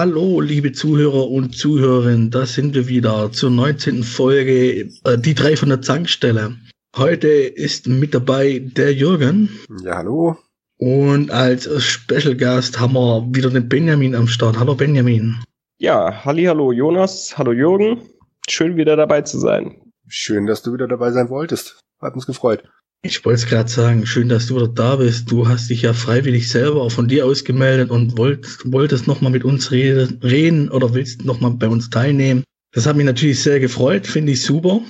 Hallo, liebe Zuhörer und Zuhörerinnen, da sind wir wieder zur 19. Folge, äh, die drei von der Zankstelle. Heute ist mit dabei der Jürgen. Ja, hallo. Und als Special Gast haben wir wieder den Benjamin am Start. Hallo Benjamin. Ja, halli, hallo Jonas, hallo Jürgen. Schön wieder dabei zu sein. Schön, dass du wieder dabei sein wolltest. Hat uns gefreut. Ich wollte es gerade sagen, schön, dass du da bist. Du hast dich ja freiwillig selber von dir aus gemeldet und wolltest, wolltest nochmal mit uns reden oder willst nochmal bei uns teilnehmen. Das hat mich natürlich sehr gefreut, finde ich super.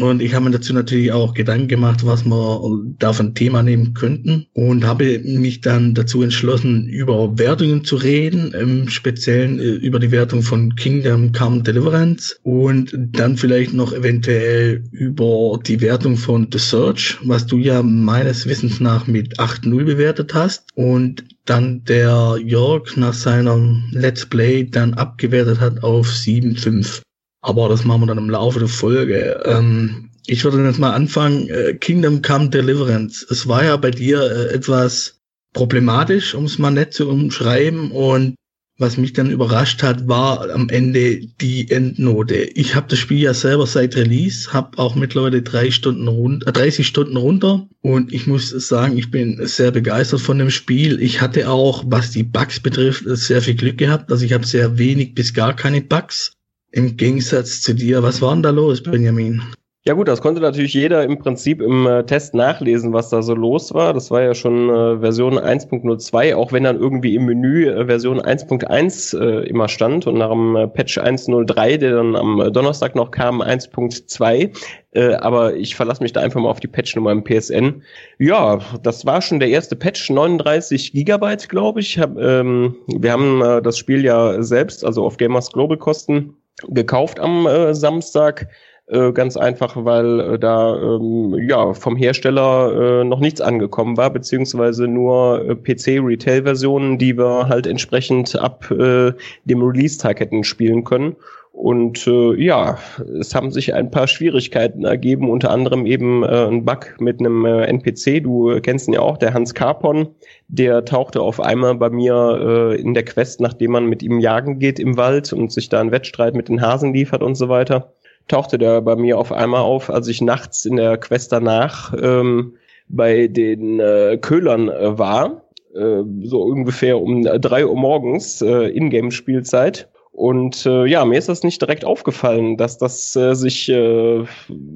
Und ich habe mir dazu natürlich auch Gedanken gemacht, was wir da für ein Thema nehmen könnten. Und habe mich dann dazu entschlossen, über Wertungen zu reden, im Speziellen äh, über die Wertung von Kingdom Come Deliverance. Und dann vielleicht noch eventuell über die Wertung von The Search, was du ja meines Wissens nach mit 8.0 bewertet hast. Und dann der Jörg nach seinem Let's Play dann abgewertet hat auf 7.5. Aber das machen wir dann im Laufe der Folge. Ähm, ich würde jetzt mal anfangen. Äh, Kingdom Come Deliverance. Es war ja bei dir äh, etwas problematisch, um es mal nett zu umschreiben. Und was mich dann überrascht hat, war am Ende die Endnote. Ich habe das Spiel ja selber seit Release, habe auch mittlerweile drei Stunden rund, äh, 30 Stunden runter und ich muss sagen, ich bin sehr begeistert von dem Spiel. Ich hatte auch, was die Bugs betrifft, sehr viel Glück gehabt. Also ich habe sehr wenig bis gar keine Bugs. Im Gegensatz zu dir, was war denn da los, Benjamin? Ja gut, das konnte natürlich jeder im Prinzip im äh, Test nachlesen, was da so los war. Das war ja schon äh, Version 1.02, auch wenn dann irgendwie im Menü äh, Version 1.1 äh, immer stand und nach dem äh, Patch 1.03, der dann am Donnerstag noch kam, 1.2. Äh, aber ich verlasse mich da einfach mal auf die Patchnummer im PSN. Ja, das war schon der erste Patch, 39 Gigabyte, glaube ich. Hab, ähm, wir haben äh, das Spiel ja selbst, also auf Gamers Global Kosten, gekauft am äh, Samstag äh, ganz einfach, weil äh, da ähm, ja vom Hersteller äh, noch nichts angekommen war, beziehungsweise nur äh, PC-Retail-Versionen, die wir halt entsprechend ab äh, dem Release-Tag hätten spielen können. Und äh, ja, es haben sich ein paar Schwierigkeiten ergeben, unter anderem eben äh, ein Bug mit einem äh, NPC. Du kennst ihn ja auch, der Hans Carpon. Der tauchte auf einmal bei mir äh, in der Quest, nachdem man mit ihm jagen geht im Wald und sich da einen Wettstreit mit den Hasen liefert und so weiter tauchte der bei mir auf einmal auf, als ich nachts in der Quest danach ähm, bei den äh, Köhlern äh, war, äh, so ungefähr um drei Uhr morgens äh, Ingame-Spielzeit. Und äh, ja, mir ist das nicht direkt aufgefallen, dass das äh, sich äh,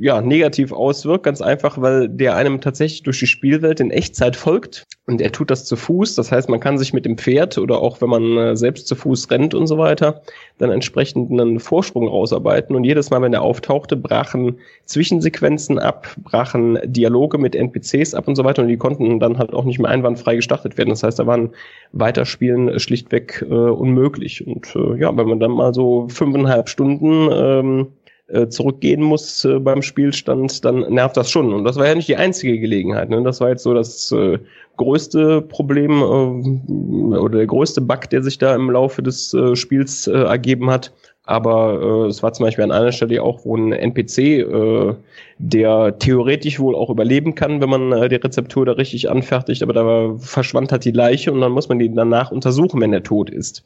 ja negativ auswirkt, ganz einfach, weil der einem tatsächlich durch die Spielwelt in Echtzeit folgt und er tut das zu Fuß. Das heißt, man kann sich mit dem Pferd oder auch wenn man äh, selbst zu Fuß rennt und so weiter, dann entsprechend einen Vorsprung rausarbeiten. Und jedes Mal, wenn er auftauchte, brachen Zwischensequenzen ab, brachen Dialoge mit NPCs ab und so weiter. Und die konnten dann halt auch nicht mehr einwandfrei gestartet werden. Das heißt, da waren Weiterspielen schlichtweg äh, unmöglich. Und äh, ja, wenn man dann mal so fünfeinhalb Stunden ähm, äh, zurückgehen muss äh, beim Spielstand, dann nervt das schon. Und das war ja nicht die einzige Gelegenheit. Ne? Das war jetzt so das äh, größte Problem äh, oder der größte Bug, der sich da im Laufe des äh, Spiels äh, ergeben hat. Aber es war zum Beispiel an einer Stelle auch, wo ein NPC, der theoretisch wohl auch überleben kann, wenn man die Rezeptur da richtig anfertigt, aber da verschwand halt die Leiche und dann muss man die danach untersuchen, wenn er tot ist.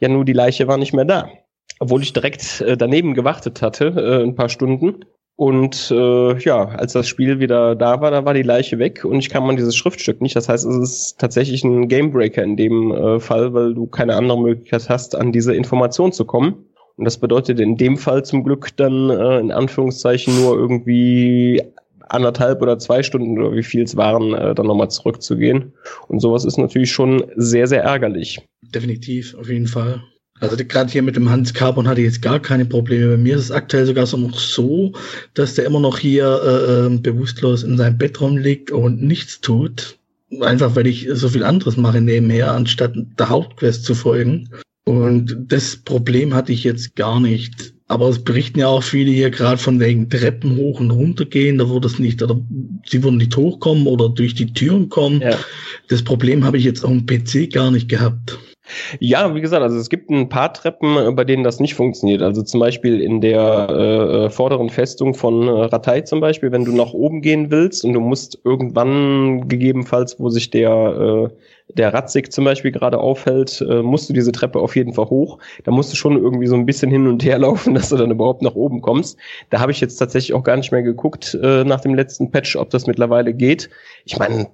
Ja, nur die Leiche war nicht mehr da obwohl ich direkt äh, daneben gewartet hatte, äh, ein paar Stunden. Und äh, ja, als das Spiel wieder da war, da war die Leiche weg und ich kam an dieses Schriftstück nicht. Das heißt, es ist tatsächlich ein Gamebreaker in dem äh, Fall, weil du keine andere Möglichkeit hast, an diese Information zu kommen. Und das bedeutet in dem Fall zum Glück dann äh, in Anführungszeichen nur irgendwie anderthalb oder zwei Stunden oder wie viel es waren, äh, dann nochmal zurückzugehen. Und sowas ist natürlich schon sehr, sehr ärgerlich. Definitiv, auf jeden Fall. Also gerade hier mit dem Hans Carbon hatte ich jetzt gar keine Probleme. Bei mir ist es aktuell sogar so noch so, dass der immer noch hier äh, ähm, bewusstlos in seinem Bettraum liegt und nichts tut. Einfach weil ich so viel anderes mache nebenher, anstatt der Hauptquest zu folgen. Und das Problem hatte ich jetzt gar nicht. Aber es berichten ja auch viele hier gerade von wegen Treppen hoch und runter gehen. Da wurde es nicht, oder sie würden nicht hochkommen oder durch die Türen kommen. Ja. Das Problem habe ich jetzt auf dem PC gar nicht gehabt. Ja, wie gesagt, also es gibt ein paar Treppen, äh, bei denen das nicht funktioniert. Also zum Beispiel in der äh, äh, vorderen Festung von äh, Ratei zum Beispiel, wenn du nach oben gehen willst und du musst irgendwann gegebenenfalls, wo sich der äh, der Ratzig zum Beispiel gerade aufhält, äh, musst du diese Treppe auf jeden Fall hoch. Da musst du schon irgendwie so ein bisschen hin und her laufen, dass du dann überhaupt nach oben kommst. Da habe ich jetzt tatsächlich auch gar nicht mehr geguckt äh, nach dem letzten Patch, ob das mittlerweile geht. Ich meine,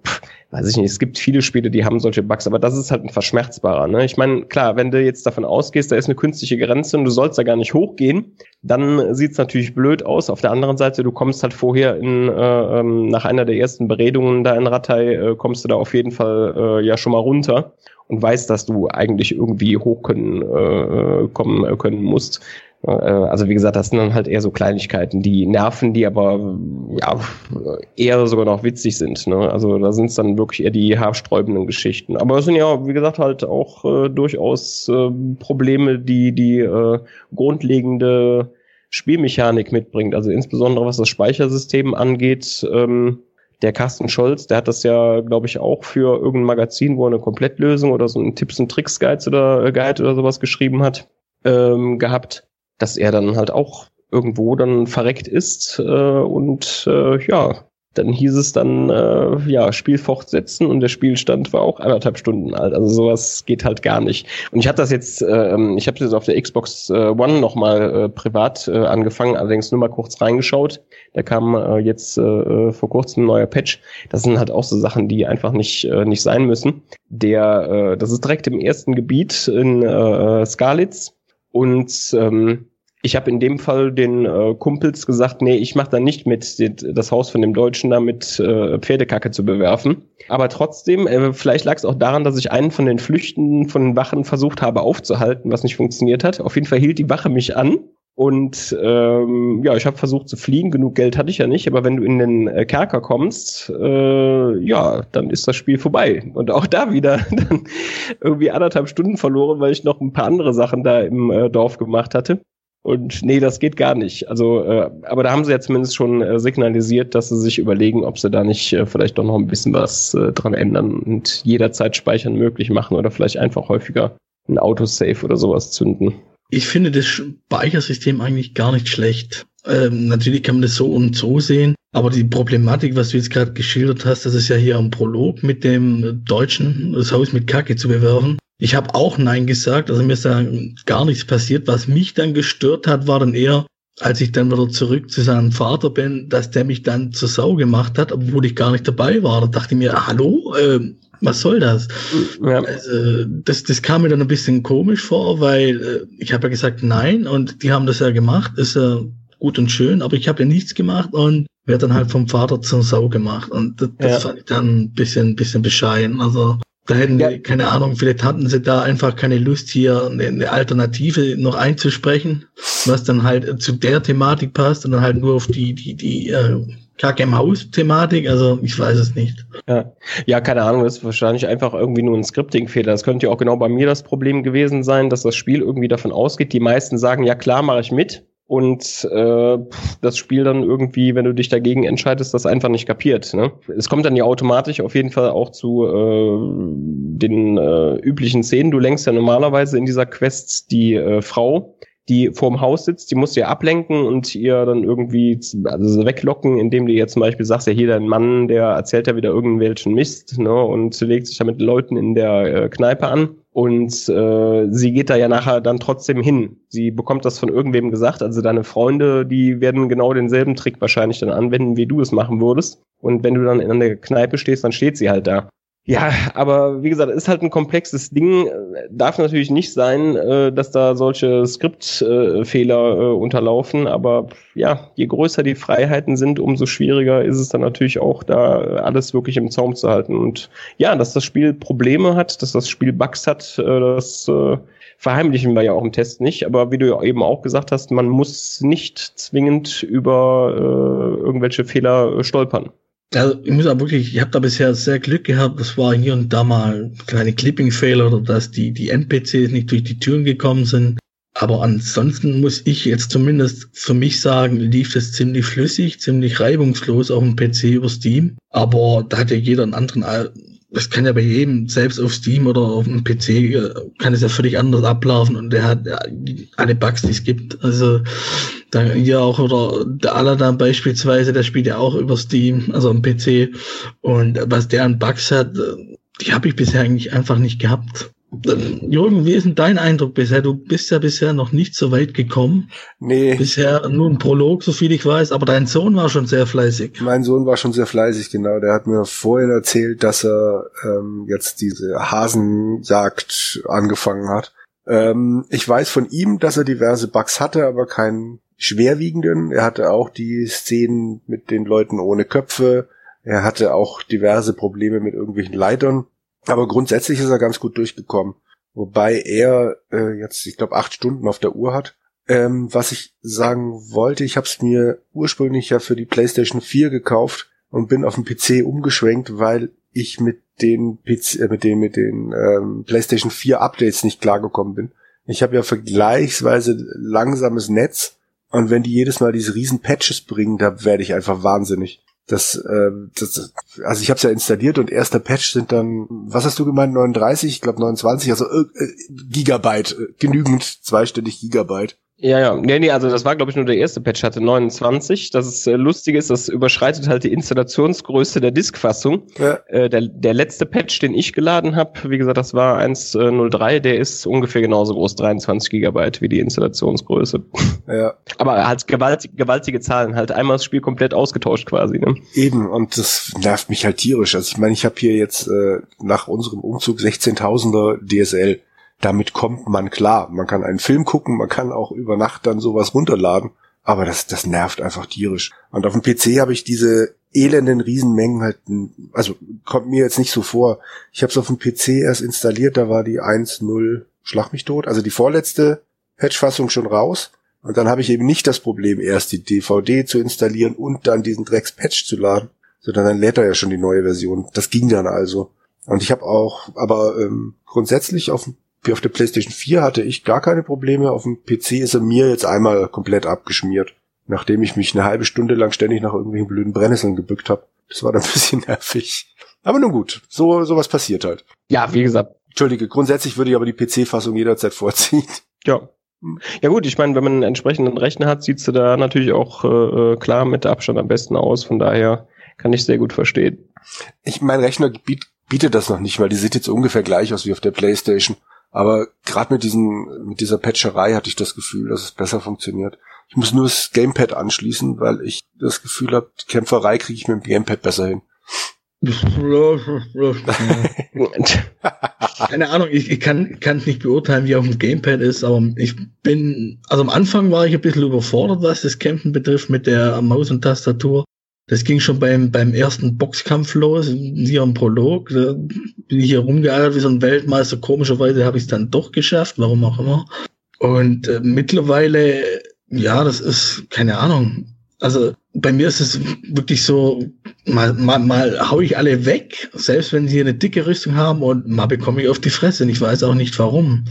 weiß ich nicht, es gibt viele Spiele, die haben solche Bugs, aber das ist halt ein verschmerzbarer. Ne? Ich meine, klar, wenn du jetzt davon ausgehst, da ist eine künstliche Grenze und du sollst da gar nicht hochgehen, dann sieht's natürlich blöd aus. Auf der anderen Seite, du kommst halt vorher in, äh, ähm, nach einer der ersten Beredungen da in Ratei, äh, kommst du da auf jeden Fall äh, ja schon mal runter und weißt, dass du eigentlich irgendwie hoch können, äh, kommen äh, können musst. Äh, also wie gesagt, das sind dann halt eher so Kleinigkeiten, die nerven, die aber ja eher sogar noch witzig sind. Ne? Also da sind es dann wirklich eher die haarsträubenden Geschichten. Aber es sind ja, wie gesagt, halt auch äh, durchaus äh, Probleme, die die äh, grundlegende Spielmechanik mitbringt. Also insbesondere was das Speichersystem angeht. Ähm, der Carsten Scholz, der hat das ja, glaube ich, auch für irgendein Magazin, wo er eine Komplettlösung oder so ein Tipps und Tricks Guide oder Guide oder sowas geschrieben hat, ähm, gehabt dass er dann halt auch irgendwo dann verreckt ist äh, und äh, ja, dann hieß es dann, äh, ja, Spiel fortsetzen und der Spielstand war auch anderthalb Stunden alt. Also sowas geht halt gar nicht. Und ich habe das jetzt, äh, ich habe das auf der Xbox äh, One nochmal äh, privat äh, angefangen, allerdings nur mal kurz reingeschaut. Da kam äh, jetzt äh, vor kurzem ein neuer Patch. Das sind halt auch so Sachen, die einfach nicht, äh, nicht sein müssen. Der, äh, das ist direkt im ersten Gebiet in äh, Skalitz und ähm, ich habe in dem Fall den äh, Kumpels gesagt, nee, ich mache da nicht mit, das Haus von dem Deutschen da mit äh, Pferdekacke zu bewerfen. Aber trotzdem, äh, vielleicht lag es auch daran, dass ich einen von den Flüchten von den Wachen versucht habe aufzuhalten, was nicht funktioniert hat. Auf jeden Fall hielt die Wache mich an. Und ähm, ja, ich habe versucht zu fliehen, genug Geld hatte ich ja nicht, aber wenn du in den äh, Kerker kommst, äh, ja, dann ist das Spiel vorbei. Und auch da wieder dann irgendwie anderthalb Stunden verloren, weil ich noch ein paar andere Sachen da im äh, Dorf gemacht hatte. Und nee, das geht gar nicht. Also, äh, aber da haben sie ja zumindest schon äh, signalisiert, dass sie sich überlegen, ob sie da nicht äh, vielleicht doch noch ein bisschen was äh, dran ändern und jederzeit Speichern möglich machen oder vielleicht einfach häufiger ein Autosave oder sowas zünden. Ich finde das Speichersystem eigentlich gar nicht schlecht. Ähm, natürlich kann man das so und so sehen, aber die Problematik, was du jetzt gerade geschildert hast, das ist ja hier ein Prolog mit dem Deutschen, das Haus mit Kacke zu bewerfen. Ich habe auch Nein gesagt, also mir ist da gar nichts passiert. Was mich dann gestört hat, war dann eher, als ich dann wieder zurück zu seinem Vater bin, dass der mich dann zur Sau gemacht hat, obwohl ich gar nicht dabei war. Da dachte ich mir, hallo, äh, was soll das? Ja. Also, das? Das kam mir dann ein bisschen komisch vor, weil äh, ich habe ja gesagt Nein und die haben das ja gemacht, ist ja gut und schön, aber ich habe ja nichts gemacht und werde dann halt vom Vater zur Sau gemacht. Und das, das ja. fand ich dann ein bisschen, bisschen bescheiden. Also da hätten ja. die, keine Ahnung, vielleicht hatten sie da einfach keine Lust, hier eine, Alternative noch einzusprechen, was dann halt zu der Thematik passt und dann halt nur auf die, die, die äh, Kacke im Haus-Thematik. Also ich weiß es nicht. Ja. ja, keine Ahnung, das ist wahrscheinlich einfach irgendwie nur ein Scripting-Fehler. Das könnte ja auch genau bei mir das Problem gewesen sein, dass das Spiel irgendwie davon ausgeht, die meisten sagen, ja klar, mache ich mit und äh, das Spiel dann irgendwie, wenn du dich dagegen entscheidest, das einfach nicht kapiert. Ne? Es kommt dann ja automatisch auf jeden Fall auch zu äh, den äh, üblichen Szenen. Du lenkst ja normalerweise in dieser Quest die äh, Frau, die vorm Haus sitzt, die musst du ja ablenken und ihr dann irgendwie also weglocken, indem du ihr zum Beispiel sagst, ja hier dein Mann, der erzählt ja wieder irgendwelchen Mist ne, und legt sich ja mit Leuten in der äh, Kneipe an. Und äh, sie geht da ja nachher dann trotzdem hin. Sie bekommt das von irgendwem gesagt. Also deine Freunde, die werden genau denselben Trick wahrscheinlich dann anwenden, wie du es machen würdest. Und wenn du dann in der Kneipe stehst, dann steht sie halt da. Ja, aber wie gesagt, ist halt ein komplexes Ding. Darf natürlich nicht sein, äh, dass da solche Skriptfehler äh, unterlaufen. Aber ja, je größer die Freiheiten sind, umso schwieriger ist es dann natürlich auch, da alles wirklich im Zaum zu halten. Und ja, dass das Spiel Probleme hat, dass das Spiel Bugs hat, äh, das verheimlichen wir ja auch im Test nicht. Aber wie du ja eben auch gesagt hast, man muss nicht zwingend über irgendwelche Fehler stolpern. Also ich muss auch wirklich, ich habe da bisher sehr Glück gehabt. Das war hier und da mal kleine Clipping-Fehler oder dass die, die NPCs nicht durch die Türen gekommen sind. Aber ansonsten muss ich jetzt zumindest für mich sagen, lief das ziemlich flüssig, ziemlich reibungslos auf dem PC über Steam. Aber da hat ja jeder einen anderen das kann ja bei jedem, selbst auf Steam oder auf dem PC, äh, kann es ja völlig anders ablaufen und der hat ja, alle Bugs, die es gibt. Also dann hier auch, oder der Aladdin beispielsweise, der spielt ja auch über Steam, also am PC. Und was der an Bugs hat, äh, die habe ich bisher eigentlich einfach nicht gehabt. Jürgen, wie ist denn dein Eindruck bisher? Du bist ja bisher noch nicht so weit gekommen. Nee. Bisher nur ein Prolog, so viel ich weiß, aber dein Sohn war schon sehr fleißig. Mein Sohn war schon sehr fleißig, genau. Der hat mir vorhin erzählt, dass er ähm, jetzt diese Hasenjagd angefangen hat. Ähm, ich weiß von ihm, dass er diverse Bugs hatte, aber keinen schwerwiegenden. Er hatte auch die Szenen mit den Leuten ohne Köpfe. Er hatte auch diverse Probleme mit irgendwelchen Leitern. Aber grundsätzlich ist er ganz gut durchgekommen. Wobei er äh, jetzt, ich glaube, acht Stunden auf der Uhr hat. Ähm, was ich sagen wollte, ich habe es mir ursprünglich ja für die PlayStation 4 gekauft und bin auf den PC umgeschwenkt, weil ich mit den PC, äh, mit den mit den ähm, PlayStation 4 Updates nicht klargekommen bin. Ich habe ja vergleichsweise langsames Netz und wenn die jedes Mal diese riesen Patches bringen, da werde ich einfach wahnsinnig. Das, äh, das also ich habe es ja installiert und erster Patch sind dann, was hast du gemeint, 39, ich glaube 29, also äh, Gigabyte, äh, genügend zweistellig Gigabyte. Ja, ja. Nee, nee, also das war, glaube ich, nur der erste Patch, hatte 29. Das ist äh, lustig ist, das überschreitet halt die Installationsgröße der Diskfassung. Ja. Äh, der, der letzte Patch, den ich geladen habe, wie gesagt, das war 1.03, der ist ungefähr genauso groß, 23 Gigabyte wie die Installationsgröße. Ja. Aber halt gewaltig, gewaltige Zahlen, halt einmal das Spiel komplett ausgetauscht quasi. Ne? Eben, und das nervt mich halt tierisch. Also ich meine, ich habe hier jetzt äh, nach unserem Umzug 16.000er DSL damit kommt man klar. Man kann einen Film gucken, man kann auch über Nacht dann sowas runterladen. Aber das, das nervt einfach tierisch. Und auf dem PC habe ich diese elenden Riesenmengen halt, also kommt mir jetzt nicht so vor. Ich habe es auf dem PC erst installiert, da war die 1.0 Schlag mich tot, also die vorletzte Patchfassung schon raus. Und dann habe ich eben nicht das Problem, erst die DVD zu installieren und dann diesen Drecks-Patch zu laden, sondern dann lädt er ja schon die neue Version. Das ging dann also. Und ich habe auch, aber ähm, grundsätzlich auf dem auf der PlayStation 4 hatte ich gar keine Probleme. Auf dem PC ist er mir jetzt einmal komplett abgeschmiert, nachdem ich mich eine halbe Stunde lang ständig nach irgendwelchen blöden Brennnesseln gebückt habe. Das war dann ein bisschen nervig. Aber nun gut, so sowas passiert halt. Ja, wie gesagt. Entschuldige, grundsätzlich würde ich aber die PC-Fassung jederzeit vorziehen. Ja. Ja gut, ich meine, wenn man einen entsprechenden Rechner hat, sieht's da natürlich auch äh, äh, klar mit Abstand am besten aus. Von daher kann ich sehr gut verstehen. Ich mein Rechner bietet das noch nicht, weil die sieht jetzt ungefähr gleich aus wie auf der PlayStation. Aber gerade mit diesen, mit dieser Patcherei hatte ich das Gefühl, dass es besser funktioniert. Ich muss nur das Gamepad anschließen, weil ich das Gefühl habe, die Kämpferei kriege ich mit dem Gamepad besser hin. Keine Ahnung, ich, ich kann es nicht beurteilen, wie auf dem Gamepad ist, aber ich bin, also am Anfang war ich ein bisschen überfordert, was das Kämpfen betrifft mit der Maus und Tastatur. Das ging schon beim, beim ersten Boxkampf los, hier im Prolog. Da bin ich hier rumgeeiert wie so ein Weltmeister. Komischerweise habe ich es dann doch geschafft, warum auch immer. Und äh, mittlerweile, ja, das ist, keine Ahnung. Also bei mir ist es wirklich so, mal, mal, mal hau ich alle weg, selbst wenn sie eine dicke Rüstung haben und mal bekomme ich auf die Fresse. Und ich weiß auch nicht warum.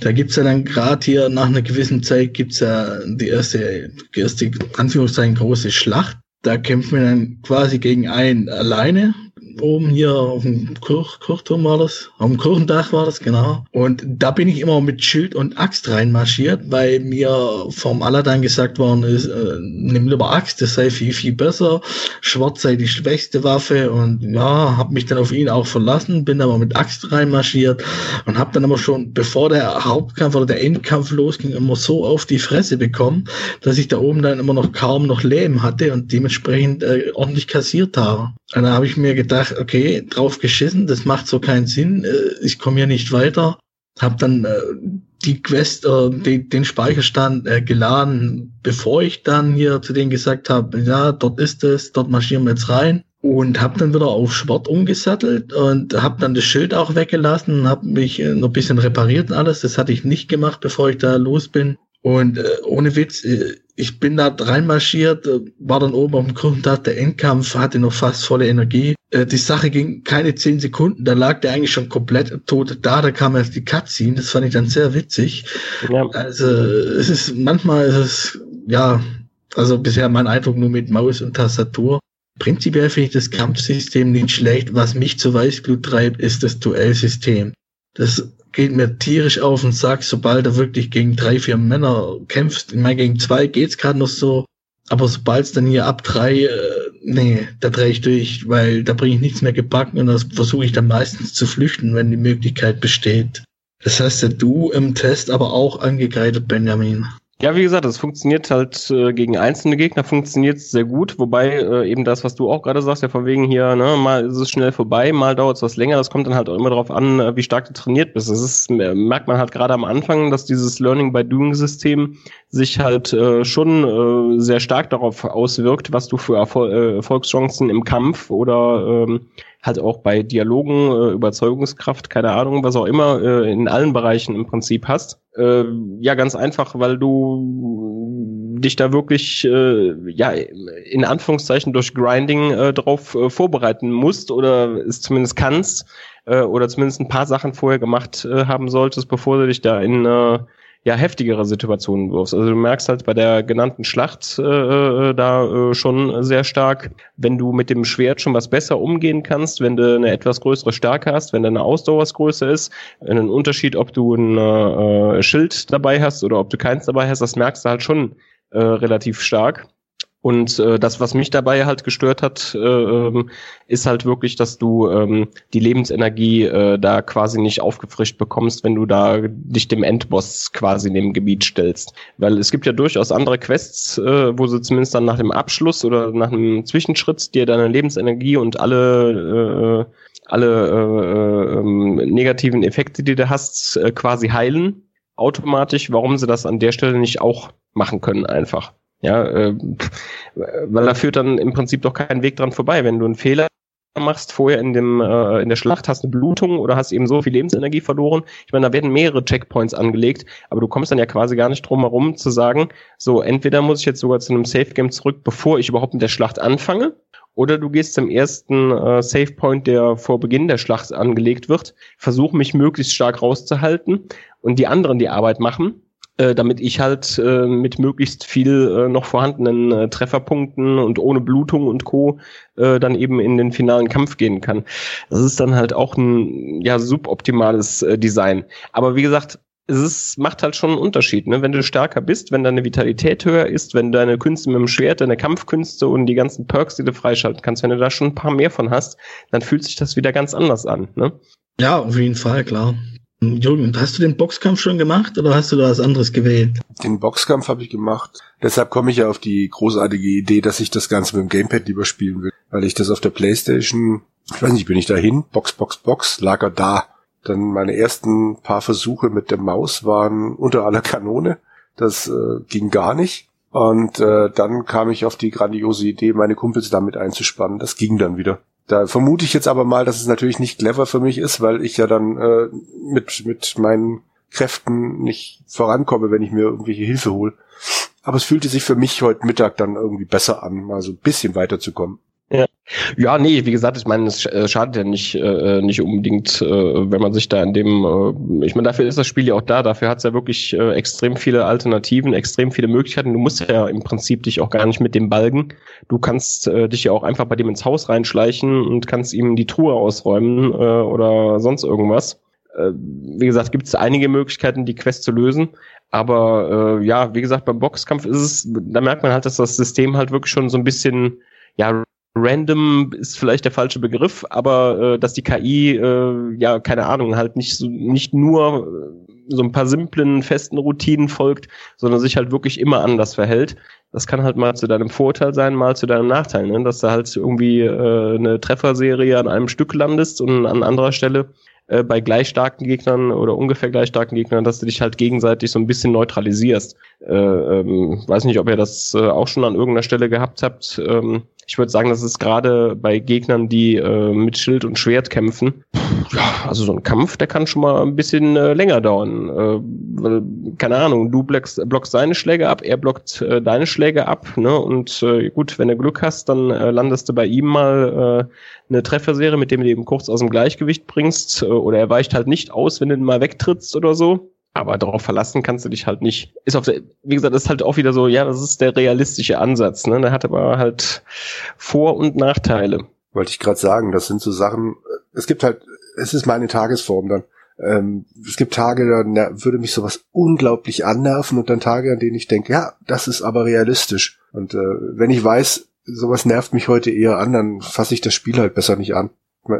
Da gibt's ja dann gerade hier nach einer gewissen Zeit gibt's ja die erste, die erste Anführungszeichen große Schlacht da kämpfen wir dann quasi gegen einen alleine oben hier auf dem Kirch, Kirchturm war das, auf dem Kirchendach war das, genau. Und da bin ich immer mit Schild und Axt reinmarschiert, weil mir vom Aladdin gesagt worden ist, äh, nimm lieber Axt, das sei viel, viel besser. Schwarz sei die schwächste Waffe und ja, hab mich dann auf ihn auch verlassen, bin aber mit Axt reinmarschiert und hab dann aber schon, bevor der Hauptkampf oder der Endkampf losging, immer so auf die Fresse bekommen, dass ich da oben dann immer noch kaum noch Leben hatte und dementsprechend äh, ordentlich kassiert habe. Und dann habe ich mir gedacht, okay, drauf geschissen, das macht so keinen Sinn, äh, ich komme hier nicht weiter. Hab dann äh, die Quest, äh, die, den Speicherstand äh, geladen, bevor ich dann hier zu denen gesagt habe, ja, dort ist es, dort marschieren wir jetzt rein. Und habe dann wieder auf Sport umgesattelt und habe dann das Schild auch weggelassen, habe mich äh, noch ein bisschen repariert und alles. Das hatte ich nicht gemacht, bevor ich da los bin. Und äh, ohne Witz, äh, ich bin da reinmarschiert, äh, war dann oben auf dem Kirchentag, der Endkampf hatte noch fast volle Energie. Äh, die Sache ging keine zehn Sekunden, da lag der eigentlich schon komplett tot da, da kam erst die Cutscene, das fand ich dann sehr witzig. Ja. Also es ist, manchmal ist es, ja, also bisher mein Eindruck nur mit Maus und Tastatur. Prinzipiell finde ich das Kampfsystem nicht schlecht. Was mich zu Weißblut treibt, ist das Duellsystem. Das geht mir tierisch auf den Sack, sobald du wirklich gegen drei, vier Männer kämpfst. Ich meine, gegen zwei geht's gerade noch so. Aber sobald es dann hier ab drei, äh, nee, da drehe ich durch, weil da bringe ich nichts mehr gebacken und das versuche ich dann meistens zu flüchten, wenn die Möglichkeit besteht. Das hast ja du im Test aber auch angekreidet, Benjamin. Ja, wie gesagt, es funktioniert halt äh, gegen einzelne Gegner funktioniert sehr gut, wobei äh, eben das, was du auch gerade sagst, ja von wegen hier, ne, mal ist es schnell vorbei, mal dauert es was länger. Das kommt dann halt auch immer darauf an, äh, wie stark du trainiert bist. Das ist, merkt man halt gerade am Anfang, dass dieses Learning by Doing System sich halt äh, schon äh, sehr stark darauf auswirkt, was du für Erfol äh, Erfolgschancen im Kampf oder ähm, halt auch bei Dialogen, äh, Überzeugungskraft, keine Ahnung, was auch immer, äh, in allen Bereichen im Prinzip hast. Äh, ja, ganz einfach, weil du dich da wirklich, äh, ja, in Anführungszeichen durch Grinding äh, darauf äh, vorbereiten musst oder es zumindest kannst oder zumindest ein paar Sachen vorher gemacht haben solltest, bevor du dich da in ja heftigere Situationen wirfst. Also du merkst halt bei der genannten Schlacht äh, äh, da äh, schon sehr stark, wenn du mit dem Schwert schon was besser umgehen kannst, wenn du eine etwas größere Stärke hast, wenn deine Ausdauer größer ist, ein Unterschied, ob du ein äh, Schild dabei hast oder ob du keins dabei hast, das merkst du halt schon äh, relativ stark. Und äh, das, was mich dabei halt gestört hat, äh, ähm, ist halt wirklich, dass du ähm, die Lebensenergie äh, da quasi nicht aufgefrischt bekommst, wenn du da dich dem Endboss quasi in dem Gebiet stellst. Weil es gibt ja durchaus andere Quests, äh, wo sie zumindest dann nach dem Abschluss oder nach einem Zwischenschritt dir deine Lebensenergie und alle äh, alle äh, äh, negativen Effekte, die du hast, äh, quasi heilen automatisch. Warum sie das an der Stelle nicht auch machen können einfach? Ja, äh, weil da führt dann im Prinzip doch kein Weg dran vorbei. Wenn du einen Fehler machst vorher in dem äh, in der Schlacht hast eine Blutung oder hast eben so viel Lebensenergie verloren. Ich meine, da werden mehrere Checkpoints angelegt, aber du kommst dann ja quasi gar nicht drum herum zu sagen, so entweder muss ich jetzt sogar zu einem Safe Game zurück, bevor ich überhaupt mit der Schlacht anfange, oder du gehst zum ersten äh, Save Point, der vor Beginn der Schlacht angelegt wird, versuch mich möglichst stark rauszuhalten und die anderen die Arbeit machen äh, damit ich halt äh, mit möglichst viel äh, noch vorhandenen äh, Trefferpunkten und ohne Blutung und Co. Äh, dann eben in den finalen Kampf gehen kann. Das ist dann halt auch ein ja suboptimales äh, Design. Aber wie gesagt, es ist, macht halt schon einen Unterschied, ne? Wenn du stärker bist, wenn deine Vitalität höher ist, wenn deine Künste mit dem Schwert, deine Kampfkünste und die ganzen Perks, die du freischalten kannst, wenn du da schon ein paar mehr von hast, dann fühlt sich das wieder ganz anders an, ne? Ja, auf jeden Fall, klar. Jürgen, hast du den Boxkampf schon gemacht oder hast du da was anderes gewählt? Den Boxkampf habe ich gemacht. Deshalb komme ich ja auf die großartige Idee, dass ich das Ganze mit dem Gamepad lieber spielen will. Weil ich das auf der Playstation, ich weiß nicht, bin ich dahin, Box, Box, Box, lag er da. Dann meine ersten paar Versuche mit der Maus waren unter aller Kanone. Das äh, ging gar nicht. Und äh, dann kam ich auf die grandiose Idee, meine Kumpels damit einzuspannen. Das ging dann wieder. Da vermute ich jetzt aber mal, dass es natürlich nicht clever für mich ist, weil ich ja dann äh, mit, mit meinen Kräften nicht vorankomme, wenn ich mir irgendwelche Hilfe hole. Aber es fühlte sich für mich heute Mittag dann irgendwie besser an, mal so ein bisschen weiterzukommen. Ja. ja, nee, wie gesagt, ich meine, es äh, schadet ja nicht, äh, nicht unbedingt, äh, wenn man sich da in dem, äh, ich meine, dafür ist das Spiel ja auch da, dafür hat es ja wirklich äh, extrem viele Alternativen, extrem viele Möglichkeiten. Du musst ja im Prinzip dich auch gar nicht mit dem balgen. Du kannst äh, dich ja auch einfach bei dem ins Haus reinschleichen und kannst ihm die Truhe ausräumen äh, oder sonst irgendwas. Äh, wie gesagt, gibt es einige Möglichkeiten, die Quest zu lösen. Aber äh, ja, wie gesagt, beim Boxkampf ist es, da merkt man halt, dass das System halt wirklich schon so ein bisschen ja, random ist vielleicht der falsche Begriff, aber äh, dass die KI, äh, ja, keine Ahnung, halt nicht, so, nicht nur äh, so ein paar simplen, festen Routinen folgt, sondern sich halt wirklich immer anders verhält. Das kann halt mal zu deinem Vorteil sein, mal zu deinem Nachteil, ne? dass du halt irgendwie äh, eine Trefferserie an einem Stück landest und an anderer Stelle äh, bei gleich starken Gegnern oder ungefähr gleich starken Gegnern, dass du dich halt gegenseitig so ein bisschen neutralisierst. Äh, ähm, weiß nicht, ob ihr das äh, auch schon an irgendeiner Stelle gehabt habt. Ähm, ich würde sagen, das ist gerade bei Gegnern, die äh, mit Schild und Schwert kämpfen. Ja, also so ein Kampf, der kann schon mal ein bisschen äh, länger dauern. Äh, keine Ahnung, du blockst, blockst seine Schläge ab, er blockt äh, deine Schläge ab, ne? Und äh, gut, wenn du Glück hast, dann äh, landest du bei ihm mal äh, eine Trefferserie, mit dem du eben kurz aus dem Gleichgewicht bringst, äh, oder er weicht halt nicht aus, wenn du ihn mal wegtrittst oder so. Aber darauf verlassen kannst du dich halt nicht. Ist auf der, wie gesagt, ist halt auch wieder so, ja, das ist der realistische Ansatz, ne? Der hat aber halt Vor- und Nachteile. Wollte ich gerade sagen, das sind so Sachen, es gibt halt, es ist meine Tagesform dann. Ähm, es gibt Tage, da würde mich sowas unglaublich annerven und dann Tage, an denen ich denke, ja, das ist aber realistisch. Und äh, wenn ich weiß, sowas nervt mich heute eher an, dann fasse ich das Spiel halt besser nicht an.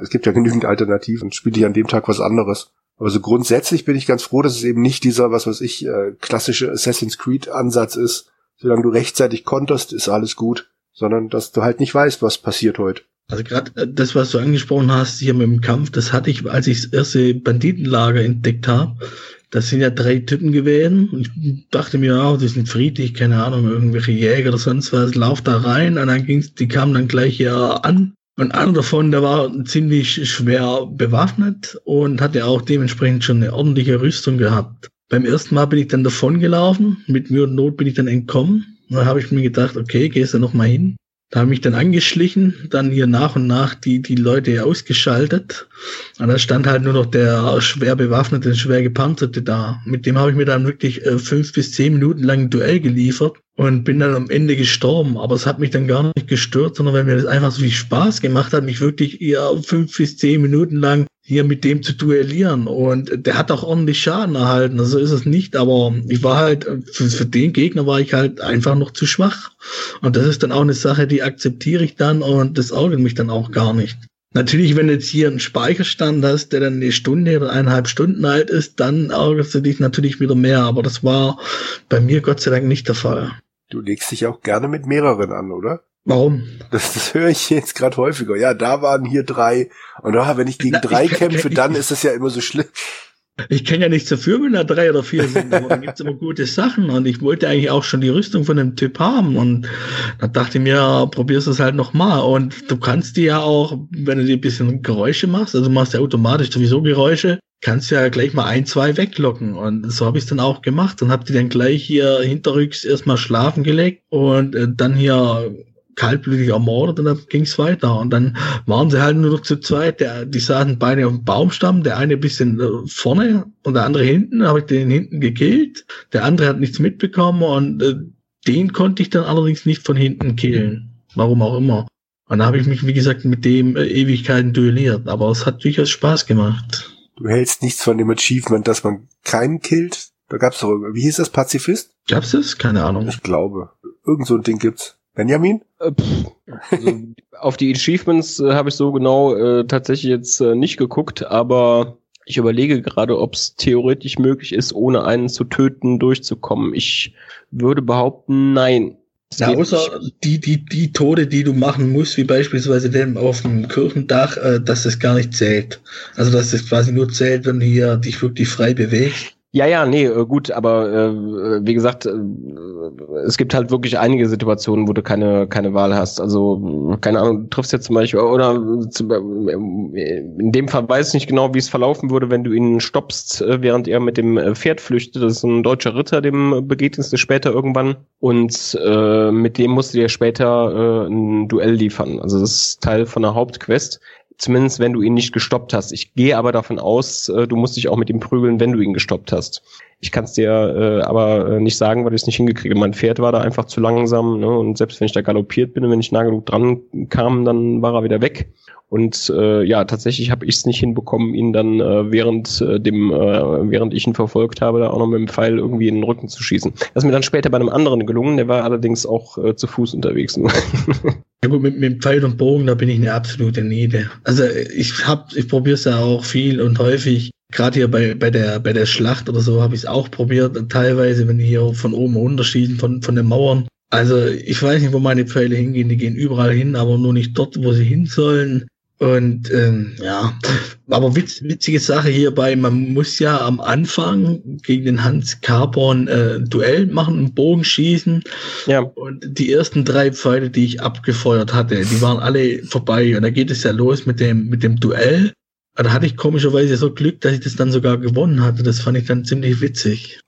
Es gibt ja genügend Alternativen, spiele ich an dem Tag was anderes. Aber so grundsätzlich bin ich ganz froh, dass es eben nicht dieser, was weiß ich, äh, klassische Assassin's Creed Ansatz ist. Solange du rechtzeitig konterst, ist alles gut. Sondern, dass du halt nicht weißt, was passiert heute. Also gerade äh, das, was du angesprochen hast hier mit dem Kampf, das hatte ich, als ich das erste Banditenlager entdeckt habe. Das sind ja drei Typen gewesen. Ich dachte mir, oh, die sind friedlich, keine Ahnung, irgendwelche Jäger oder sonst was. Lauf da rein und dann ging's, die kamen dann gleich hier an und einer davon, der war ziemlich schwer bewaffnet und hatte auch dementsprechend schon eine ordentliche Rüstung gehabt. Beim ersten Mal bin ich dann davon gelaufen, mit Mühe und Not bin ich dann entkommen. Dann habe ich mir gedacht, okay, gehst du noch mal hin. Da habe ich dann angeschlichen, dann hier nach und nach die, die Leute ausgeschaltet. Und da stand halt nur noch der schwer bewaffnete, schwer gepanzerte da. Mit dem habe ich mir dann wirklich äh, fünf bis zehn Minuten lang ein Duell geliefert und bin dann am Ende gestorben. Aber es hat mich dann gar nicht gestört, sondern weil mir das einfach so viel Spaß gemacht hat, mich wirklich eher fünf bis zehn Minuten lang hier mit dem zu duellieren. Und der hat auch ordentlich Schaden erhalten. Also ist es nicht, aber ich war halt, für, für den Gegner war ich halt einfach noch zu schwach. Und das ist dann auch eine Sache, die akzeptiere ich dann und das ärgert mich dann auch gar nicht. Natürlich, wenn du jetzt hier einen Speicherstand hast, der dann eine Stunde oder eineinhalb Stunden alt ist, dann ärgerst du dich natürlich wieder mehr. Aber das war bei mir Gott sei Dank nicht der Fall. Du legst dich auch gerne mit mehreren an, oder? Warum? Das, das höre ich jetzt gerade häufiger. Ja, da waren hier drei. Und oh, wenn ich gegen Na, drei ich kämpfe, kann, dann ist es ja immer so schlimm. Ich kenne ja nichts dafür, wenn da drei oder vier sind, aber dann gibt's immer gute Sachen. Und ich wollte eigentlich auch schon die Rüstung von dem Typ haben. Und da dachte ich mir, probierst es halt nochmal. Und du kannst die ja auch, wenn du dir ein bisschen Geräusche machst, also du machst ja automatisch sowieso Geräusche, kannst ja gleich mal ein, zwei weglocken. Und so habe ich es dann auch gemacht und habe die dann gleich hier hinterrücks erstmal schlafen gelegt und äh, dann hier kaltblütig ermordet und dann ging's weiter. Und dann waren sie halt nur noch zu zweit. Der, die saßen beide auf dem Baumstamm, der eine ein bisschen äh, vorne und der andere hinten. habe ich den hinten gekillt. Der andere hat nichts mitbekommen und äh, den konnte ich dann allerdings nicht von hinten killen. Warum auch immer. Und da habe ich mich, wie gesagt, mit dem äh, Ewigkeiten duelliert. Aber es hat durchaus Spaß gemacht. Du hältst nichts von dem Achievement, dass man keinen killt? Da gab's doch, wie hieß das, Pazifist? Gab's das? Keine Ahnung. Ich glaube. Irgend so ein Ding gibt's. Benjamin? Äh, also, auf die Achievements äh, habe ich so genau äh, tatsächlich jetzt äh, nicht geguckt, aber ich überlege gerade, ob es theoretisch möglich ist, ohne einen zu töten durchzukommen. Ich würde behaupten, nein. Ja, außer die, die, die Tode, die du machen musst, wie beispielsweise den auf dem Kirchendach, äh, dass das gar nicht zählt. Also dass das quasi nur zählt, wenn du hier dich wirklich frei bewegst. Ja, ja, nee, äh, gut, aber äh, wie gesagt, äh, es gibt halt wirklich einige Situationen, wo du keine keine Wahl hast. Also keine Ahnung, du triffst jetzt zum Beispiel oder äh, in dem Fall weiß ich nicht genau, wie es verlaufen würde, wenn du ihn stoppst, äh, während er mit dem Pferd flüchtet. Das ist ein deutscher Ritter, dem begegnest du später irgendwann und äh, mit dem musst du dir später äh, ein Duell liefern. Also das ist Teil von der Hauptquest. Zumindest wenn du ihn nicht gestoppt hast. Ich gehe aber davon aus, äh, du musst dich auch mit ihm prügeln, wenn du ihn gestoppt hast. Ich kann es dir äh, aber äh, nicht sagen, weil ich es nicht hingekriege. Mein Pferd war da einfach zu langsam ne? und selbst wenn ich da galoppiert bin und wenn ich nah genug dran kam, dann war er wieder weg. Und äh, ja, tatsächlich habe ich es nicht hinbekommen, ihn dann äh, während äh, dem, äh, während ich ihn verfolgt habe, da auch noch mit dem Pfeil irgendwie in den Rücken zu schießen. Das ist mir dann später bei einem anderen gelungen, der war allerdings auch äh, zu Fuß unterwegs. ja gut, mit, mit Pfeil und Bogen, da bin ich eine absolute Niede. Also ich hab, ich probiere es ja auch viel und häufig. Gerade hier bei, bei der bei der Schlacht oder so habe ich es auch probiert. Teilweise, wenn die hier von oben runterschießen, von, von den Mauern. Also ich weiß nicht, wo meine Pfeile hingehen. Die gehen überall hin, aber nur nicht dort, wo sie hin sollen. Und ähm, ja, aber witz, witzige Sache hierbei, man muss ja am Anfang gegen den Hans Carbon äh, Duell machen, einen Bogen schießen. Ja. Und die ersten drei Pfeile, die ich abgefeuert hatte, die waren alle vorbei. Und da geht es ja los mit dem, mit dem Duell. Da hatte ich komischerweise so Glück, dass ich das dann sogar gewonnen hatte. Das fand ich dann ziemlich witzig.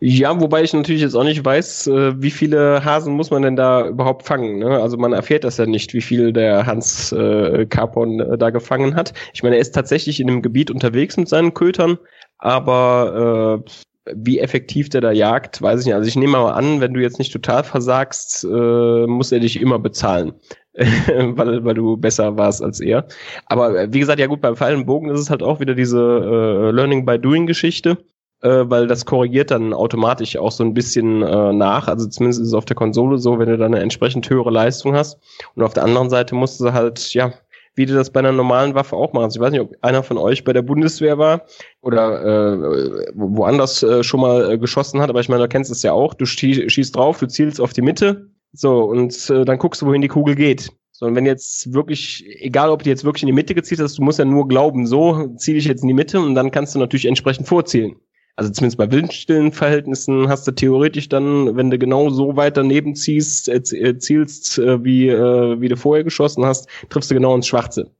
Ja, wobei ich natürlich jetzt auch nicht weiß, äh, wie viele Hasen muss man denn da überhaupt fangen. Ne? Also man erfährt das ja nicht, wie viel der Hans äh, Carpon äh, da gefangen hat. Ich meine, er ist tatsächlich in einem Gebiet unterwegs mit seinen Kötern, aber äh, wie effektiv der da jagt, weiß ich nicht. Also ich nehme mal an, wenn du jetzt nicht total versagst, äh, muss er dich immer bezahlen. weil, weil du besser warst als er. Aber äh, wie gesagt, ja gut, beim Pfeil und Bogen ist es halt auch wieder diese äh, Learning by Doing Geschichte äh, weil das korrigiert dann automatisch auch so ein bisschen äh, nach. Also zumindest ist es auf der Konsole so, wenn du dann eine entsprechend höhere Leistung hast. Und auf der anderen Seite musst du halt, ja, wie du das bei einer normalen Waffe auch machst. Ich weiß nicht, ob einer von euch bei der Bundeswehr war oder äh, woanders äh, schon mal äh, geschossen hat, aber ich meine, du kennst es ja auch. Du schießt drauf, du zielst auf die Mitte, so, und äh, dann guckst du, wohin die Kugel geht. So, und wenn jetzt wirklich, egal ob du jetzt wirklich in die Mitte gezielt hast, du musst ja nur glauben, so ziele ich jetzt in die Mitte und dann kannst du natürlich entsprechend vorzielen also zumindest bei windstillen Verhältnissen hast du theoretisch dann, wenn du genau so weit daneben ziehst, äh, zielst, äh, wie, äh, wie du vorher geschossen hast, triffst du genau ins Schwarze.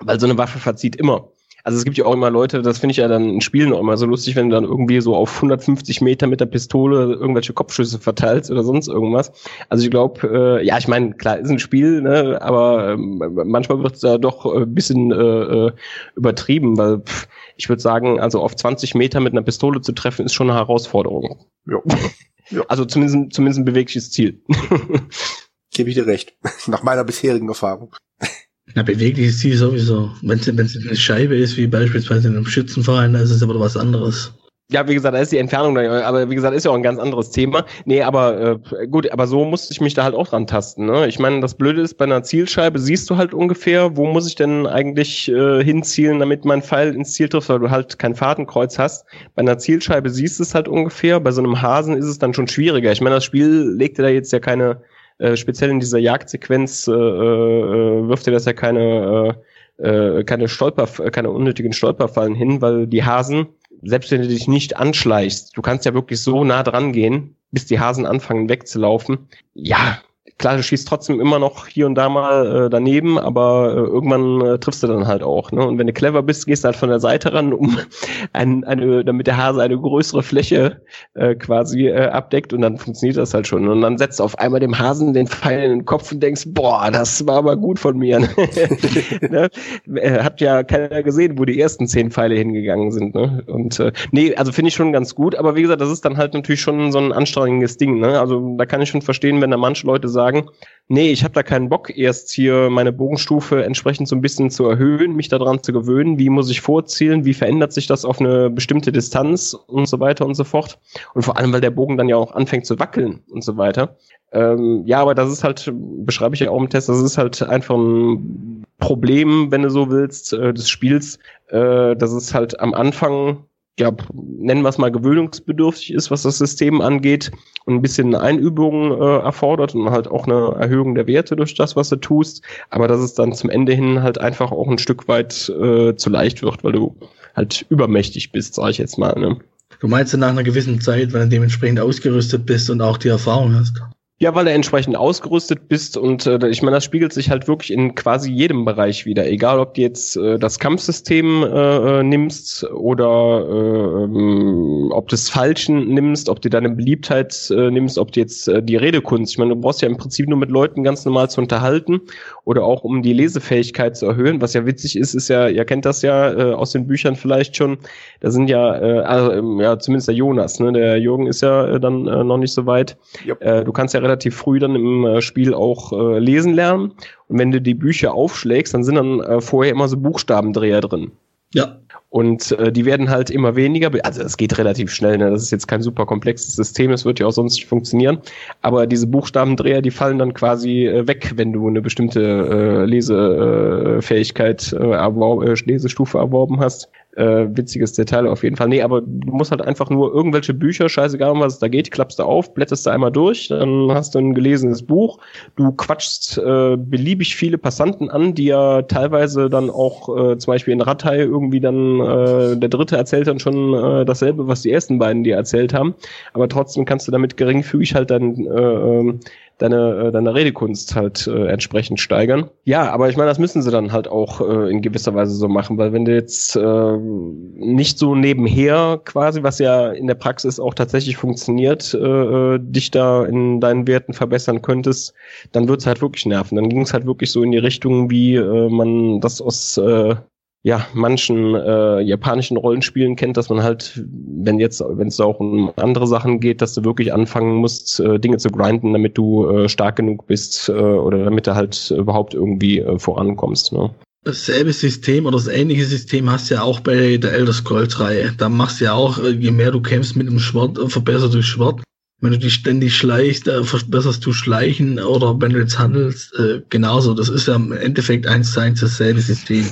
Weil so eine Waffe verzieht immer. Also es gibt ja auch immer Leute, das finde ich ja dann in Spielen auch immer so lustig, wenn du dann irgendwie so auf 150 Meter mit der Pistole irgendwelche Kopfschüsse verteilst oder sonst irgendwas. Also ich glaube, äh, ja, ich meine, klar, ist ein Spiel, ne, aber äh, manchmal wird es da doch ein bisschen äh, äh, übertrieben, weil pff, ich würde sagen, also auf 20 Meter mit einer Pistole zu treffen, ist schon eine Herausforderung. Ja. ja. Also zumindest, zumindest ein bewegliches Ziel. Gebe ich dir recht. Nach meiner bisherigen Erfahrung. Na, bewegliches Ziel sowieso. Wenn es eine Scheibe ist, wie beispielsweise in einem Schützenverein, dann ist es aber was anderes. Ja, wie gesagt, da ist die Entfernung, aber wie gesagt, ist ja auch ein ganz anderes Thema. Nee, aber äh, gut, aber so musste ich mich da halt auch dran tasten. Ne? Ich meine, das Blöde ist, bei einer Zielscheibe siehst du halt ungefähr, wo muss ich denn eigentlich äh, hinzielen, damit mein Pfeil ins Ziel trifft, weil du halt kein Fahrtenkreuz hast. Bei einer Zielscheibe siehst du es halt ungefähr, bei so einem Hasen ist es dann schon schwieriger. Ich meine, das Spiel legte da jetzt ja keine, äh, speziell in dieser Jagdsequenz, äh, äh, wirft dir das ja keine, äh, äh, keine Stolper, keine unnötigen Stolperfallen hin, weil die Hasen selbst wenn du dich nicht anschleichst, du kannst ja wirklich so nah dran gehen, bis die Hasen anfangen wegzulaufen. Ja, klar, du schießt trotzdem immer noch hier und da mal äh, daneben, aber äh, irgendwann äh, triffst du dann halt auch. Ne? Und wenn du clever bist, gehst du halt von der Seite ran, um ein, eine, damit der Hase eine größere Fläche äh, quasi äh, abdeckt und dann funktioniert das halt schon. Und dann setzt auf einmal dem Hasen den Pfeil in den Kopf und denkst, boah, das war aber gut von mir. ne? Äh, hat ja keiner gesehen, wo die ersten zehn Pfeile hingegangen sind. Ne? Und äh, nee, also finde ich schon ganz gut, aber wie gesagt, das ist dann halt natürlich schon so ein anstrengendes Ding. Ne? Also da kann ich schon verstehen, wenn da manche Leute sagen, sagen, nee, ich habe da keinen Bock, erst hier meine Bogenstufe entsprechend so ein bisschen zu erhöhen, mich daran zu gewöhnen, wie muss ich vorzielen, wie verändert sich das auf eine bestimmte Distanz und so weiter und so fort. Und vor allem, weil der Bogen dann ja auch anfängt zu wackeln und so weiter. Ähm, ja, aber das ist halt, beschreibe ich ja auch im Test, das ist halt einfach ein Problem, wenn du so willst, äh, des Spiels, äh, dass es halt am Anfang ja, nennen wir es mal gewöhnungsbedürftig ist, was das System angeht und ein bisschen Einübung äh, erfordert und halt auch eine Erhöhung der Werte durch das, was du tust, aber dass es dann zum Ende hin halt einfach auch ein Stück weit äh, zu leicht wird, weil du halt übermächtig bist, sag ich jetzt mal. Ne? Du meinst ja nach einer gewissen Zeit, wenn du dementsprechend ausgerüstet bist und auch die Erfahrung hast. Ja, weil du entsprechend ausgerüstet bist und äh, ich meine, das spiegelt sich halt wirklich in quasi jedem Bereich wieder. Egal, ob du jetzt äh, das Kampfsystem äh, äh nimmst oder äh, ähm, ob du das Falschen nimmst, ob du deine Beliebtheit äh, nimmst, ob du jetzt äh, die Redekunst. Ich meine, du brauchst ja im Prinzip nur mit Leuten ganz normal zu unterhalten oder auch um die Lesefähigkeit zu erhöhen. Was ja witzig ist, ist ja, ihr kennt das ja äh, aus den Büchern vielleicht schon. Da sind ja, äh, also, ähm, ja zumindest der Jonas, ne? Der Jürgen ist ja äh, dann äh, noch nicht so weit. Yep. Äh, du kannst ja relativ früh dann im äh, Spiel auch äh, lesen lernen. Und wenn du die Bücher aufschlägst, dann sind dann äh, vorher immer so Buchstabendreher drin. Ja. Und äh, die werden halt immer weniger, also es geht relativ schnell, ne? das ist jetzt kein super komplexes System, es wird ja auch sonst nicht funktionieren, aber diese Buchstabendreher, die fallen dann quasi äh, weg, wenn du eine bestimmte äh, Lesefähigkeit, äh, erworb, äh, Lesestufe erworben hast äh, witziges Detail auf jeden Fall. Nee, aber du musst halt einfach nur irgendwelche Bücher, scheißegal um was es da geht, klappst du auf, blätterst du einmal durch, dann hast du ein gelesenes Buch, du quatschst äh, beliebig viele Passanten an, die ja teilweise dann auch äh, zum Beispiel in Rattay irgendwie dann äh, der dritte erzählt dann schon äh, dasselbe, was die ersten beiden dir erzählt haben, aber trotzdem kannst du damit geringfügig halt dann äh, ähm, deine, äh, deine Redekunst halt äh, entsprechend steigern. Ja, aber ich meine, das müssen sie dann halt auch äh, in gewisser Weise so machen, weil wenn du jetzt äh, nicht so nebenher quasi, was ja in der Praxis auch tatsächlich funktioniert, äh, äh dich da in deinen Werten verbessern könntest, dann wird's halt wirklich nerven. Dann ging es halt wirklich so in die Richtung, wie äh, man das aus äh, ja, manchen äh, japanischen Rollenspielen kennt, dass man halt, wenn jetzt, wenn es auch um andere Sachen geht, dass du wirklich anfangen musst, äh, Dinge zu grinden, damit du äh, stark genug bist äh, oder damit du halt überhaupt irgendwie äh, vorankommst. Ne? Dasselbe System oder das ähnliche System hast du ja auch bei der Elder Scrolls-Reihe. Da machst du ja auch, äh, je mehr du kämpfst mit dem Schwert, äh, verbesserst du Schwert. Wenn du dich ständig schleichst, äh, verbesserst du Schleichen oder wenn du jetzt handelst, äh, genauso. Das ist ja im Endeffekt eins zu eins dasselbe System.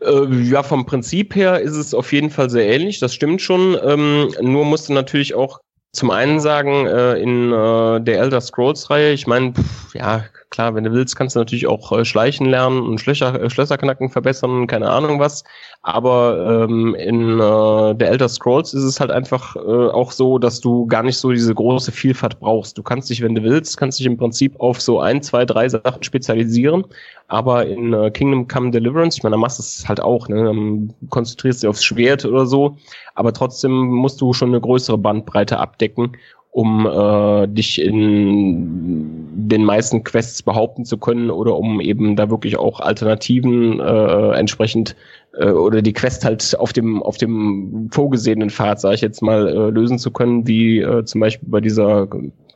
Äh, ja, vom Prinzip her ist es auf jeden Fall sehr ähnlich, das stimmt schon. Ähm, nur musst du natürlich auch zum einen sagen, äh, in äh, der Elder Scrolls-Reihe, ich meine, ja, klar, wenn du willst, kannst du natürlich auch äh, schleichen lernen und Schlösser, äh, Schlösserknacken verbessern, keine Ahnung was. Aber ähm, in äh, der Elder Scrolls ist es halt einfach äh, auch so, dass du gar nicht so diese große Vielfalt brauchst. Du kannst dich, wenn du willst, kannst dich im Prinzip auf so ein, zwei, drei Sachen spezialisieren. Aber in äh, Kingdom Come Deliverance, ich meine, da machst du es halt auch, ne? Dann konzentrierst du dich aufs Schwert oder so, aber trotzdem musst du schon eine größere Bandbreite abdecken, um äh, dich in den meisten Quests behaupten zu können oder um eben da wirklich auch Alternativen äh, entsprechend äh, oder die Quest halt auf dem auf dem vorgesehenen Pfad, sage ich jetzt mal, äh, lösen zu können, wie äh, zum Beispiel bei dieser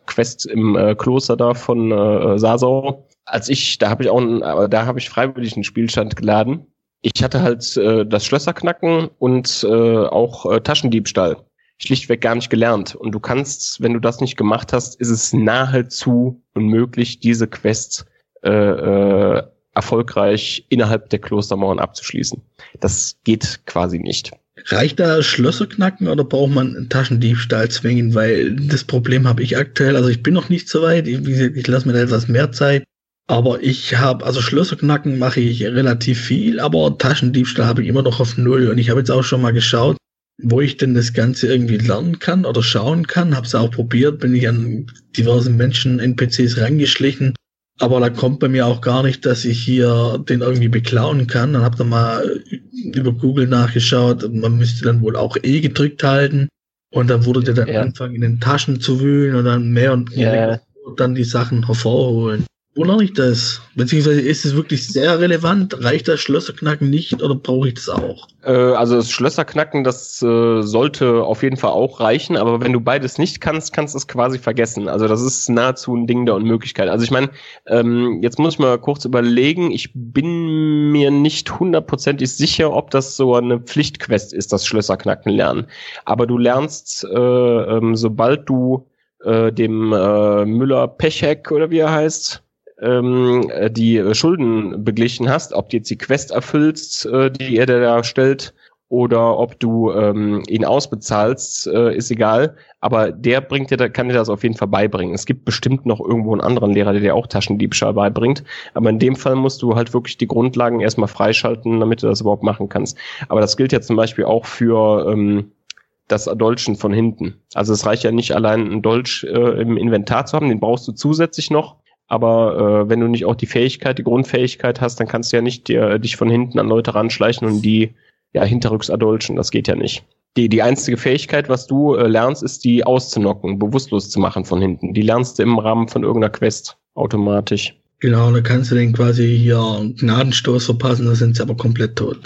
Quest im äh, Kloster da von äh, Sasau als ich, da habe ich auch, einen, da habe ich freiwillig einen Spielstand geladen. Ich hatte halt äh, das Schlösserknacken und äh, auch äh, Taschendiebstahl schlichtweg gar nicht gelernt. Und du kannst, wenn du das nicht gemacht hast, ist es nahezu unmöglich, diese Quests äh, äh, erfolgreich innerhalb der Klostermauern abzuschließen. Das geht quasi nicht. Reicht da Schlösser knacken oder braucht man Taschendiebstahl zwingen? Weil das Problem habe ich aktuell. Also ich bin noch nicht so weit. Ich, ich lasse mir da etwas mehr Zeit. Aber ich habe, also Schlösser knacken mache ich relativ viel, aber Taschendiebstahl habe ich immer noch auf Null. Und ich habe jetzt auch schon mal geschaut, wo ich denn das Ganze irgendwie lernen kann oder schauen kann. Habe es auch probiert, bin ich an diversen Menschen, NPCs reingeschlichen. Aber da kommt bei mir auch gar nicht, dass ich hier den irgendwie beklauen kann. Dann habe da mal über Google nachgeschaut. Man müsste dann wohl auch E gedrückt halten. Und dann wurde der dann ja. anfangen, in den Taschen zu wühlen und dann mehr und mehr ja. dann die Sachen hervorholen. Wo lerne ich das? Beziehungsweise ist es wirklich sehr relevant? Reicht das Schlösserknacken nicht oder brauche ich das auch? Äh, also das Schlösserknacken, das äh, sollte auf jeden Fall auch reichen, aber wenn du beides nicht kannst, kannst du es quasi vergessen. Also das ist nahezu ein Ding der Unmöglichkeit. Also ich meine, ähm, jetzt muss ich mal kurz überlegen, ich bin mir nicht hundertprozentig sicher, ob das so eine Pflichtquest ist, das Schlösserknacken lernen. Aber du lernst, äh, ähm, sobald du äh, dem äh, Müller Pechheck oder wie er heißt, ähm, äh, die äh, Schulden beglichen hast, ob du jetzt die Quest erfüllst, äh, die er dir da stellt, oder ob du ähm, ihn ausbezahlst, äh, ist egal. Aber der bringt dir, kann dir das auf jeden Fall beibringen. Es gibt bestimmt noch irgendwo einen anderen Lehrer, der dir auch Taschendiebstahl beibringt. Aber in dem Fall musst du halt wirklich die Grundlagen erstmal freischalten, damit du das überhaupt machen kannst. Aber das gilt ja zum Beispiel auch für ähm, das Dolchen von hinten. Also es reicht ja nicht allein einen Dolch äh, im Inventar zu haben, den brauchst du zusätzlich noch. Aber äh, wenn du nicht auch die Fähigkeit, die Grundfähigkeit hast, dann kannst du ja nicht dir, dich von hinten an Leute ranschleichen und die ja hinterrücks erdolchen. Das geht ja nicht. Die, die einzige Fähigkeit, was du äh, lernst, ist die auszunocken, bewusstlos zu machen von hinten. Die lernst du im Rahmen von irgendeiner Quest automatisch. Genau, da kannst du den quasi hier einen Gnadenstoß verpassen, da sind sie aber komplett tot.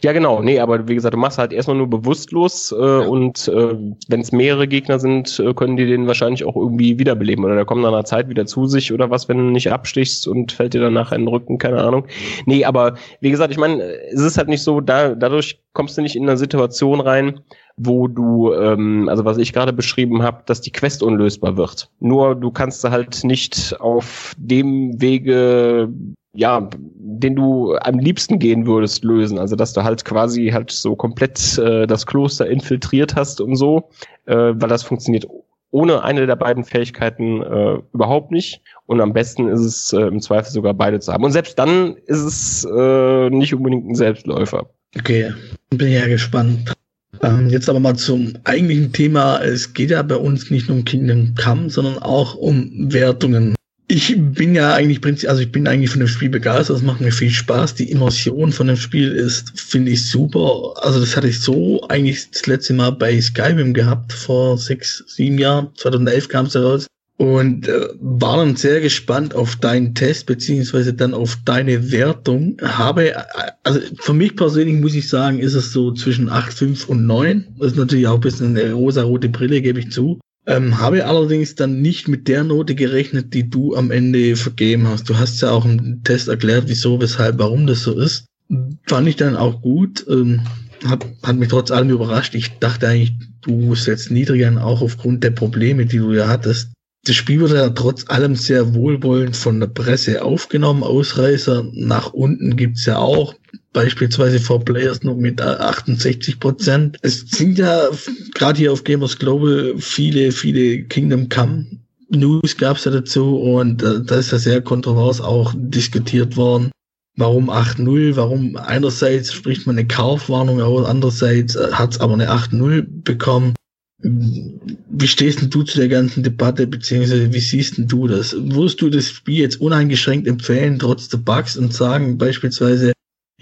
Ja, genau. Nee, aber wie gesagt, du machst halt erstmal nur bewusstlos äh, ja. und äh, wenn es mehrere Gegner sind, äh, können die den wahrscheinlich auch irgendwie wiederbeleben oder der kommt nach einer Zeit wieder zu sich oder was, wenn du nicht abstichst und fällt dir in den Rücken, keine Ahnung. Nee, aber wie gesagt, ich meine, es ist halt nicht so, da, dadurch kommst du nicht in eine Situation rein, wo du, ähm, also was ich gerade beschrieben habe, dass die Quest unlösbar wird. Nur du kannst halt nicht auf dem Wege ja, den du am liebsten gehen würdest, lösen. Also dass du halt quasi halt so komplett äh, das Kloster infiltriert hast und so, äh, weil das funktioniert ohne eine der beiden Fähigkeiten äh, überhaupt nicht. Und am besten ist es äh, im Zweifel sogar beide zu haben. Und selbst dann ist es äh, nicht unbedingt ein Selbstläufer. Okay, bin ja gespannt. Ähm, jetzt aber mal zum eigentlichen Thema. Es geht ja bei uns nicht nur um Kingdom Come, sondern auch um Wertungen Ich bin ja eigentlich prinzip, also ich bin eigentlich von dem Spiel begeistert. Es macht mir viel Spaß. Die Immersion von dem Spiel ist, finde ich super. Also das hatte ich so eigentlich das letzte Mal bei Skyrim gehabt vor sechs, sieben Jahren. 2011 kam es heraus und äh, war dann sehr gespannt auf deinen Test beziehungsweise dann auf deine Wertung. Habe, äh, also für mich persönlich muss ich sagen, ist es so zwischen 8,5 und 9. Das ist natürlich auch ein bisschen eine rosa-rote Brille, gebe ich zu. Ähm, habe allerdings dann nicht mit der Note gerechnet, die du am Ende vergeben hast. Du hast ja auch im Test erklärt, wieso, weshalb, warum das so ist. Fand ich dann auch gut. Ähm, hat, hat mich trotz allem überrascht. Ich dachte eigentlich, du setzt niedriger auch aufgrund der Probleme, die du ja hattest. Das Spiel wurde ja trotz allem sehr wohlwollend von der Presse aufgenommen. Ausreißer nach unten gibt's ja auch beispielsweise vor Players nur mit 68 Prozent. Es sind ja gerade hier auf Gamers Global viele, viele Kingdom Come News gab's ja dazu und äh, da ist ja sehr kontrovers auch diskutiert worden. Warum 8.0? Warum einerseits spricht man eine Kaufwarnung aus, andererseits äh, hat's aber eine 8.0 bekommen. Wie stehst denn du zu der ganzen Debatte, beziehungsweise wie siehst denn du das? Würdest du das Spiel jetzt uneingeschränkt empfehlen, trotz der Bugs und sagen beispielsweise,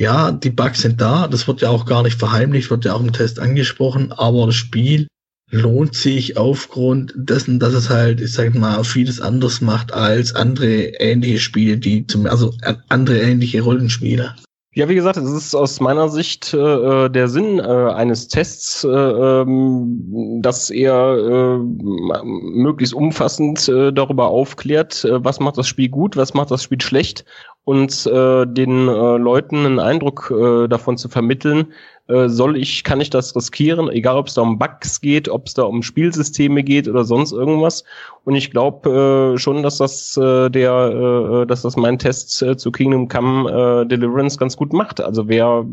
ja, die Bugs sind da, das wird ja auch gar nicht verheimlicht, wird ja auch im Test angesprochen, aber das Spiel lohnt sich aufgrund dessen, dass es halt, ich sag mal, vieles anders macht als andere ähnliche Spiele, die zum, also andere ähnliche Rollenspiele. Ja, wie gesagt, es ist aus meiner Sicht äh, der Sinn äh, eines Tests, äh, ähm, dass er äh, möglichst umfassend äh, darüber aufklärt, äh, was macht das Spiel gut, was macht das Spiel schlecht und äh, den äh, Leuten einen Eindruck äh, davon zu vermitteln, äh, soll ich, kann ich das riskieren, egal ob es da um Bugs geht, ob es da um Spielsysteme geht oder sonst irgendwas. Und ich glaube äh, schon, dass das äh, der, äh, dass das mein Test äh, zu Kingdom Come äh, Deliverance ganz gut macht. Also wer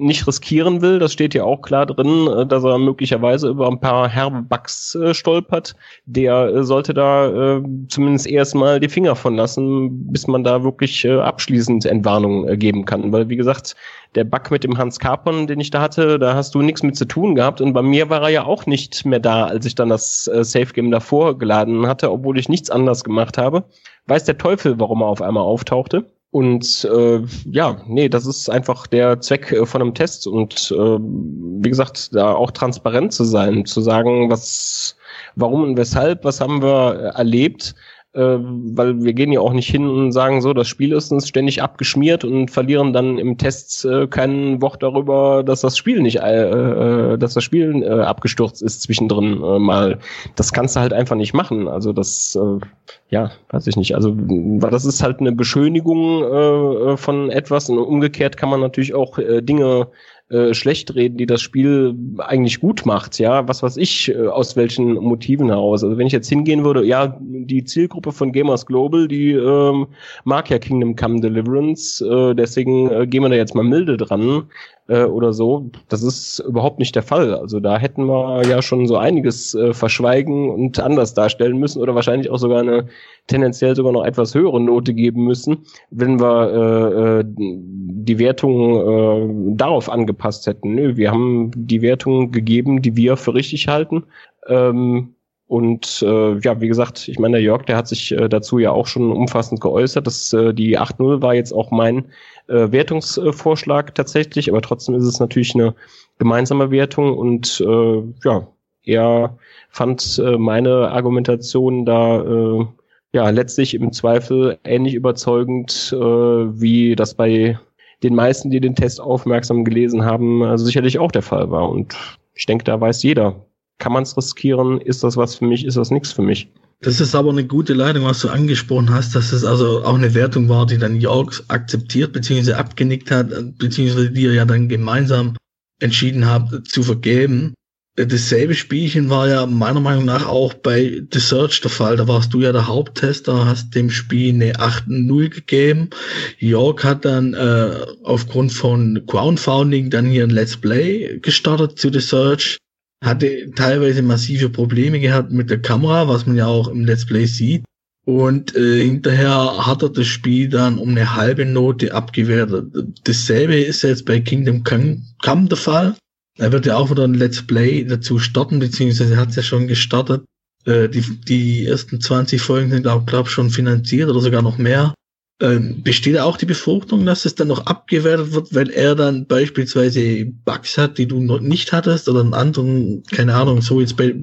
nicht riskieren will, das steht ja auch klar drin, äh, dass er möglicherweise über ein paar herbe Bugs äh, stolpert, der äh, sollte da äh, zumindest erstmal die Finger von lassen, bis man da wirklich äh, abschließend Entwarnung äh, geben kann. Weil, wie gesagt, der Bug mit dem Hans Carpon, den ich da hatte, da hast du nichts mit zu tun gehabt und bei mir war er ja auch nicht mehr da, als ich dann das äh, Safe Game davor geladen hatte, obwohl ich nichts anders gemacht habe. Weiß der Teufel, warum er auf einmal auftauchte. Und äh, ja, nee, das ist einfach der Zweck äh, von einem Test. Und äh, wie gesagt, da auch transparent zu sein, zu sagen, was, warum und weshalb, was haben wir äh, erlebt, weil wir gehen ja auch nicht hin und sagen so, das Spiel ist uns ständig abgeschmiert und verlieren dann im Test äh, kein Wort darüber, dass das Spiel nicht, äh, äh, dass das Spiel äh, abgestürzt ist zwischendrin äh, mal. Das kannst du halt einfach nicht machen. Also das, äh, ja, weiß ich nicht. Also weil das ist halt eine Beschönigung äh, von etwas und umgekehrt kann man natürlich auch äh, Dinge äh, schlecht reden, die das Spiel eigentlich gut macht, ja, was weiß ich, äh, aus welchen Motiven heraus. Also wenn ich jetzt hingehen würde, ja, die Zielgruppe von Gamers Global, die ähm, mag ja Kingdom Come Deliverance, äh, deswegen äh, gehen wir da jetzt mal milde dran äh, oder so. Das ist überhaupt nicht der Fall. Also da hätten wir ja schon so einiges äh, verschweigen und anders darstellen müssen oder wahrscheinlich auch sogar eine tendenziell sogar noch etwas höhere Note geben müssen, wenn wir äh, äh, die Wertung äh, darauf angepasst hätten. Nö, wir haben die Wertung gegeben, die wir für richtig halten. Ähm, und äh, ja, wie gesagt, ich meine, der Jörg, der hat sich äh, dazu ja auch schon umfassend geäußert. dass äh, die 8-0 war jetzt auch mein äh, Wertungsvorschlag tatsächlich, aber trotzdem ist es natürlich eine gemeinsame Wertung und äh, ja, er fand äh, meine Argumentation da äh, ja letztlich im Zweifel ähnlich überzeugend, äh, wie das bei den meisten, die den Test aufmerksam gelesen haben, also sicherlich auch der Fall war. Und ich denke, da weiß jeder, kann man es riskieren? Ist das was für mich? Ist das nichts für mich? Das ist aber eine gute Leitung, was du angesprochen hast, dass es also auch eine Wertung war, die dann York akzeptiert bzw. abgenickt hat, beziehungsweise die ihr ja dann gemeinsam entschieden habt zu vergeben. Dasselbe Spielchen war ja meiner Meinung nach auch bei The Search der Fall. Da warst du ja der Haupttester, hast dem Spiel eine 8-0 gegeben. York hat dann äh, aufgrund von Crowdfunding dann hier ein Let's Play gestartet zu The Search hatte teilweise massive Probleme gehabt mit der Kamera, was man ja auch im Let's Play sieht. Und äh, hinterher hat er das Spiel dann um eine halbe Note abgewertet. Dasselbe ist jetzt bei Kingdom Come, der Fall. Er wird ja auch wieder ein Let's Play dazu starten, beziehungsweise hat es ja schon gestartet. Äh, die, die ersten 20 Folgen sind, glaube glaub, schon finanziert oder sogar noch mehr. Ähm, besteht auch die Befruchtung, dass es dann noch abgewertet wird, wenn er dann beispielsweise Bugs hat, die du noch nicht hattest oder einen anderen, keine Ahnung, so jetzt bei,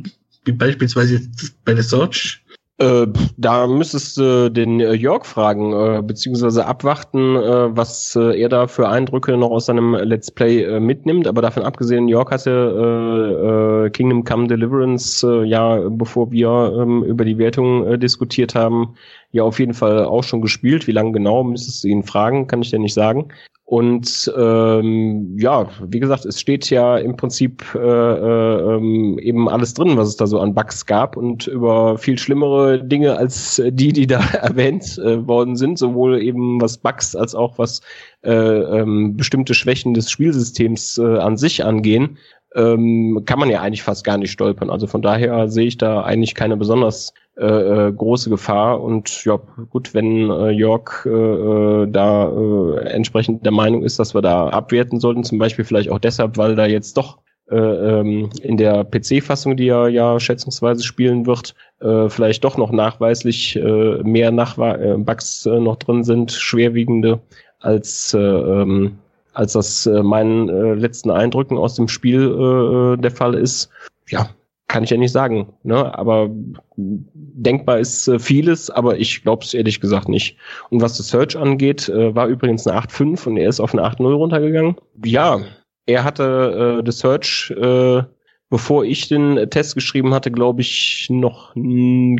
wie beispielsweise bei der Search? Äh, da müsstest du den äh, Jörg fragen, äh, beziehungsweise abwarten, äh, was äh, er da für Eindrücke noch aus seinem Let's Play mitnimmt. Aber davon abgesehen, Jörg hatte Kingdom Come Deliverance ja, bevor wir ähm, über die Wertung diskutiert haben, ja auf jeden Fall auch schon gespielt. Wie lange genau, müsstest du ihn fragen, kann ich dir nicht sagen. Und ähm, ja, wie gesagt, es steht ja im Prinzip äh, äh, ähm, eben alles drin, was es da so an Bugs gab und über viel schlimmere Dinge als die, die da erwähnt äh, worden sind, sowohl eben was Bugs als auch was äh, ähm, bestimmte Schwächen des Spielsystems äh, an sich angehen, ähm, kann man ja eigentlich fast gar nicht stolpern. Also von daher sehe ich da eigentlich keine besonders äh, äh, große Gefahr. Und ja, gut, wenn äh, York äh, äh, da äh, entsprechend der Meinung ist, dass wir da abwerten sollten, zum Beispiel vielleicht auch deshalb, weil da jetzt doch äh, ähm, in der PC-Fassung, die er ja schätzungsweise spielen wird, äh, vielleicht doch noch nachweislich äh, mehr Nachwa äh, Bugs äh, noch drin sind, schwerwiegende, als, äh, ähm, als das äh, meinen äh, letzten Eindrücken aus dem Spiel äh der Fall ist. Ja, kann ich ja nicht sagen. Ne? Aber denkbar ist äh, vieles, aber ich glaube es ehrlich gesagt nicht. Und was das Search angeht, äh, war übrigens eine 8.5 und er ist auf eine 8.0 runtergegangen. Ja, er hatte äh, das Search, äh, bevor ich den Test geschrieben hatte, glaube ich, noch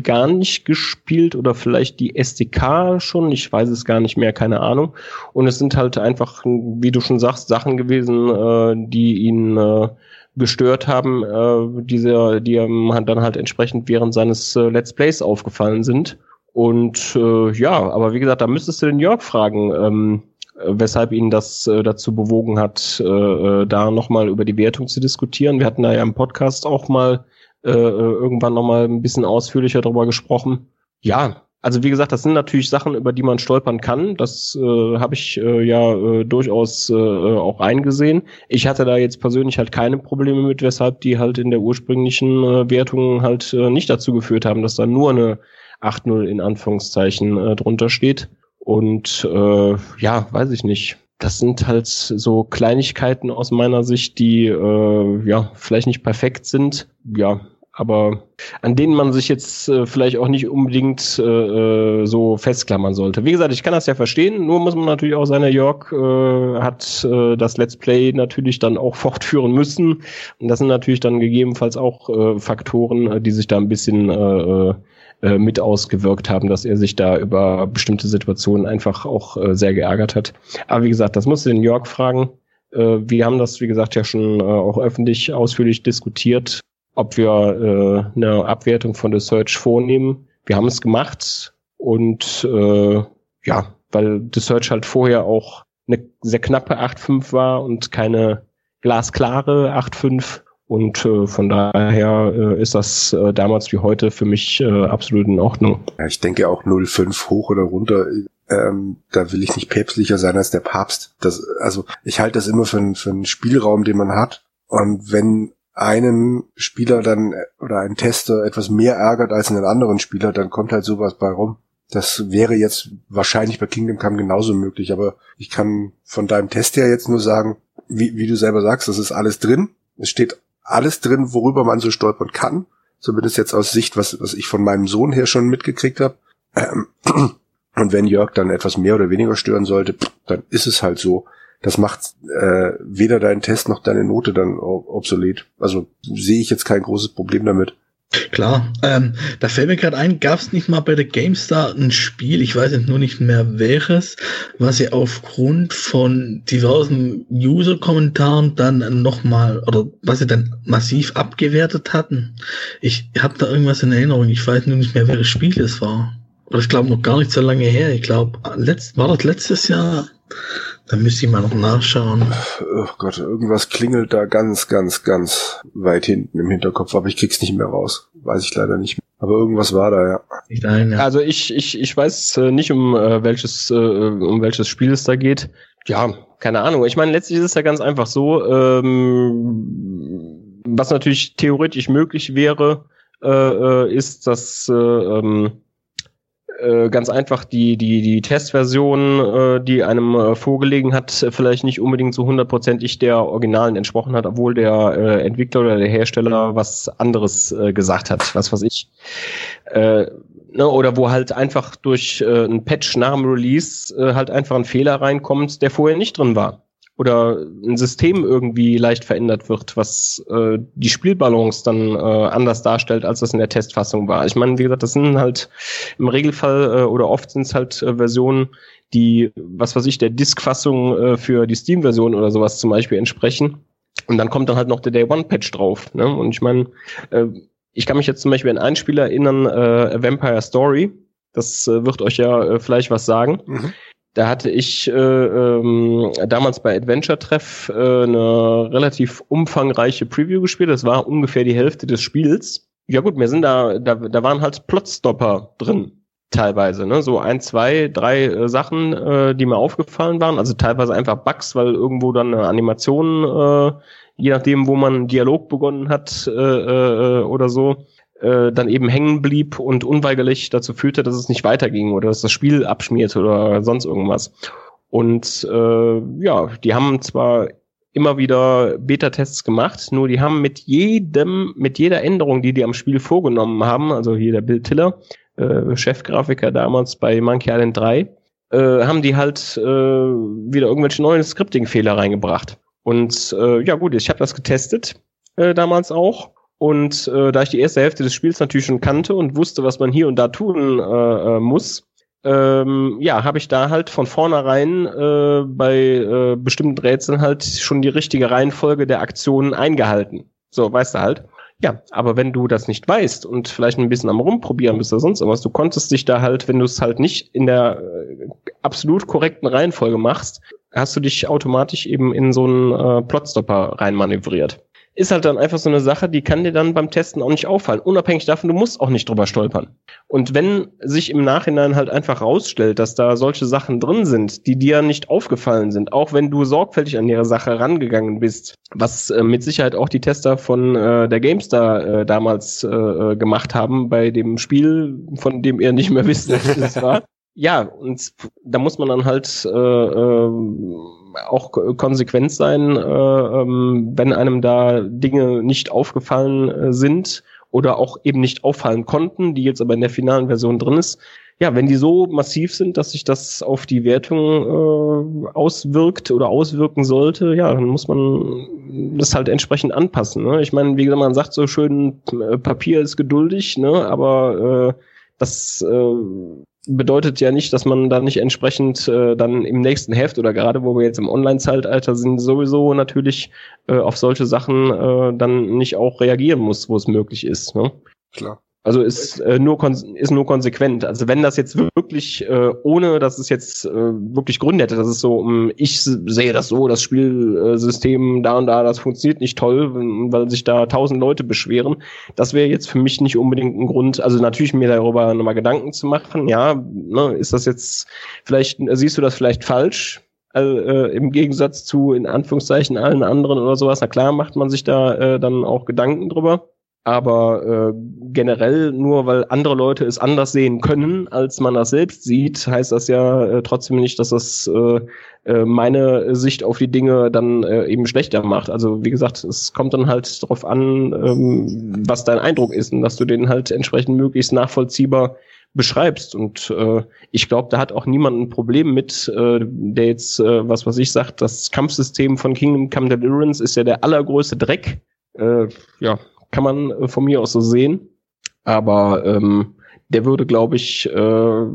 gar nicht gespielt oder vielleicht die SDK schon. Ich weiß es gar nicht mehr, keine Ahnung. Und es sind halt einfach, wie du schon sagst, Sachen gewesen, äh, die ihn äh, gestört haben, äh, diese, die ihm dann halt entsprechend während seines äh, Let's Plays aufgefallen sind. Und äh, ja, aber wie gesagt, da müsstest du den Jörg fragen, ähm, weshalb ihn das äh, dazu bewogen hat, äh, äh da nochmal über die Wertung zu diskutieren. Wir hatten da ja im Podcast auch mal äh, äh irgendwann nochmal ein bisschen ausführlicher darüber gesprochen. Ja, also wie gesagt, das sind natürlich Sachen, über die man stolpern kann. Das äh, habe ich äh, ja äh, durchaus äh, auch eingesehen. Ich hatte da jetzt persönlich halt keine Probleme mit, weshalb die halt in der ursprünglichen äh, Wertung halt äh, nicht dazu geführt haben, dass da nur eine 8-0 in Anführungszeichen äh, drunter steht. Und äh, ja, weiß ich nicht. Das sind halt so Kleinigkeiten aus meiner Sicht, die äh, ja vielleicht nicht perfekt sind. Ja, aber an denen man sich jetzt äh, vielleicht auch nicht unbedingt äh, äh, so festklammern sollte. Wie gesagt, ich kann das ja verstehen, nur muss man natürlich auch seine York äh, hat äh, das Let's Play natürlich dann auch fortführen müssen. Und das sind natürlich dann gegebenenfalls auch äh, Faktoren, äh, die sich da ein bisschen äh, äh, mit ausgewirkt haben, dass er sich da über bestimmte Situationen einfach auch äh, sehr geärgert hat. Aber wie gesagt, das musst du den York fragen. Äh, wir haben das, wie gesagt, ja schon auch öffentlich ausführlich diskutiert ob wir äh, eine Abwertung von The Search vornehmen. Wir haben es gemacht und äh, ja, weil The Search halt vorher auch eine sehr knappe 8.5 war und keine glasklare 8.5 und äh, von daher äh, ist das äh, damals wie heute für mich äh, absolut in Ordnung. Ja, ich denke auch 0,5 hoch oder runter. Ähm, da will ich nicht päpstlicher sein als der Papst. Das, also ich halte das immer für, für einen Spielraum, den man hat. Und wenn einen Spieler dann oder einen Tester etwas mehr ärgert als einen anderen Spieler, dann kommt halt sowas bei rum. Das wäre jetzt wahrscheinlich bei Kingdom Come genauso möglich, aber ich kann von deinem Test her jetzt nur sagen, wie, wie du selber sagst, das ist alles drin. Es steht alles drin, worüber man so stolpern kann. Zumindest jetzt aus Sicht, was, was ich von meinem Sohn her schon mitgekriegt habe. Und wenn Jörg dann etwas mehr oder weniger stören sollte, dann ist es halt so das macht äh, weder deinen Test noch deine Note dann obsolet. Also sehe ich jetzt kein großes Problem damit. Klar, ähm, da fällt mir gerade ein, gab es nicht mal bei der GameStar ein Spiel, ich weiß jetzt nur nicht mehr welches, was sie aufgrund von diversen User-Kommentaren dann nochmal, oder was sie dann massiv abgewertet hatten. Ich habe da irgendwas in Erinnerung, ich weiß nur nicht mehr, welches Spiel es war. Oder ich glaube noch gar nicht so lange her, ich glaube, war das letztes Jahr? Da müsste ich mal noch nachschauen. Oh Gott, irgendwas klingelt da ganz, ganz, ganz weit hinten im Hinterkopf, aber ich krieg's nicht mehr raus. Weiß ich leider nicht mehr. Aber irgendwas war da, ja. Also ich, ich, ich weiß äh, nicht, um äh, welches, äh, um welches Spiel es da geht. Ja, keine Ahnung. Ich meine, letztlich ist es ja ganz einfach so, ähm, was natürlich theoretisch möglich wäre, äh, äh ist, dass äh, ähm, äh, ganz einfach die, die, die Testversion, äh, die einem äh, vorgelegen hat, vielleicht nicht unbedingt so hundertprozentig der Originalen entsprochen hat, obwohl der äh, Entwickler oder der Hersteller was anderes äh, gesagt hat, was weiß ich. Äh, ne, oder wo halt einfach durch äh, ein Patch nach dem Release äh, halt einfach ein Fehler reinkommt, der vorher nicht drin war oder ein System irgendwie leicht verändert wird, was äh, die Spielbalance dann äh, anders darstellt, als das in der Testfassung war. Ich meine, wie gesagt, das sind halt im Regelfall äh, oder oft sind es halt äh, Versionen, die, was weiß ich, der Disk-Fassung äh, für die Steam-Version oder sowas zum Beispiel entsprechen. Und dann kommt dann halt noch der Day-One-Patch drauf. Ne? Und ich meine, äh, ich kann mich jetzt zum Beispiel an ein Spiel erinnern, äh, Vampire Story. Das äh, wird euch ja äh, vielleicht was sagen. Mhm. Da hatte ich äh, ähm, damals bei Adventure Treff äh, eine relativ umfangreiche Preview gespielt. Das war ungefähr die Hälfte des Spiels. Ja gut, mir sind da, da, da waren halt Plotstopper drin teilweise, ne? So ein, zwei, drei äh, Sachen, äh, die mir aufgefallen waren. Also teilweise einfach Bugs, weil irgendwo dann eine Animation, äh, je nachdem, wo man einen Dialog begonnen hat äh, äh, oder so, äh, dann eben hängen blieb und unweigerlich dazu führte, dass es nicht weiterging oder dass das Spiel abschmierte oder sonst irgendwas. Und äh, ja, die haben zwar immer wieder Beta-Tests gemacht, nur die haben mit jedem, mit jeder Änderung, die die am Spiel vorgenommen haben, also hier der Bill Tiller, äh, Chefgrafiker damals bei Monkey Island 3, äh, haben die halt äh, wieder irgendwelche neuen Scripting-Fehler reingebracht. Und äh, ja gut, ich habe das getestet äh, damals auch und äh, da ich die erste Hälfte des Spiels natürlich schon kannte und wusste, was man hier und da tun äh, äh, muss, ähm, ja, habe ich da halt von vornherein äh, bei äh, bestimmten Rätseln halt schon die richtige Reihenfolge der Aktionen eingehalten. So, weißt du halt. Ja, aber wenn du das nicht weißt und vielleicht ein bisschen am Rumprobieren bist oder sonst irgendwas, du konntest dich da halt, wenn du es halt nicht in der äh, absolut korrekten Reihenfolge machst, hast du dich automatisch eben in so einen äh, Plotstopper reinmanövriert ist halt dann einfach so eine Sache, die kann dir dann beim Testen auch nicht auffallen. Unabhängig davon, du musst auch nicht drüber stolpern. Und wenn sich im Nachhinein halt einfach rausstellt, dass da solche Sachen drin sind, die dir nicht aufgefallen sind, auch wenn du sorgfältig an ihre Sache rangegangen bist, was äh, mit Sicherheit auch die Tester von äh, der GameStar äh, damals äh, äh gemacht haben bei dem Spiel, von dem ihr nicht mehr wisst, was das war. Ja, und da muss man dann halt äh, äh, auch konsequent sein, äh, ähm, wenn einem da Dinge nicht aufgefallen äh, sind oder auch eben nicht auffallen konnten, die jetzt aber in der finalen Version drin ist. Ja, wenn die so massiv sind, dass sich das auf die Wertung äh, auswirkt oder auswirken sollte, ja, dann muss man das halt entsprechend anpassen. Ne? Ich meine, wie gesagt, man sagt so schön, äh, Papier ist geduldig, ne? aber äh, das äh, bedeutet ja nicht, dass man da nicht entsprechend äh, dann im nächsten Heft oder gerade wo wir jetzt im Online-Zeitalter sind, sowieso natürlich äh, auf solche Sachen äh, dann nicht auch reagieren muss, wo es möglich ist. Ne? Klar. Also ist äh, nur ist nur konsequent. Also wenn das jetzt wirklich äh, ohne, dass es jetzt äh, wirklich Gründe hätte, dass es so, um, ähm, ich sehe das so, das Spielsystem da und da, das funktioniert nicht toll, weil sich da tausend Leute beschweren, das wäre jetzt für mich nicht unbedingt ein Grund. Also natürlich mir darüber nochmal Gedanken zu machen. Ja, ne, ist das jetzt vielleicht siehst du das vielleicht falsch? Also, äh, im Gegensatz zu in Anführungszeichen allen anderen oder sowas. Na klar, macht man sich da äh, dann auch Gedanken drüber. Aber äh, generell, nur weil andere Leute es anders sehen können, als man das selbst sieht, heißt das ja äh, trotzdem nicht, dass das äh, äh, meine Sicht auf die Dinge dann äh, eben schlechter macht. Also wie gesagt, es kommt dann halt darauf an, ähm, was dein Eindruck ist und dass du den halt entsprechend möglichst nachvollziehbar beschreibst. Und äh, ich glaube, da hat auch niemand ein Problem mit, äh, der jetzt, äh, was was ich sagt, das Kampfsystem von Kingdom Come Deliverance ist ja der allergrößte Dreck. Äh, ja, kann man äh, von mir aus so sehen. Aber ähm, der würde, glaube ich, äh,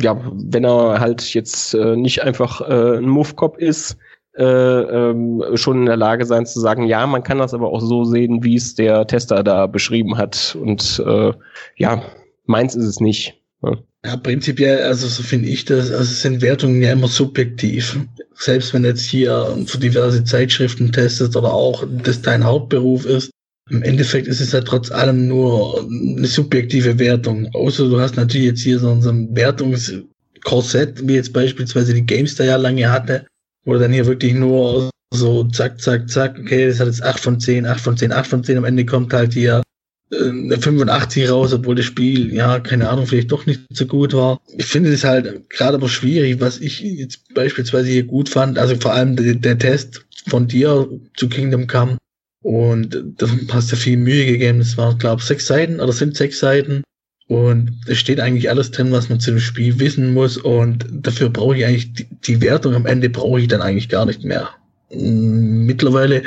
ja, wenn er halt jetzt äh, nicht einfach äh, ein Movecop ist, äh, ähm, schon in der Lage sein zu sagen, ja, man kann das aber auch so sehen, wie es der Tester da beschrieben hat. Und äh, ja, meins ist es nicht. Ja. Ja, prinzipiell, also so finde ich das, also sind Wertungen ja immer subjektiv. Selbst wenn jetzt hier für diverse Zeitschriften testest oder auch das dein Hauptberuf ist, im Endeffekt ist es ja trotz allem nur eine subjektive Wertung. Außer du hast natürlich jetzt hier so ein Wertungskorsett, wie jetzt beispielsweise die Gamestar ja lange hatte, wo dann hier wirklich nur so zack, zack, zack, okay, das hat jetzt 8 von 10, 8 von 10, 8 von 10, am Ende kommt halt hier äh, eine 85 raus, obwohl das Spiel, ja, keine Ahnung, vielleicht doch nicht so gut war. Ich finde es halt gerade aber schwierig, was ich jetzt beispielsweise hier gut fand, also vor allem der, der Test von dir zu Kingdom Come. Und da hast du viel Mühe gegeben. Es waren, glaube ich, sechs Seiten oder sind sechs Seiten. Und es steht eigentlich alles drin, was man zu dem Spiel wissen muss. Und dafür brauche ich eigentlich die, die Wertung am Ende brauche ich dann eigentlich gar nicht mehr. Mittlerweile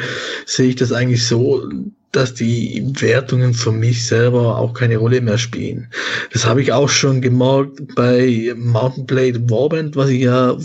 sehe ich das eigentlich so, dass die Wertungen für mich selber auch keine Rolle mehr spielen. Das habe ich auch schon gemerkt bei Mountain Blade Warband, was ich ja,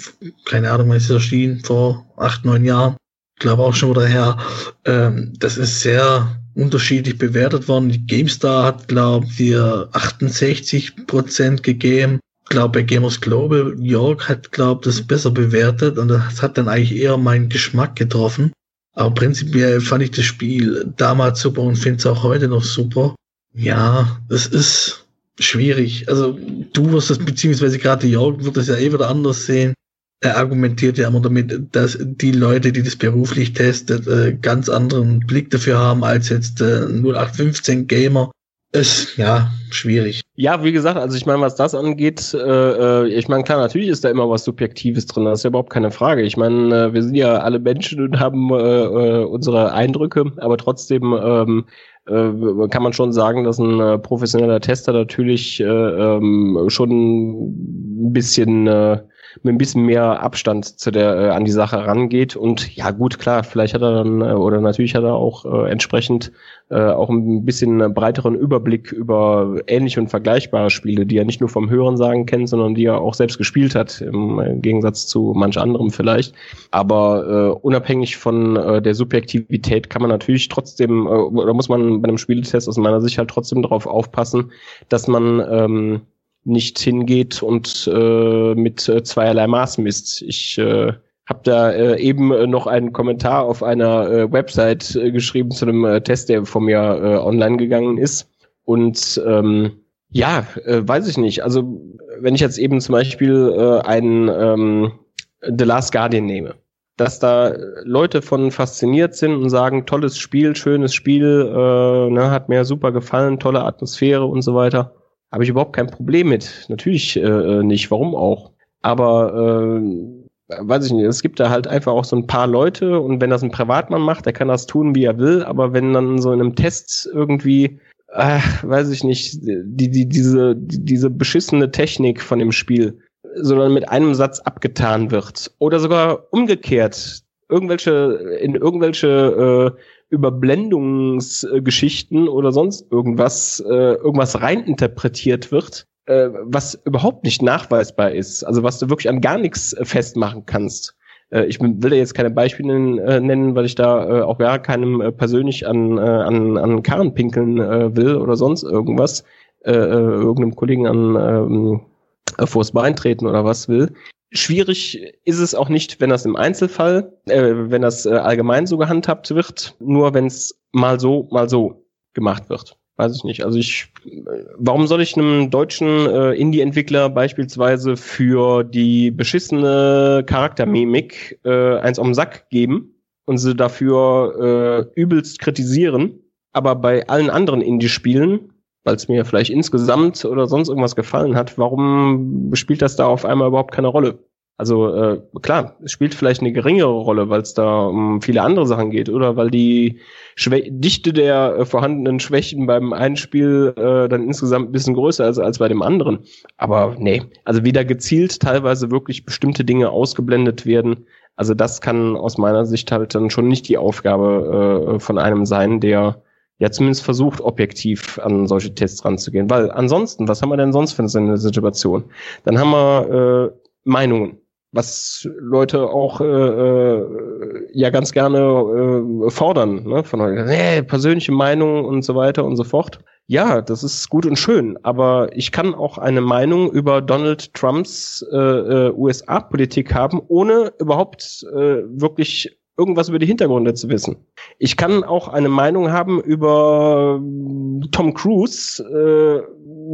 keine Ahnung, wann es erschienen, vor acht, neun Jahren, glaube auch schon wieder her. Ähm, das ist sehr unterschiedlich bewertet worden. GameStar hat, glaube ich, 68 Prozent gegeben. Ich glaube, bei Gamers Global York hat, glaube das besser bewertet und das hat dann eigentlich eher meinen Geschmack getroffen. Aber prinzipiell fand ich das Spiel damals super und finde es auch heute noch super. Ja, es ist schwierig. Also du wirst das, beziehungsweise gerade Jörg wird das ja eh wieder anders sehen. Er argumentiert ja immer damit, dass die Leute, die das beruflich testet, äh, ganz anderen Blick dafür haben als jetzt äh, 0815 Gamer, ist ja schwierig. Ja, wie gesagt, also ich meine, was das angeht, äh, äh, ich meine, klar, natürlich ist da immer was Subjektives drin, das ist ja überhaupt keine Frage. Ich meine, äh, wir sind ja alle Menschen und haben äh, äh, unsere Eindrücke, aber trotzdem ähm, äh, kann man schon sagen, dass ein äh, professioneller Tester natürlich äh, ähm, schon ein bisschen äh, mit ein bisschen mehr Abstand zu der äh, an die Sache rangeht und ja gut klar vielleicht hat er dann äh, oder natürlich hat er auch äh, entsprechend äh, auch ein bisschen breiteren Überblick über ähnliche und vergleichbare Spiele, die er nicht nur vom Hören sagen kennt, sondern die er auch selbst gespielt hat im äh, Gegensatz zu manch anderem vielleicht. Aber äh, unabhängig von äh, der Subjektivität kann man natürlich trotzdem äh, oder muss man bei einem Spieletest aus meiner Sicht halt trotzdem darauf aufpassen, dass man ähm, nicht hingeht und äh, mit äh, zweierlei Maß misst. Ich äh, habe da äh, eben äh, noch einen Kommentar auf einer äh, Website äh, geschrieben zu einem äh, Test, der von mir äh, online gegangen ist. Und ähm, ja, äh, weiß ich nicht. Also wenn ich jetzt eben zum Beispiel äh, einen ähm, The Last Guardian nehme, dass da Leute von fasziniert sind und sagen, tolles Spiel, schönes Spiel, äh, ne, hat mir super gefallen, tolle Atmosphäre und so weiter. Habe ich überhaupt kein Problem mit. Natürlich äh, äh, nicht, warum auch. Aber äh, weiß ich nicht, es gibt da halt einfach auch so ein paar Leute und wenn das ein Privatmann macht, der kann das tun, wie er will, aber wenn dann so in einem Test irgendwie, äh, weiß ich nicht, die, die, diese, die, diese beschissene Technik von dem Spiel, sondern mit einem Satz abgetan wird oder sogar umgekehrt, irgendwelche, in irgendwelche äh, Überblendungsgeschichten oder sonst irgendwas, äh, irgendwas reininterpretiert wird, äh, was überhaupt nicht nachweisbar ist. Also was du wirklich an gar nichts festmachen kannst. Äh, ich will da jetzt keine Beispiele äh, nennen, weil ich da äh, auch gar keinem äh, persönlich an, äh, an, an Karren pinkeln äh, will oder sonst irgendwas. Äh, äh, irgendeinem Kollegen an ähm, vors Bein treten oder was will. Schwierig ist es auch nicht, wenn das im Einzelfall, äh, wenn das äh, allgemein so gehandhabt wird, nur wenn es mal so, mal so gemacht wird. Weiß ich nicht. Also ich, warum soll ich einem deutschen äh, Indie-Entwickler beispielsweise für die beschissene Charaktermimik äh, eins um den Sack geben und sie dafür äh, übelst kritisieren, aber bei allen anderen Indie-Spielen weil es mir vielleicht insgesamt oder sonst irgendwas gefallen hat, warum spielt das da auf einmal überhaupt keine Rolle? Also äh, klar, es spielt vielleicht eine geringere Rolle, weil es da um viele andere Sachen geht oder weil die Schwä Dichte der äh, vorhandenen Schwächen beim einen Spiel äh, dann insgesamt ein bisschen größer ist als bei dem anderen. Aber nee, also wieder gezielt teilweise wirklich bestimmte Dinge ausgeblendet werden. Also das kann aus meiner Sicht halt dann schon nicht die Aufgabe äh, von einem sein, der ja zumindest versucht, objektiv an solche Tests ranzugehen. Weil ansonsten, was haben wir denn sonst für eine Situation? Dann haben wir äh, Meinungen, was Leute auch äh, äh, ja ganz gerne äh, fordern, ne? von euch, äh, persönliche Meinungen und so weiter und so fort. Ja, das ist gut und schön, aber ich kann auch eine Meinung über Donald Trumps äh, äh, USA-Politik haben, ohne überhaupt äh, wirklich irgendwas über die Hintergründe zu wissen. Ich kann auch eine Meinung haben über äh, Tom Cruise, äh,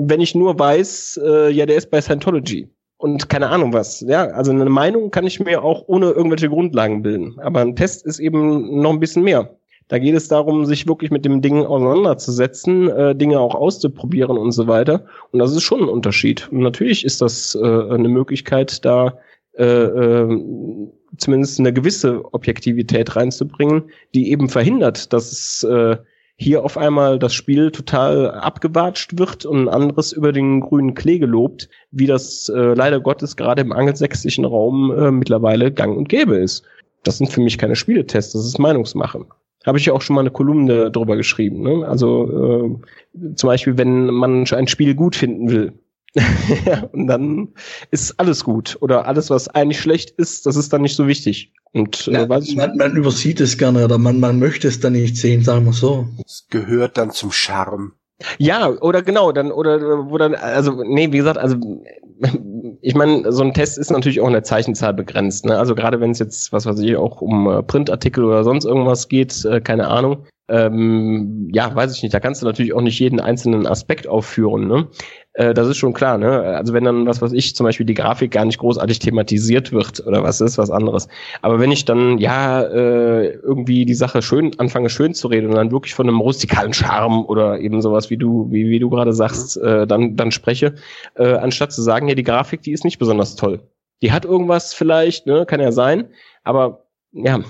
wenn ich nur weiß, äh, ja, der ist bei Scientology. Und keine Ahnung was. Ja, also eine Meinung kann ich mir auch ohne irgendwelche Grundlagen bilden. Aber ein Test ist eben noch ein bisschen mehr. Da geht es darum, sich wirklich mit dem Ding auseinanderzusetzen, äh, Dinge auch auszuprobieren und so weiter. Und das ist schon ein Unterschied. Und natürlich ist das äh, eine Möglichkeit, da äh, äh, zumindest eine gewisse Objektivität reinzubringen, die eben verhindert, dass es äh, hier auf einmal das Spiel total abgewatscht wird und ein anderes über den grünen Klee gelobt, wie das äh, leider Gottes gerade im angelsächsischen Raum äh, mittlerweile gang und gäbe ist. Das sind für mich keine Spieletests, das ist Meinungsmache. Habe ich ja auch schon mal eine Kolumne drüber geschrieben. Ne? Also äh, zum Beispiel, wenn man ein Spiel gut finden will, und dann ist alles gut. Oder alles, was eigentlich schlecht ist, das ist dann nicht so wichtig. Und äh, ja, weiß ich man, man übersieht es gerne oder man, man möchte es dann nicht sehen, sagen wir so. Es gehört dann zum Charme. Ja, oder genau, dann, oder wo dann, also, nee, wie gesagt, also ich meine, so ein Test ist natürlich auch in der Zeichenzahl begrenzt. Ne? Also gerade wenn es jetzt, was weiß ich, auch um äh, Printartikel oder sonst irgendwas geht, äh, keine Ahnung, ähm, ja, weiß ich nicht, da kannst du natürlich auch nicht jeden einzelnen Aspekt aufführen, ne? Äh, das ist schon klar, ne? Also wenn dann, was weiß ich, zum Beispiel die Grafik gar nicht großartig thematisiert wird oder was ist, was anderes. Aber wenn ich dann, ja, äh, irgendwie die Sache schön, anfange schön zu reden und dann wirklich von einem rustikalen Charme oder eben sowas, wie du, wie, wie du gerade sagst, äh, dann, dann spreche, äh, anstatt zu sagen, ja, die Grafik, die ist nicht besonders toll. Die hat irgendwas vielleicht, ne, kann ja sein, aber ja,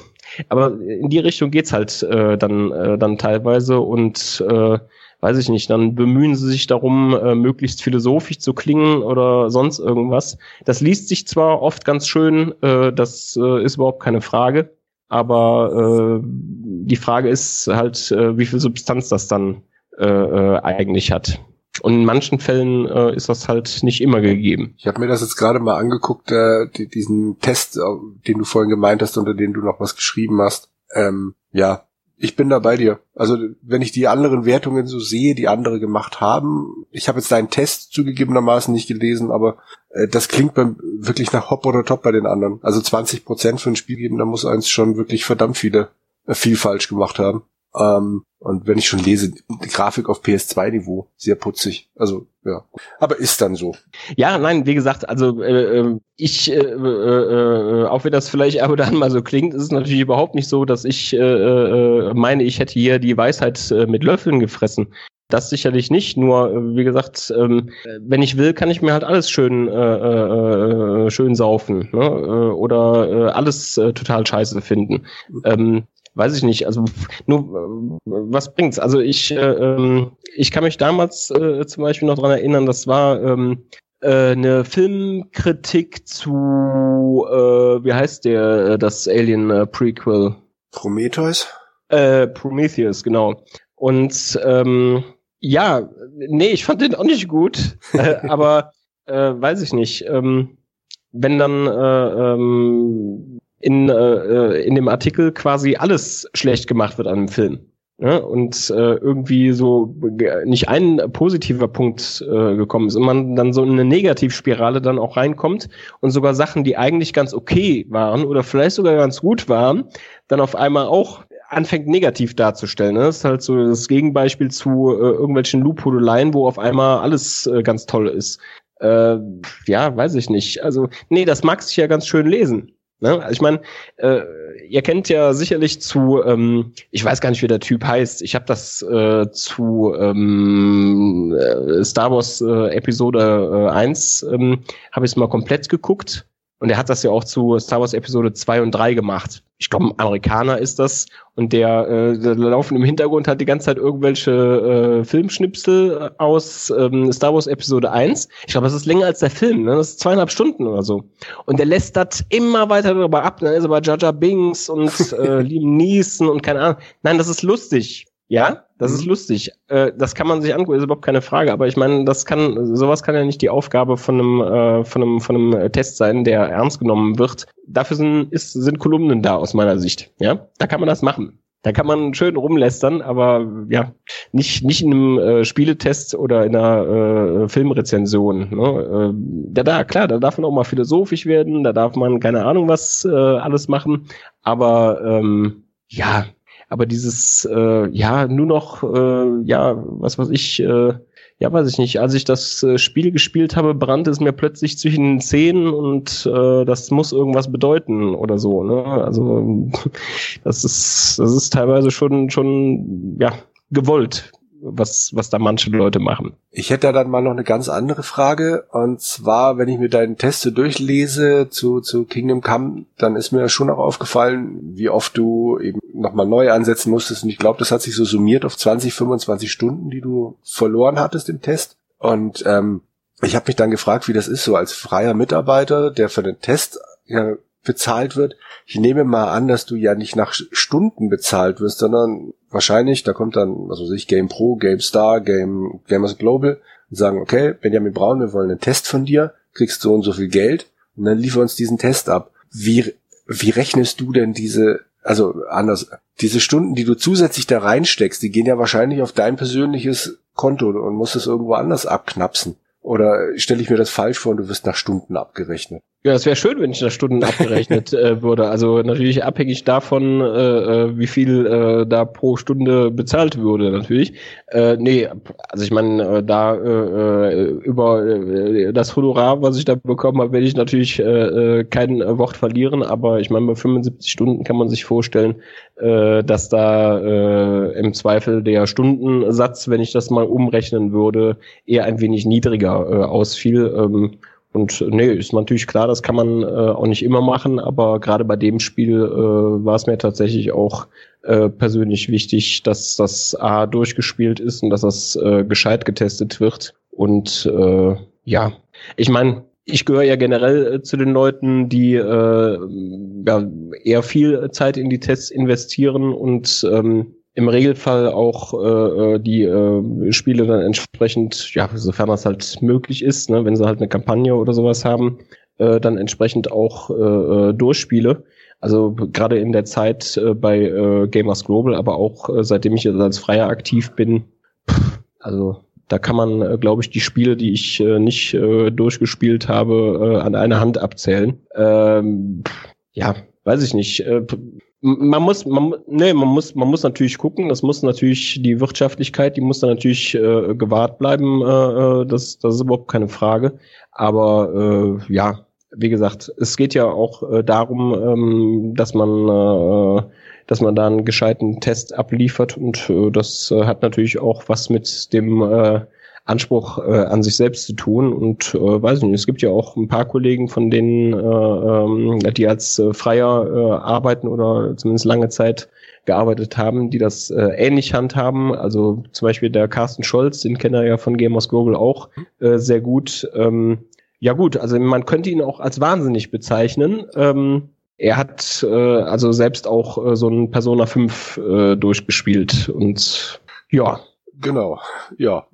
aber in die Richtung geht's halt äh, dann, äh, dann teilweise und äh, weiß ich nicht, dann bemühen sie sich darum, äh, möglichst philosophisch zu klingen oder sonst irgendwas. Das liest sich zwar oft ganz schön, äh, das äh, ist überhaupt keine Frage, aber äh, die Frage ist halt, äh, wie viel Substanz das dann äh, äh, eigentlich hat. Und in manchen Fällen äh, ist das halt nicht immer gegeben. Ich habe mir das jetzt gerade mal angeguckt, äh, die, diesen Test, äh, den du vorhin gemeint hast, unter den du noch was geschrieben hast. Ähm, ja, ich bin da bei dir. Also wenn ich die anderen Wertungen so sehe, die andere gemacht haben, ich habe jetzt deinen Test zugegebenermaßen nicht gelesen, aber äh, das klingt beim, wirklich nach Hop oder Top bei den anderen. Also 20 Prozent für ein Spiel geben, da muss eins schon wirklich verdammt viele äh, viel falsch gemacht haben. Ähm, und wenn ich schon lese, die Grafik auf PS2-Niveau, sehr putzig. Also, ja. Aber ist dann so. Ja, nein, wie gesagt, also äh, ähm, ich, äh, äh, äh, auch wenn das vielleicht ab und an mal so klingt, ist es natürlich überhaupt nicht so, dass ich äh, äh, meine, ich hätte hier die Weisheit äh, mit Löffeln gefressen. Das sicherlich nicht, nur wie gesagt, ähm, wenn ich will, kann ich mir halt alles schön äh, äh, schön saufen ne? Äh, oder äh, alles äh, total scheiße finden. Ähm, weiß ich nicht, also nur was bringt's? Also ich, äh, ähm, ich kann mich damals äh, zum Beispiel noch dran erinnern, das war ähm, äh, eine Filmkritik zu, äh, wie heißt der, äh, das Alien äh, Prequel? Prometheus? Äh, Prometheus, genau. Und ähm, ja, nee, ich fand den auch nicht gut, äh, aber äh, weiß ich nicht. Ähm, wenn dann äh, ähm, in, äh, in dem Artikel quasi alles schlecht gemacht wird an dem Film. Ja, und äh, irgendwie so nicht ein positiver Punkt äh, gekommen ist und man dann so in eine Negativspirale dann auch reinkommt und sogar Sachen, die eigentlich ganz okay waren oder vielleicht sogar ganz gut waren, dann auf einmal auch anfängt negativ darzustellen. Ne? Das ist halt so das Gegenbeispiel zu äh, irgendwelchen Loophudeleien, wo auf einmal alles äh, ganz toll ist. Äh, ja, weiß ich nicht. Also, nee, das mag sich ja ganz schön lesen. Ne? Ich meine, äh, ihr kennt ja sicherlich zu, ähm, ich weiß gar nicht, wie der Typ heißt. Ich habe das äh, zu ähm, äh, Star Wars äh, Episode äh, 1 ähm, habe ich es mal komplett geguckt. Und er hat das ja auch zu Star Wars Episode 2 und 3 gemacht. Ich glaube, ein Amerikaner ist das. Und der, äh, der laufen im Hintergrund hat die ganze Zeit irgendwelche äh, Filmschnipsel aus ähm, Star Wars Episode 1. Ich glaube, das ist länger als der Film, ne? Das ist zweieinhalb Stunden oder so. Und der lässt das immer weiter darüber ab. Dann ist er bei Jaja Bings und äh, Liam Neeson und keine Ahnung. Nein, das ist lustig. Ja, das mhm. ist lustig. Äh, das kann man sich angucken, ist überhaupt keine Frage. Aber ich meine, das kann, sowas kann ja nicht die Aufgabe von einem, äh, von einem, von einem Test sein, der ernst genommen wird. Dafür sind, ist, sind Kolumnen da aus meiner Sicht. Ja, da kann man das machen. Da kann man schön rumlästern, aber ja, nicht, nicht in einem äh, Spieletest oder in einer äh, Filmrezension. Ne? Äh, da, da, klar, da darf man auch mal philosophisch werden, da darf man keine Ahnung was äh, alles machen. Aber ähm, ja, aber dieses, äh, ja, nur noch, äh, ja, was weiß ich, äh, ja, weiß ich nicht, als ich das äh, Spiel gespielt habe, brannte es mir plötzlich zwischen den Zähnen und äh, das muss irgendwas bedeuten oder so. Ne? Also das ist, das ist teilweise schon, schon ja, gewollt, was, was da manche Leute machen. Ich hätte da dann mal noch eine ganz andere Frage. Und zwar, wenn ich mir deinen Test so durchlese zu, zu Kingdom Come, dann ist mir schon auch aufgefallen, wie oft du eben nochmal neu ansetzen musstest. Und ich glaube, das hat sich so summiert auf 20, 25 Stunden, die du verloren hattest im Test. Und ähm, ich habe mich dann gefragt, wie das ist, so als freier Mitarbeiter, der für den Test ja, bezahlt wird. Ich nehme mal an, dass du ja nicht nach Stunden bezahlt wirst, sondern wahrscheinlich, da kommt dann, was weiß ich, Game Pro, Game Star, Game, Gamers Global und sagen, okay, Benjamin Braun, wir wollen einen Test von dir, kriegst so und so viel Geld und dann liefer uns diesen Test ab. Wie, wie rechnest du denn diese, also anders, diese Stunden, die du zusätzlich da reinsteckst, die gehen ja wahrscheinlich auf dein persönliches Konto und musst es irgendwo anders abknapsen. Oder stelle ich mir das falsch vor und du wirst nach Stunden abgerechnet? Ja, es wäre schön, wenn ich nach Stunden abgerechnet äh, würde. Also natürlich abhängig davon, äh, äh, wie viel äh, da pro Stunde bezahlt würde, natürlich. Äh, nee, also ich meine, äh, da äh, äh, über äh, das Honorar, was ich da bekommen habe, werde ich natürlich äh, äh kein Wort verlieren, aber ich meine, bei 75 Stunden kann man sich vorstellen, äh, dass da äh, im Zweifel der Stundensatz, wenn ich das mal umrechnen würde, eher ein wenig niedriger äh, ausfiel. Ähm, und nee, ist natürlich klar, das kann man äh, auch nicht immer machen, aber gerade bei dem Spiel äh, war es mir tatsächlich auch äh, persönlich wichtig, dass das A durchgespielt ist und dass das äh, gescheit getestet wird. Und äh, ja, ich meine, ich gehöre ja generell äh, zu den Leuten, die äh, ja, eher viel Zeit in die Tests investieren und ähm, im Regelfall auch äh, äh, die äh, Spiele dann entsprechend, ja, sofern das halt möglich ist, ne, wenn sie halt eine Kampagne oder sowas haben, äh, dann entsprechend auch äh, äh durchspiele. Also gerade in der Zeit äh, bei äh, Gamers Global, aber auch äh, seitdem ich als Freier aktiv bin, pff, also da kann man, äh, glaube ich, die Spiele, die ich äh, nicht äh, durchgespielt habe, äh, an einer Hand abzählen. Ähm, ja, weiß ich nicht. Äh, man muss, man, nee, man muss, man muss natürlich gucken. Das muss natürlich die Wirtschaftlichkeit, die muss dann natürlich äh, gewahrt bleiben. Äh, äh, das, das ist überhaupt keine Frage. Aber äh, ja, wie gesagt, es geht ja auch äh, darum, ähm, dass man, äh, dass man da einen gescheiten Test abliefert und äh, das äh, hat natürlich auch was mit dem äh, Anspruch äh, an sich selbst zu tun. Und äh, weiß nicht, es gibt ja auch ein paar Kollegen, von denen, äh, ähm, die als äh, Freier äh, arbeiten oder zumindest lange Zeit gearbeitet haben, die das äh, ähnlich handhaben. Also zum Beispiel der Carsten Scholz, den kennt er ja von Gamers Global auch äh, sehr gut. Ähm, ja gut, also man könnte ihn auch als wahnsinnig bezeichnen. Ähm, er hat äh, also selbst auch äh, so ein Persona 5 äh, durchgespielt und ja. Genau, ja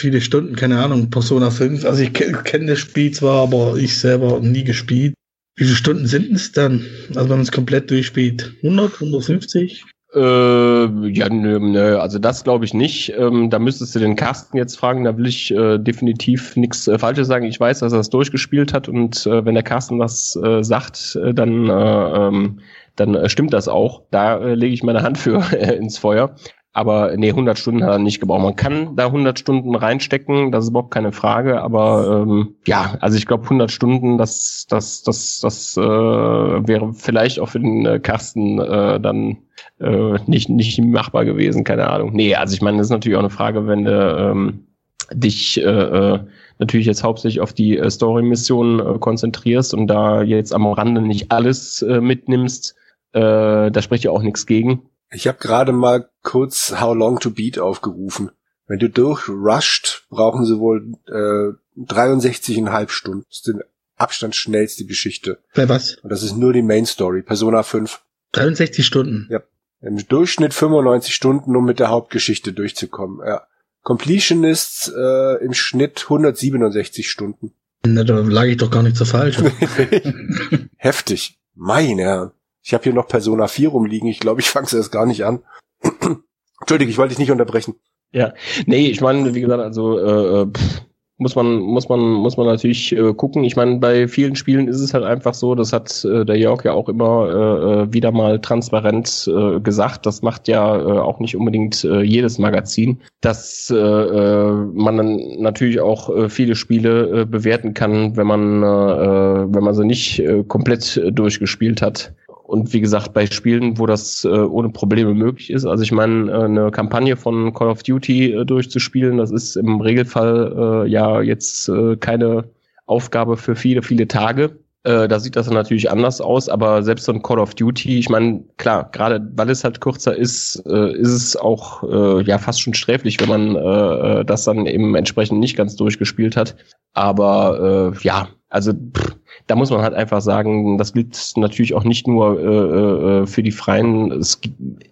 viele Stunden, keine Ahnung, Persona 5. Also ich kenne das Spiel zwar, aber ich selber nie gespielt. Wie viele Stunden sind es dann? Also wenn man es komplett durchspielt? 100, 150? Äh, ja, nö, nö, also das glaube ich nicht. Ähm, da müsstest du den Carsten jetzt fragen, da will ich äh, definitiv nichts äh, Falsches sagen. Ich weiß, dass er es durchgespielt hat und äh, wenn der Carsten das äh, sagt, äh, dann, äh, ähm, dann stimmt das auch. Da lege ich meine Hand für ins Feuer. Aber nee, 100 Stunden hat er nicht gebraucht. Man kann da 100 Stunden reinstecken, das ist überhaupt keine Frage. Aber ähm, ja, also ich glaube 100 Stunden, das, das, das, das äh, wäre vielleicht auch für den äh, Carsten äh, dann äh, nicht, nicht machbar gewesen. Keine Ahnung. Nee, also ich meine, das ist natürlich auch eine Frage, wenn du ähm, dich äh, äh, natürlich jetzt hauptsächlich auf die äh, Story-Missionen äh, konzentrierst und da jetzt am Rande nicht alles äh, mitnimmst, äh, da spricht ja auch nichts gegen. Ich habe gerade mal kurz How Long to Beat aufgerufen. Wenn du durchrusht, brauchen sie wohl äh, 63,5 Stunden. Das ist die Abstand schnellste Geschichte. Bei was? Und das ist nur die Main Story, Persona 5. 63 Stunden? Ja. Im Durchschnitt 95 Stunden, um mit der Hauptgeschichte durchzukommen. Ja. Completionists äh, im Schnitt 167 Stunden. Na, da lag ich doch gar nicht so falsch. Heftig. Meine Herren. Ich habe hier noch Persona 4 rumliegen. Ich glaube, ich fange es erst gar nicht an. Entschuldige, ich wollte dich nicht unterbrechen. Ja, nee, ich meine, wie gesagt, also äh, äh, pff, muss man, muss man, muss man natürlich äh, gucken. Ich meine, bei vielen Spielen ist es halt einfach so, das hat äh, der Jörg ja auch immer äh, äh wieder mal transparent äh, gesagt, das macht ja äh, auch nicht unbedingt äh, jedes Magazin, dass äh, äh, man dann natürlich auch äh, viele Spiele äh, bewerten kann, wenn man, äh, wenn man sie nicht äh, komplett durchgespielt hat. Und wie gesagt, bei Spielen, wo das äh, ohne Probleme möglich ist, also ich meine, äh, eine Kampagne von Call of Duty äh, durchzuspielen, das ist im Regelfall äh, ja jetzt äh, keine Aufgabe für viele, viele Tage. Äh, da sieht das dann natürlich anders aus, aber selbst so ein Call of Duty, ich meine, klar, gerade weil es halt kürzer ist, äh, ist es auch äh, ja fast schon sträflich, wenn man äh, äh das dann eben entsprechend nicht ganz durchgespielt hat. Aber äh, ja, also pff, da muss man halt einfach sagen, das gilt natürlich auch nicht nur äh, äh, für die Freien, es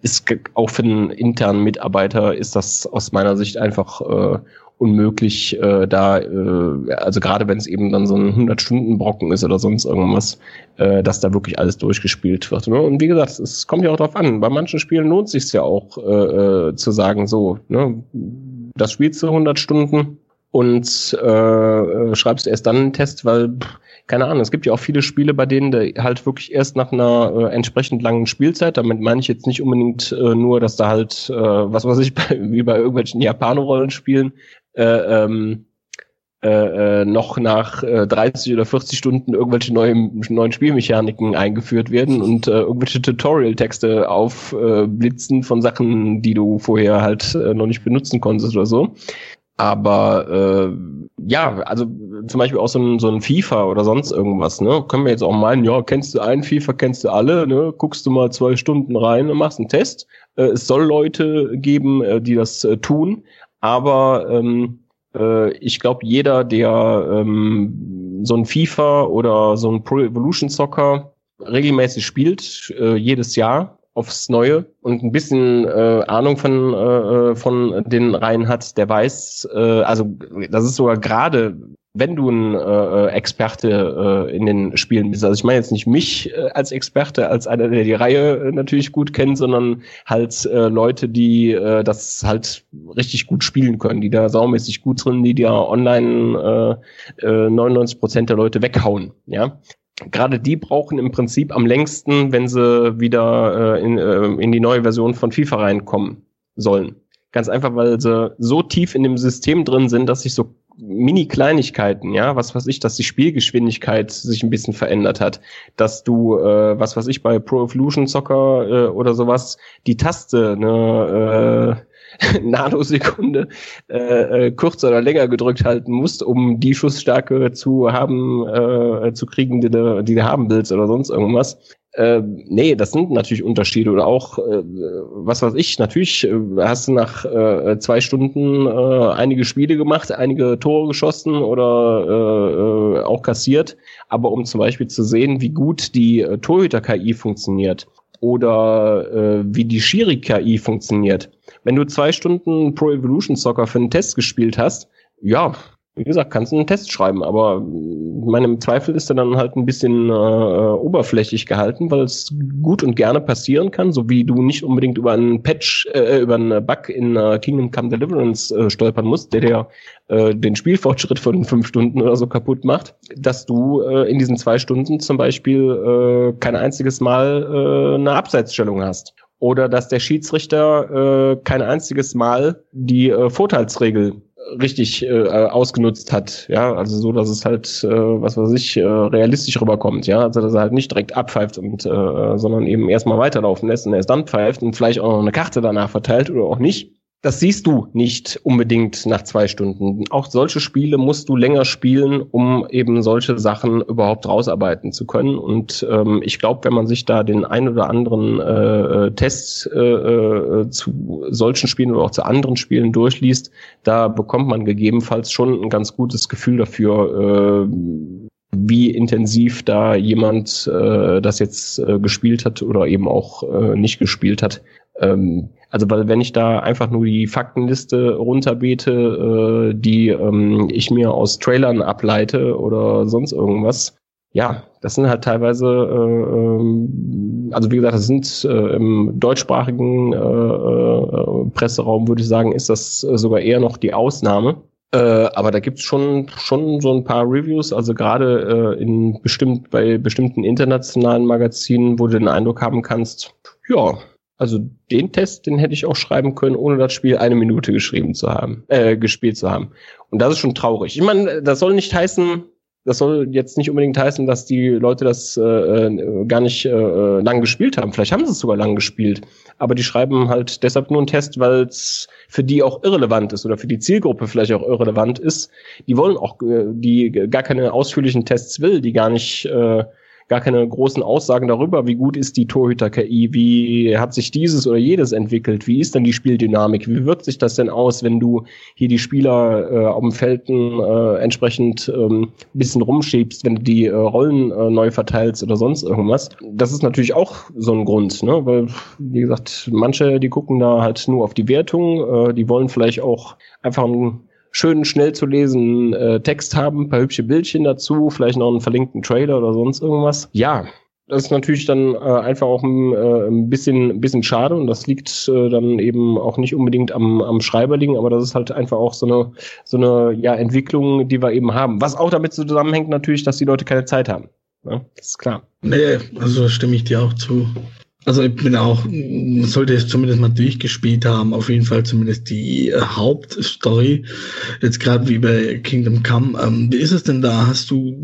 ist auch für den internen Mitarbeiter ist das aus meiner Sicht einfach äh, unmöglich, äh, da, äh, also gerade wenn es eben dann so ein 100-Stunden-Brocken ist oder sonst irgendwas, äh, dass da wirklich alles durchgespielt wird. Ne? Und wie gesagt, es kommt ja auch drauf an. Bei manchen Spielen lohnt sich ja auch äh, äh, zu sagen, so, ne, das spielst du 100 Stunden und äh, äh, schreibst erst dann einen Test, weil pff, keine Ahnung, es gibt ja auch viele Spiele, bei denen halt wirklich erst nach einer äh, entsprechend langen Spielzeit, damit meine ich jetzt nicht unbedingt äh, nur, dass da halt, äh, was weiß ich, bei, wie bei irgendwelchen Japaner-Rollenspielen, äh, ähm, äh, äh, noch nach äh, 30 oder 40 Stunden irgendwelche neuen, neuen Spielmechaniken eingeführt werden und äh, irgendwelche Tutorial-Texte aufblitzen von Sachen, die du vorher halt äh, noch nicht benutzen konntest oder so. Aber äh, ja, also zum Beispiel auch so ein, so ein FIFA oder sonst irgendwas, ne? Können wir jetzt auch meinen, ja, kennst du einen FIFA, kennst du alle, ne? Guckst du mal zwei Stunden rein und machst einen Test. Äh, es soll Leute geben, äh, die das äh, tun, aber ähm, äh, ich glaube, jeder, der ähm, so ein FIFA oder so ein Pro Evolution Soccer regelmäßig spielt, äh, jedes Jahr, aufs Neue und ein bisschen äh, Ahnung von, äh, von den Reihen hat, der weiß, äh, also das ist sogar gerade, wenn du ein äh, Experte äh, in den Spielen bist. Also ich meine jetzt nicht mich äh, als Experte, als einer, der die Reihe äh, natürlich gut kennt, sondern halt äh, Leute, die äh, das halt richtig gut spielen können, die da saumäßig gut drin, die dir online äh, äh, 99 Prozent der Leute weghauen. Ja, gerade die brauchen im Prinzip am längsten, wenn sie wieder äh, in, äh, in die neue Version von FIFA reinkommen sollen. Ganz einfach, weil sie so tief in dem System drin sind, dass sich so Mini-Kleinigkeiten, ja, was weiß ich, dass die Spielgeschwindigkeit sich ein bisschen verändert hat, dass du, äh, was weiß ich, bei Pro Evolution Soccer äh, oder sowas, die Taste, ne, äh, Nanosekunde äh, äh, kürzer oder länger gedrückt halten musst, um die Schussstärke zu haben, äh, zu kriegen, die du, die du haben willst oder sonst irgendwas. Äh, nee, das sind natürlich Unterschiede. Oder auch, äh, was weiß ich, natürlich äh, hast du nach äh, zwei Stunden äh, einige Spiele gemacht, einige Tore geschossen oder äh, äh, auch kassiert. Aber um zum Beispiel zu sehen, wie gut die äh, Torhüter-KI funktioniert oder äh, wie die Schiri-KI funktioniert. Wenn du zwei Stunden Pro Evolution Soccer für einen Test gespielt hast, ja, wie gesagt, kannst du einen Test schreiben, aber meinem Zweifel ist er dann halt ein bisschen äh, oberflächlich gehalten, weil es gut und gerne passieren kann, so wie du nicht unbedingt über einen Patch, äh, über einen Bug in äh, Kingdom Come Deliverance äh, stolpern musst, der dir äh, den Spielfortschritt von fünf Stunden oder so kaputt macht, dass du äh, in diesen zwei Stunden zum Beispiel äh, kein einziges Mal äh, eine Abseitsstellung hast oder dass der Schiedsrichter äh, kein einziges Mal die äh, Vorteilsregel richtig äh, ausgenutzt hat, ja, also so, dass es halt, äh, was weiß ich, äh, realistisch rüberkommt, ja, also dass er halt nicht direkt abpfeift und, äh, sondern eben erstmal weiterlaufen lässt und erst dann pfeift und vielleicht auch noch eine Karte danach verteilt oder auch nicht das siehst du nicht unbedingt nach zwei Stunden. Auch solche Spiele musst du länger spielen, um eben solche Sachen überhaupt rausarbeiten zu können. Und ähm, ich glaube, wenn man sich da den ein oder anderen äh, äh Test äh, äh, zu solchen Spielen oder auch zu anderen Spielen durchliest, da bekommt man gegebenenfalls schon ein ganz gutes Gefühl dafür, äh, wie intensiv da jemand äh, das jetzt äh, gespielt hat oder eben auch äh, nicht gespielt hat. Ähm, also weil wenn ich da einfach nur die Faktenliste runterbete, äh, die ähm, ich mir aus Trailern ableite oder sonst irgendwas, ja, das sind halt teilweise, äh, ähm, also wie gesagt, das sind äh, im deutschsprachigen äh, äh, Presseraum, würde ich sagen, ist das sogar eher noch die Ausnahme. Äh, aber da gibt's schon, schon so ein paar Reviews, also gerade äh, in bestimmt, bei bestimmten internationalen Magazinen, wo du den Eindruck haben kannst, ja, also den Test, den hätte ich auch schreiben können, ohne das Spiel eine Minute geschrieben zu haben, äh, gespielt zu haben. Und das ist schon traurig. Ich meine, das soll nicht heißen, das soll jetzt nicht unbedingt heißen, dass die Leute das äh, äh, gar nicht äh, lang gespielt haben. Vielleicht haben sie es sogar lang gespielt. Aber die schreiben halt deshalb nur einen Test, weil es für die auch irrelevant ist oder für die Zielgruppe vielleicht auch irrelevant ist. Die wollen auch, äh, die gar keine ausführlichen Tests will, die gar nicht äh, gar keine großen Aussagen darüber, wie gut ist die Torhüter-KI, wie hat sich dieses oder jedes entwickelt, wie ist denn die Spieldynamik, wie wirkt sich das denn aus, wenn du hier die Spieler äh, auf dem Felden äh, entsprechend ähm, bisschen rumschiebst, wenn du die äh, Rollen äh, neu verteilst oder sonst irgendwas. Das ist natürlich auch so ein Grund, ne? weil, wie gesagt, manche, die gucken da halt nur auf die Wertung, äh, die wollen vielleicht auch einfach ein schönen, schnell zu lesen äh, Text haben, ein paar hübsche Bildchen dazu, vielleicht noch einen verlinkten Trailer oder sonst irgendwas. Ja, das ist natürlich dann äh, einfach auch ein, äh, ein, bisschen, ein bisschen schade und das liegt äh, dann eben auch nicht unbedingt am, am Schreiberling, aber das ist halt einfach auch so eine, so eine ja, Entwicklung, die wir eben haben. Was auch damit zusammenhängt natürlich, dass die Leute keine Zeit haben. Ja, ne? das ist klar. Nee, also stimme ich dir auch zu. Also ich bin auch, sollte es zumindest mal durchgespielt haben, auf jeden Fall zumindest die äh, Hauptstory. Jetzt gerade wie bei Kingdom Come. Ähm, wie ist es denn da? Hast du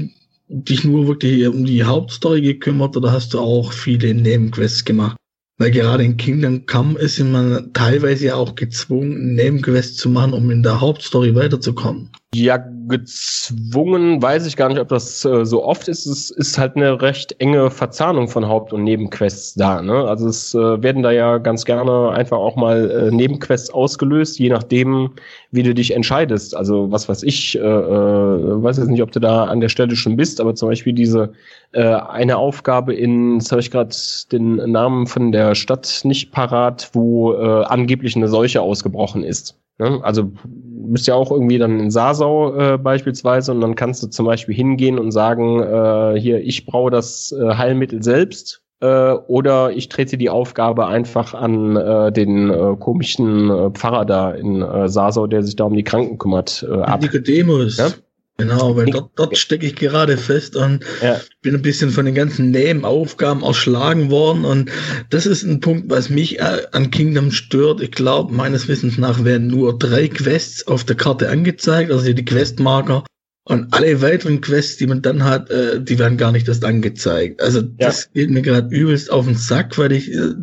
dich nur wirklich um die Hauptstory gekümmert oder hast du auch viele Nebenquests gemacht? Weil gerade in Kingdom Come ist man teilweise ja auch gezwungen, Nebenquests zu machen, um in der Hauptstory weiterzukommen. Ja, gezwungen weiß ich gar nicht, ob das äh, so oft ist. Es ist halt eine recht enge Verzahnung von Haupt- und Nebenquests da. Ne? Also es äh, werden da ja ganz gerne einfach auch mal äh, Nebenquests ausgelöst, je nachdem, wie du dich entscheidest. Also was weiß ich, äh, äh, weiß jetzt nicht, ob du da an der Stelle schon bist, aber zum Beispiel diese äh, eine Aufgabe in, jetzt habe ich gerade den Namen von der Stadt nicht parat, wo äh, angeblich eine Seuche ausgebrochen ist. Ne? Also bist ja auch irgendwie dann in Sasau äh, beispielsweise und dann kannst du zum Beispiel hingehen und sagen, äh, hier, ich brauche das äh, Heilmittel selbst äh, oder ich trete die Aufgabe einfach an äh, den äh, komischen äh, Pfarrer da in äh, Sasau, der sich da um die Kranken kümmert, äh, ab. Nikodemus. Ja? Genau, weil dort, dort stecke ich gerade fest und ja. bin ein bisschen von den ganzen Nebenaufgaben erschlagen worden. Und das ist ein Punkt, was mich äh, an Kingdom stört. Ich glaube, meines Wissens nach werden nur drei Quests auf der Karte angezeigt, also die Questmarker. Und alle weiteren Quests, die man dann hat, äh, die werden gar nicht erst angezeigt. Also ja. das geht mir gerade übelst auf den Sack, weil ich äh,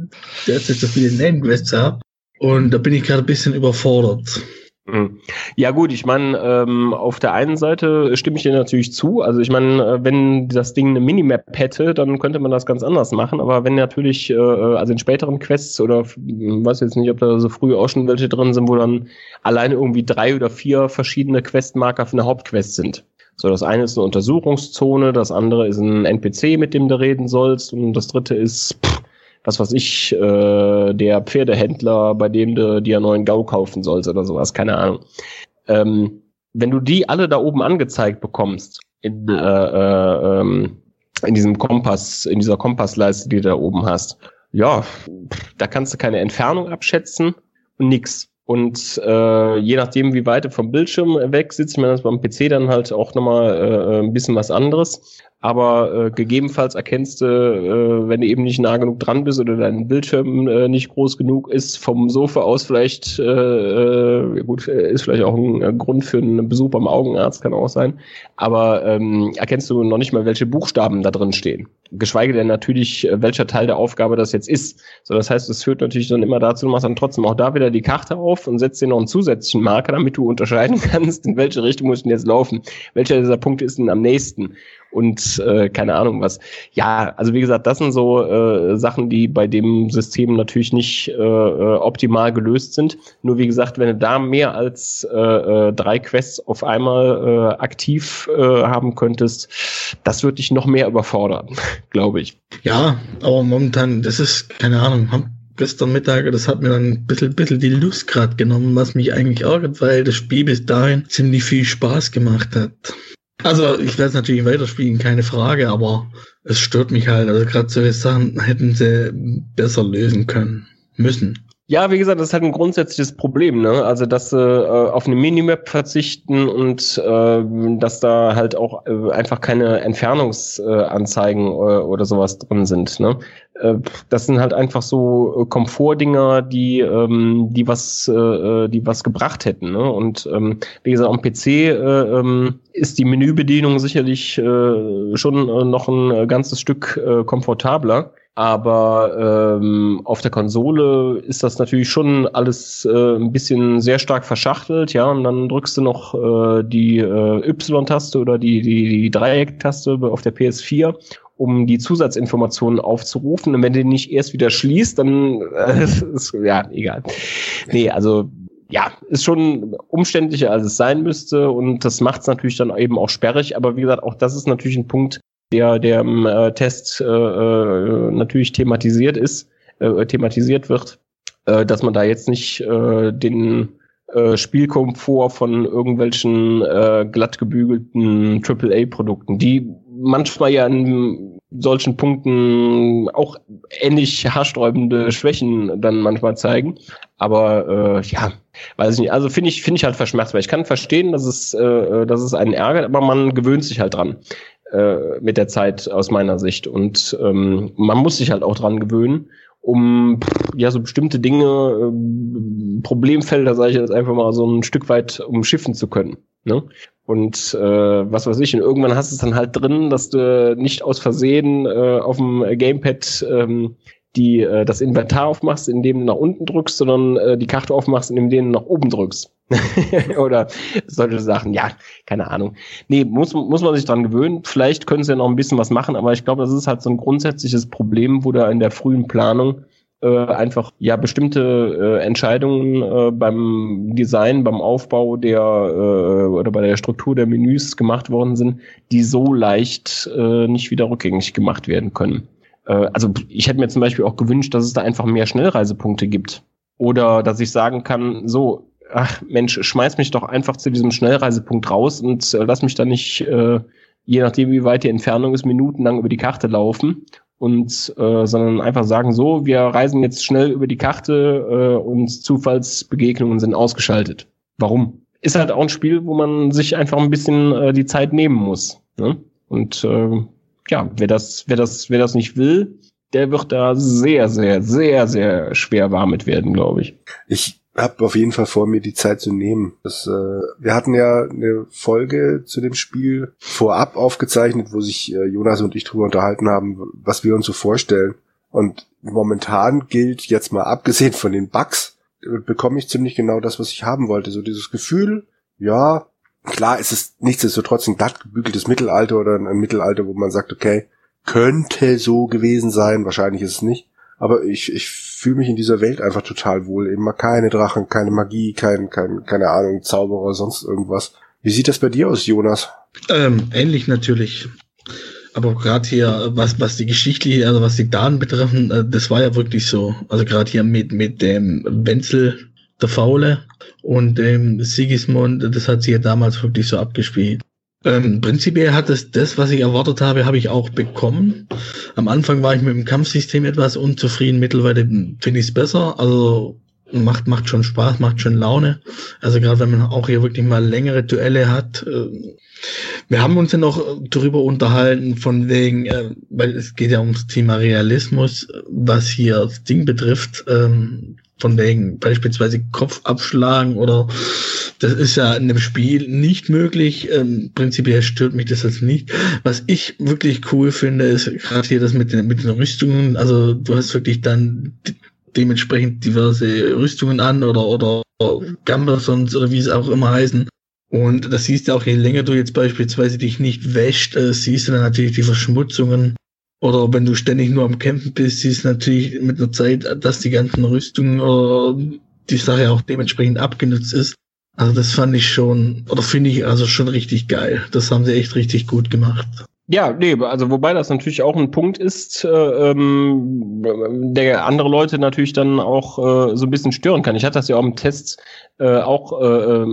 derzeit so viele Nebenquests habe. Und da bin ich gerade ein bisschen überfordert. Mhm. Ja gut, ich meine, ähm, auf der einen Seite stimme ich dir natürlich zu. Also ich meine, äh, wenn das Ding eine Minimap hätte, dann könnte man das ganz anders machen. Aber wenn natürlich, äh, also in späteren Quests oder weiß jetzt nicht, ob da so früh auch schon welche drin sind, wo dann alleine irgendwie drei oder vier verschiedene Questmarker für eine Hauptquest sind. So, das eine ist eine Untersuchungszone, das andere ist ein NPC, mit dem du reden sollst, und das dritte ist pff, was weiß ich, äh, der Pferdehändler, bei dem du dir einen neuen Gau kaufen sollst oder sowas, keine Ahnung. Ähm, wenn du die alle da oben angezeigt bekommst, in, äh, äh, ähm, in diesem Kompass, in dieser Kompassleiste, die du da oben hast, ja, da kannst du keine Entfernung abschätzen und nix. Und äh, je nachdem, wie weit du vom Bildschirm weg sitzt, ich meine, das beim PC dann halt auch nochmal äh, ein bisschen was anderes aber äh, gegebenenfalls erkennst du, äh, wenn du eben nicht nah genug dran bist oder dein Bildschirm äh, nicht groß genug ist, vom Sofa aus vielleicht, äh, äh, gut, äh, ist vielleicht auch ein, ein Grund für einen Besuch beim Augenarzt, kann auch sein, aber ähm, erkennst du noch nicht mal, welche Buchstaben da drin stehen. Geschweige denn natürlich, äh, welcher Teil der Aufgabe das jetzt ist. So, das heißt, es führt natürlich dann immer dazu, du machst dann trotzdem auch da wieder die Karte auf und setzt dir noch einen zusätzlichen Marker, damit du unterscheiden kannst, in welche Richtung muss ich denn jetzt laufen. Welcher dieser Punkte ist denn am nächsten? Und äh, keine Ahnung was. Ja, also wie gesagt, das sind so äh, Sachen, die bei dem System natürlich nicht äh, äh, optimal gelöst sind. Nur wie gesagt, wenn du da mehr als äh, äh, drei Quests auf einmal äh, aktiv äh, haben könntest, das würde dich noch mehr überfordern, glaube ich. Ja, aber momentan, das ist, keine Ahnung, gestern Mittag, das hat mir dann ein bisschen, bisschen die Lust gerade genommen, was mich eigentlich ärgert, weil das Spiel bis dahin ziemlich viel Spaß gemacht hat. Also ich werde es natürlich weiterspielen, keine Frage, aber es stört mich halt. Also gerade solche Sachen hätten sie besser lösen können müssen. Ja, wie gesagt, das ist halt ein grundsätzliches Problem, ne? Also dass sie äh, auf eine Minimap verzichten und äh, dass da halt auch äh, einfach keine Entfernungsanzeigen äh, oder sowas drin sind. Ne? Äh, das sind halt einfach so äh, Komfortdinger, die ähm, die was äh, die was gebracht hätten. Ne? Und ähm, wie gesagt, am PC äh, ähm, ist die Menübedienung sicherlich äh, schon äh, noch ein ganzes Stück äh, komfortabler. Aber ähm, auf der Konsole ist das natürlich schon alles äh, ein bisschen sehr stark verschachtelt, ja. Und dann drückst du noch äh, die äh, Y-Taste oder die, die, die Dreieck-Taste auf der PS4, um die Zusatzinformationen aufzurufen. Und wenn du nicht erst wieder schließt, dann äh, ist ja egal. Nee, also ja, ist schon umständlicher, als es sein müsste und das macht es natürlich dann eben auch sperrig. Aber wie gesagt, auch das ist natürlich ein Punkt, der, der im äh, Test äh, äh, natürlich thematisiert ist, äh, thematisiert wird, äh, dass man da jetzt nicht äh, den äh, Spielkomfort von irgendwelchen äh, glatt gebügelten AAA-Produkten, die manchmal ja in solchen Punkten auch ähnlich haarsträubende Schwächen dann manchmal zeigen. Aber äh, ja, weiß ich nicht. Also finde ich finde ich halt verschmerzbar. Ich kann verstehen, dass es äh, dass es einen ärgert, aber man gewöhnt sich halt dran äh, mit der Zeit aus meiner Sicht. Und ähm, man muss sich halt auch dran gewöhnen, um ja so bestimmte Dinge, äh, Problemfelder, sage ich jetzt einfach mal, so ein Stück weit umschiffen zu können. Ne? Und äh, was weiß ich, und irgendwann hast du es dann halt drin, dass du nicht aus Versehen äh, auf dem Gamepad ähm, die äh, das Inventar aufmachst, indem du nach unten drückst, sondern äh, die Karte aufmachst, indem du nach oben drückst. Oder solche Sachen. Ja, keine Ahnung. Nee, muss, muss man sich dran gewöhnen. Vielleicht können sie ja noch ein bisschen was machen, aber ich glaube, das ist halt so ein grundsätzliches Problem, wo da in der frühen Planung äh, einfach ja bestimmte äh, Entscheidungen äh, beim Design, beim Aufbau der äh, oder bei der Struktur der Menüs gemacht worden sind, die so leicht äh, nicht wieder rückgängig gemacht werden können. Äh, also ich hätte mir zum Beispiel auch gewünscht, dass es da einfach mehr Schnellreisepunkte gibt. Oder dass ich sagen kann, so, ach Mensch, schmeiß mich doch einfach zu diesem Schnellreisepunkt raus und äh, lass mich da nicht, äh, je nachdem wie weit die Entfernung ist, minutenlang über die Karte laufen. Und äh, sondern einfach sagen, so, wir reisen jetzt schnell über die Karte äh, und Zufallsbegegnungen sind ausgeschaltet. Warum? Ist halt auch ein Spiel, wo man sich einfach ein bisschen äh, die Zeit nehmen muss. Ne? Und äh, ja, wer das, wer das, wer das nicht will, der wird da sehr, sehr, sehr, sehr schwer warm mit werden, glaube ich. Ich habe auf jeden Fall vor, mir die Zeit zu nehmen. Das, äh, wir hatten ja eine Folge zu dem Spiel vorab aufgezeichnet, wo sich äh, Jonas und ich drüber unterhalten haben, was wir uns so vorstellen. Und momentan gilt, jetzt mal abgesehen von den Bugs, bekomme ich ziemlich genau das, was ich haben wollte. So dieses Gefühl, ja, Klar ist es nichtsdestotrotz ein glatt gebügeltes Mittelalter oder ein Mittelalter, wo man sagt, okay, könnte so gewesen sein, wahrscheinlich ist es nicht. Aber ich, ich fühle mich in dieser Welt einfach total wohl. Eben mal keine Drachen, keine Magie, kein, kein, keine Ahnung, Zauberer, sonst irgendwas. Wie sieht das bei dir aus, Jonas? Ähm, ähnlich natürlich. Aber gerade hier, was, was die geschichtliche, also was die Daten betreffen, äh, das war ja wirklich so. Also gerade hier mit, mit dem Wenzel, der Faule, und ähm, Sigismund, das hat sich ja damals wirklich so abgespielt. Ähm, prinzipiell hat es das, was ich erwartet habe, habe ich auch bekommen. Am Anfang war ich mit dem Kampfsystem etwas unzufrieden, mittlerweile finde ich es besser. Also macht, macht schon Spaß, macht schon Laune. Also gerade wenn man auch hier wirklich mal längere Duelle hat. Äh, wir haben uns ja noch darüber unterhalten, von wegen, äh, weil es geht ja ums Thema Realismus, was hier das Ding betrifft. Von wegen beispielsweise Kopf abschlagen oder das ist ja in dem Spiel nicht möglich. Ähm, prinzipiell stört mich das jetzt nicht. Was ich wirklich cool finde, ist gerade hier das mit den, mit den Rüstungen. Also du hast wirklich dann dementsprechend diverse Rüstungen an oder, oder Gambasons oder wie es auch immer heißen. Und das siehst du auch, je länger du jetzt beispielsweise dich nicht wäscht, äh, siehst du dann natürlich die Verschmutzungen oder wenn du ständig nur am Kämpfen bist, du natürlich mit der Zeit, dass die ganzen Rüstungen oder die Sache auch dementsprechend abgenutzt ist. Also das fand ich schon, oder finde ich also schon richtig geil. Das haben sie echt richtig gut gemacht. Ja, nee, also wobei das natürlich auch ein Punkt ist, äh, ähm, der andere Leute natürlich dann auch äh, so ein bisschen stören kann. Ich hatte das ja auch im Test äh, auch äh,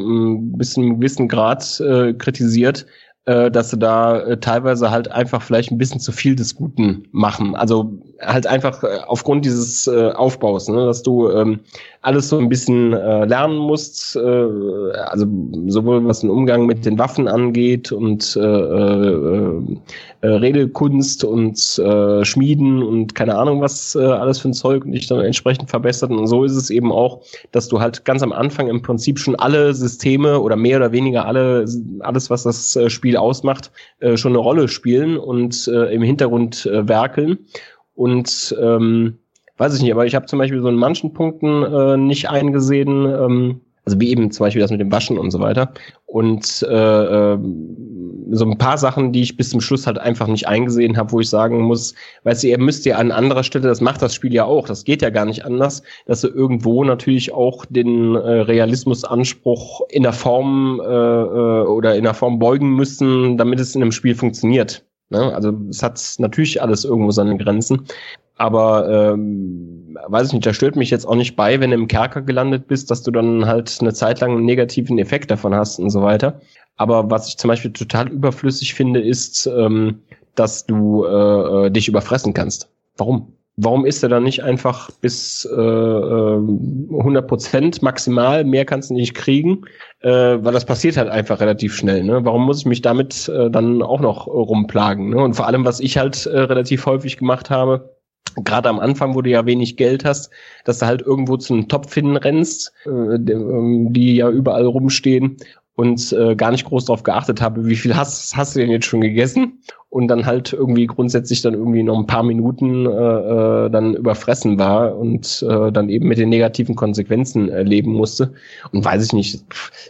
bis zu einem gewissen Grad äh, kritisiert, äh, dass sie da äh, teilweise halt einfach vielleicht ein bisschen zu viel des Guten machen. Also halt einfach äh, aufgrund dieses Aufbaus, ne, dass du ähm, alles so ein bisschen äh, lernen musst, äh, also sowohl was den Umgang mit den Waffen angeht und äh, äh, Redekunst und äh, Schmieden und keine Ahnung was äh, alles für ein Zeug dich dann entsprechend verbessert. Und so ist es eben auch, dass du halt ganz am Anfang im Prinzip schon alle Systeme oder mehr oder weniger alle, alles, was das Spiel ausmacht, äh, schon eine Rolle spielen und äh, im Hintergrund äh, werkeln. Und ähm, weiß ich nicht, aber ich habe zum Beispiel so in manchen Punkten äh, nicht eingesehen, ähm, also wie eben zum Beispiel das mit dem Waschen und so weiter. Und äh, äh, so ein paar Sachen, die ich bis zum Schluss halt einfach nicht eingesehen habe, wo ich sagen muss, weißt du, ihr müsst ja an anderer Stelle, das macht das Spiel ja auch, das geht ja gar nicht anders, dass sie irgendwo natürlich auch den äh, Realismusanspruch in der Form äh, äh, oder in der Form beugen müssen, damit es in einem Spiel funktioniert. Ne? Also es hat natürlich alles irgendwo seine Grenzen. Aber ähm, weiß ich nicht, da stört mich jetzt auch nicht bei, wenn du im Kerker gelandet bist, dass du dann halt eine Zeit lang einen negativen Effekt davon hast und so weiter. Aber was ich zum Beispiel total überflüssig finde, ist, ähm, dass du äh, äh dich überfressen kannst. Warum? Warum ist er dann nicht einfach bis äh, 100 äh, Prozent maximal? Mehr kannst du nicht kriegen, äh, weil das passiert halt einfach relativ schnell. Ne? Warum muss ich mich damit äh, dann auch noch rumplagen? Ne? Und vor allem, was ich halt äh, relativ häufig gemacht habe, gerade am Anfang, wo du ja wenig Geld hast, dass du halt irgendwo zu einem Topf hinrennst, äh, die, ähm, die ja überall rumstehen und äh, gar nicht groß darauf geachtet habe, wie viel hast, hast du denn jetzt schon gegessen und dann halt irgendwie grundsätzlich dann irgendwie noch ein paar Minuten äh, äh, dann überfressen war und äh, dann eben mit den negativen Konsequenzen äh, leben musste und weiß ich nicht,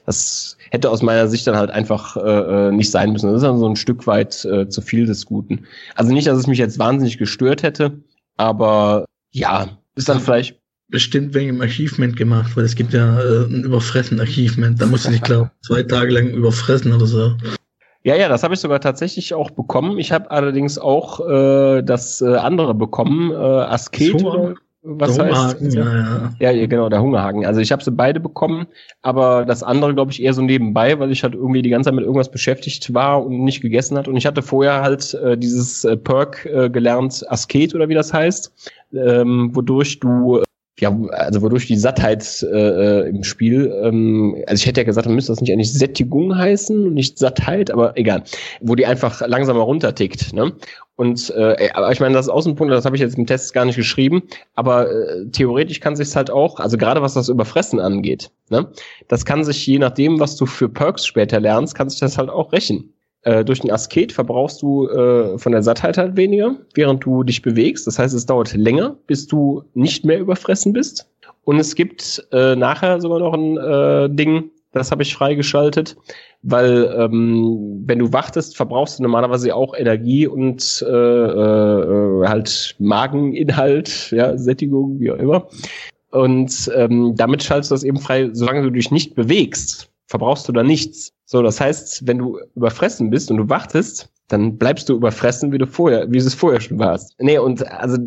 das hätte aus meiner Sicht dann halt einfach äh, äh nicht sein müssen. Das ist dann so ein Stück weit äh, zu viel des Guten. Also nicht, dass es mich jetzt wahnsinnig gestört hätte, aber ja, ist dann vielleicht bestimmt wegen dem Achievement gemacht, weil es gibt ja äh, ein überfressen Achievement. Da musst du dich, glaube zwei Tage lang überfressen oder so. Ja, ja, das habe ich sogar tatsächlich auch bekommen. Ich habe allerdings auch äh, das äh, andere bekommen, äh, Asket. So, was der heißt? Ja, ja. ja, genau, der Hungerhaken. Also ich habe sie beide bekommen, aber das andere, glaube ich, eher so nebenbei, weil ich halt irgendwie die ganze Zeit mit irgendwas beschäftigt war und nicht gegessen hat. Und ich hatte vorher halt äh, dieses äh, Perk äh, gelernt, Asket oder wie das heißt, ähm, wodurch du ja, also wodurch die Sattheit äh, äh, im Spiel, ähm, also ich hätte ja gesagt, dann müsste das nicht eigentlich Sättigung heißen und nicht Sattheit, aber egal, wo die einfach langsamer runtertickt. Ne? Und äh, aber ich meine, das Außenpunkt, das habe ich jetzt im Test gar nicht geschrieben, aber äh, theoretisch kann sich halt auch, also gerade was das Überfressen angeht, ne, das kann sich je nachdem, was du für Perks später lernst, kann sich das halt auch rächen. Äh, durch den Asket verbrauchst du äh, von der Sattheit halt weniger, während du dich bewegst. Das heißt, es dauert länger, bis du nicht mehr überfressen bist. Und es gibt äh, nachher sogar noch ein äh, Ding, das habe ich freigeschaltet, weil ähm, wenn du wartest, verbrauchst du normalerweise auch Energie und äh, äh, halt Mageninhalt, ja, Sättigung, wie auch immer. Und ähm, damit schaltest du das eben frei, solange du dich nicht bewegst, verbrauchst du da nichts. So, das heißt, wenn du überfressen bist und du wartest, dann bleibst du überfressen, wie du vorher, wie es vorher schon warst. Nee, und also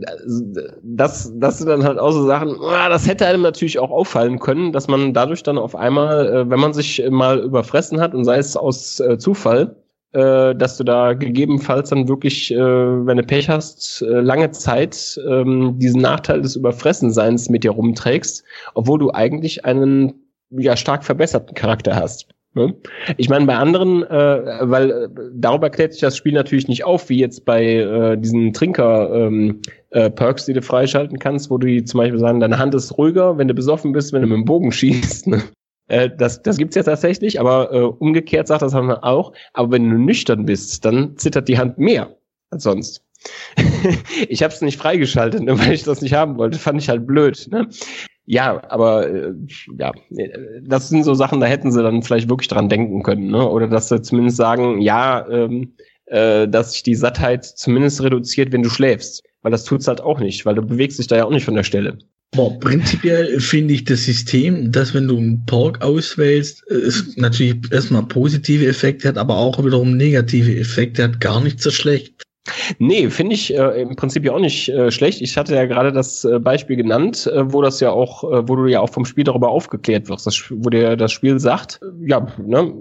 das, das sind dann halt auch so Sachen, ah, das hätte einem natürlich auch auffallen können, dass man dadurch dann auf einmal, äh, wenn man sich mal überfressen hat und sei es aus äh, Zufall, äh, dass du da gegebenenfalls dann wirklich, wenn du Pech hast, lange Zeit ähm, diesen Nachteil des Überfressenseins mit dir rumträgst, obwohl du eigentlich einen ja stark verbesserten Charakter hast. Ne? Ich meine, bei anderen, äh, weil äh, darüber klärt sich das Spiel natürlich nicht auf, wie jetzt bei äh, diesen Trinker-Perks, ähm, äh, die du freischalten kannst, wo du zum Beispiel sagen, deine Hand ist ruhiger, wenn du besoffen bist, wenn du mit dem Bogen schießt. Ne? Äh, das, das gibt's ja tatsächlich, aber äh, umgekehrt sagt das wir auch. Aber wenn du nüchtern bist, dann zittert die Hand mehr als sonst. ich habe es nicht freigeschaltet, ne, weil ich das nicht haben wollte. Fand ich halt blöd. Ne? Ja, aber äh, ja, das sind so Sachen, da hätten sie dann vielleicht wirklich dran denken können, ne? Oder dass sie zumindest sagen, ja, ähm, äh, dass sich die Sattheit zumindest reduziert, wenn du schläfst. Weil das tut's halt auch nicht, weil du bewegst dich da ja auch nicht von der Stelle. Boah, prinzipiell finde ich das System, dass wenn du einen Pork auswählst, ist natürlich erstmal positive Effekte hat, aber auch wiederum negative Effekte hat, gar nicht so schlecht. Nee, finde ich äh, im Prinzip ja auch nicht äh, schlecht. Ich hatte ja gerade das äh, Beispiel genannt, äh, wo das ja auch, äh, wo du ja auch vom Spiel darüber aufgeklärt wirst, das, wo dir das Spiel sagt, ja, ne,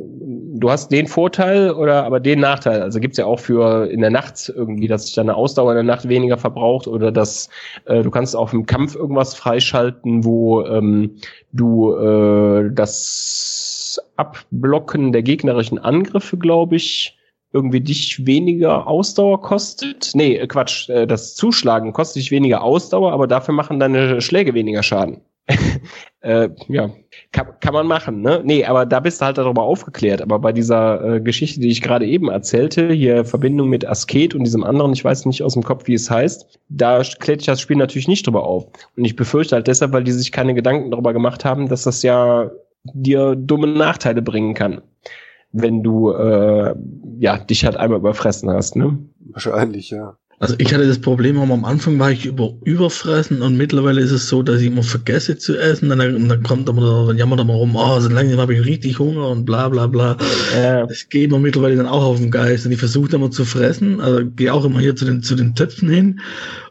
du hast den Vorteil oder aber den Nachteil. Also gibt's ja auch für in der Nacht irgendwie, dass sich deine Ausdauer in der Nacht weniger verbraucht oder dass äh, du kannst auch im Kampf irgendwas freischalten, wo ähm, du äh, das Abblocken der gegnerischen Angriffe, glaube ich, irgendwie dich weniger Ausdauer kostet. Nee, äh, Quatsch, äh, das Zuschlagen kostet dich weniger Ausdauer, aber dafür machen deine Schläge weniger Schaden. äh, ja, kann, kann man machen, ne? Nee, aber da bist du halt darüber aufgeklärt. Aber bei dieser äh, Geschichte, die ich gerade eben erzählte, hier Verbindung mit Asket und diesem anderen, ich weiß nicht aus dem Kopf, wie es heißt, da klärt sich das Spiel natürlich nicht drüber auf. Und ich befürchte halt deshalb, weil die sich keine Gedanken darüber gemacht haben, dass das ja dir dumme Nachteile bringen kann wenn du äh, ja dich halt einmal überfressen hast, ne? Wahrscheinlich, ja. Also ich hatte das Problem, am Anfang war ich über, überfressen und mittlerweile ist es so, dass ich immer vergesse zu essen und dann, dann kommt aber, dann jammert er mal rum, oh, so langsam habe ich richtig Hunger und bla bla bla. Ja. Das geht mir mittlerweile dann auch auf den Geist und ich versuche immer zu fressen, also gehe auch immer hier zu den, zu den Töpfen hin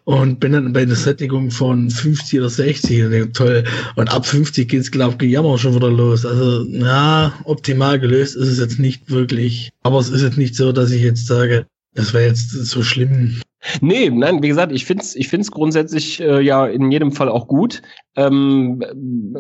und bin dann bei einer Sättigung von 50 oder 60 und denke, toll. Und ab 50 geht's, glaube ich, Gejammer schon wieder los. Also, ja, optimal gelöst ist es jetzt nicht wirklich. Aber es ist jetzt nicht so, dass ich jetzt sage, das wäre jetzt so schlimm. Nee, nein, wie gesagt, ich find's, ich find's grundsätzlich äh, ja in jedem Fall auch gut. Ähm,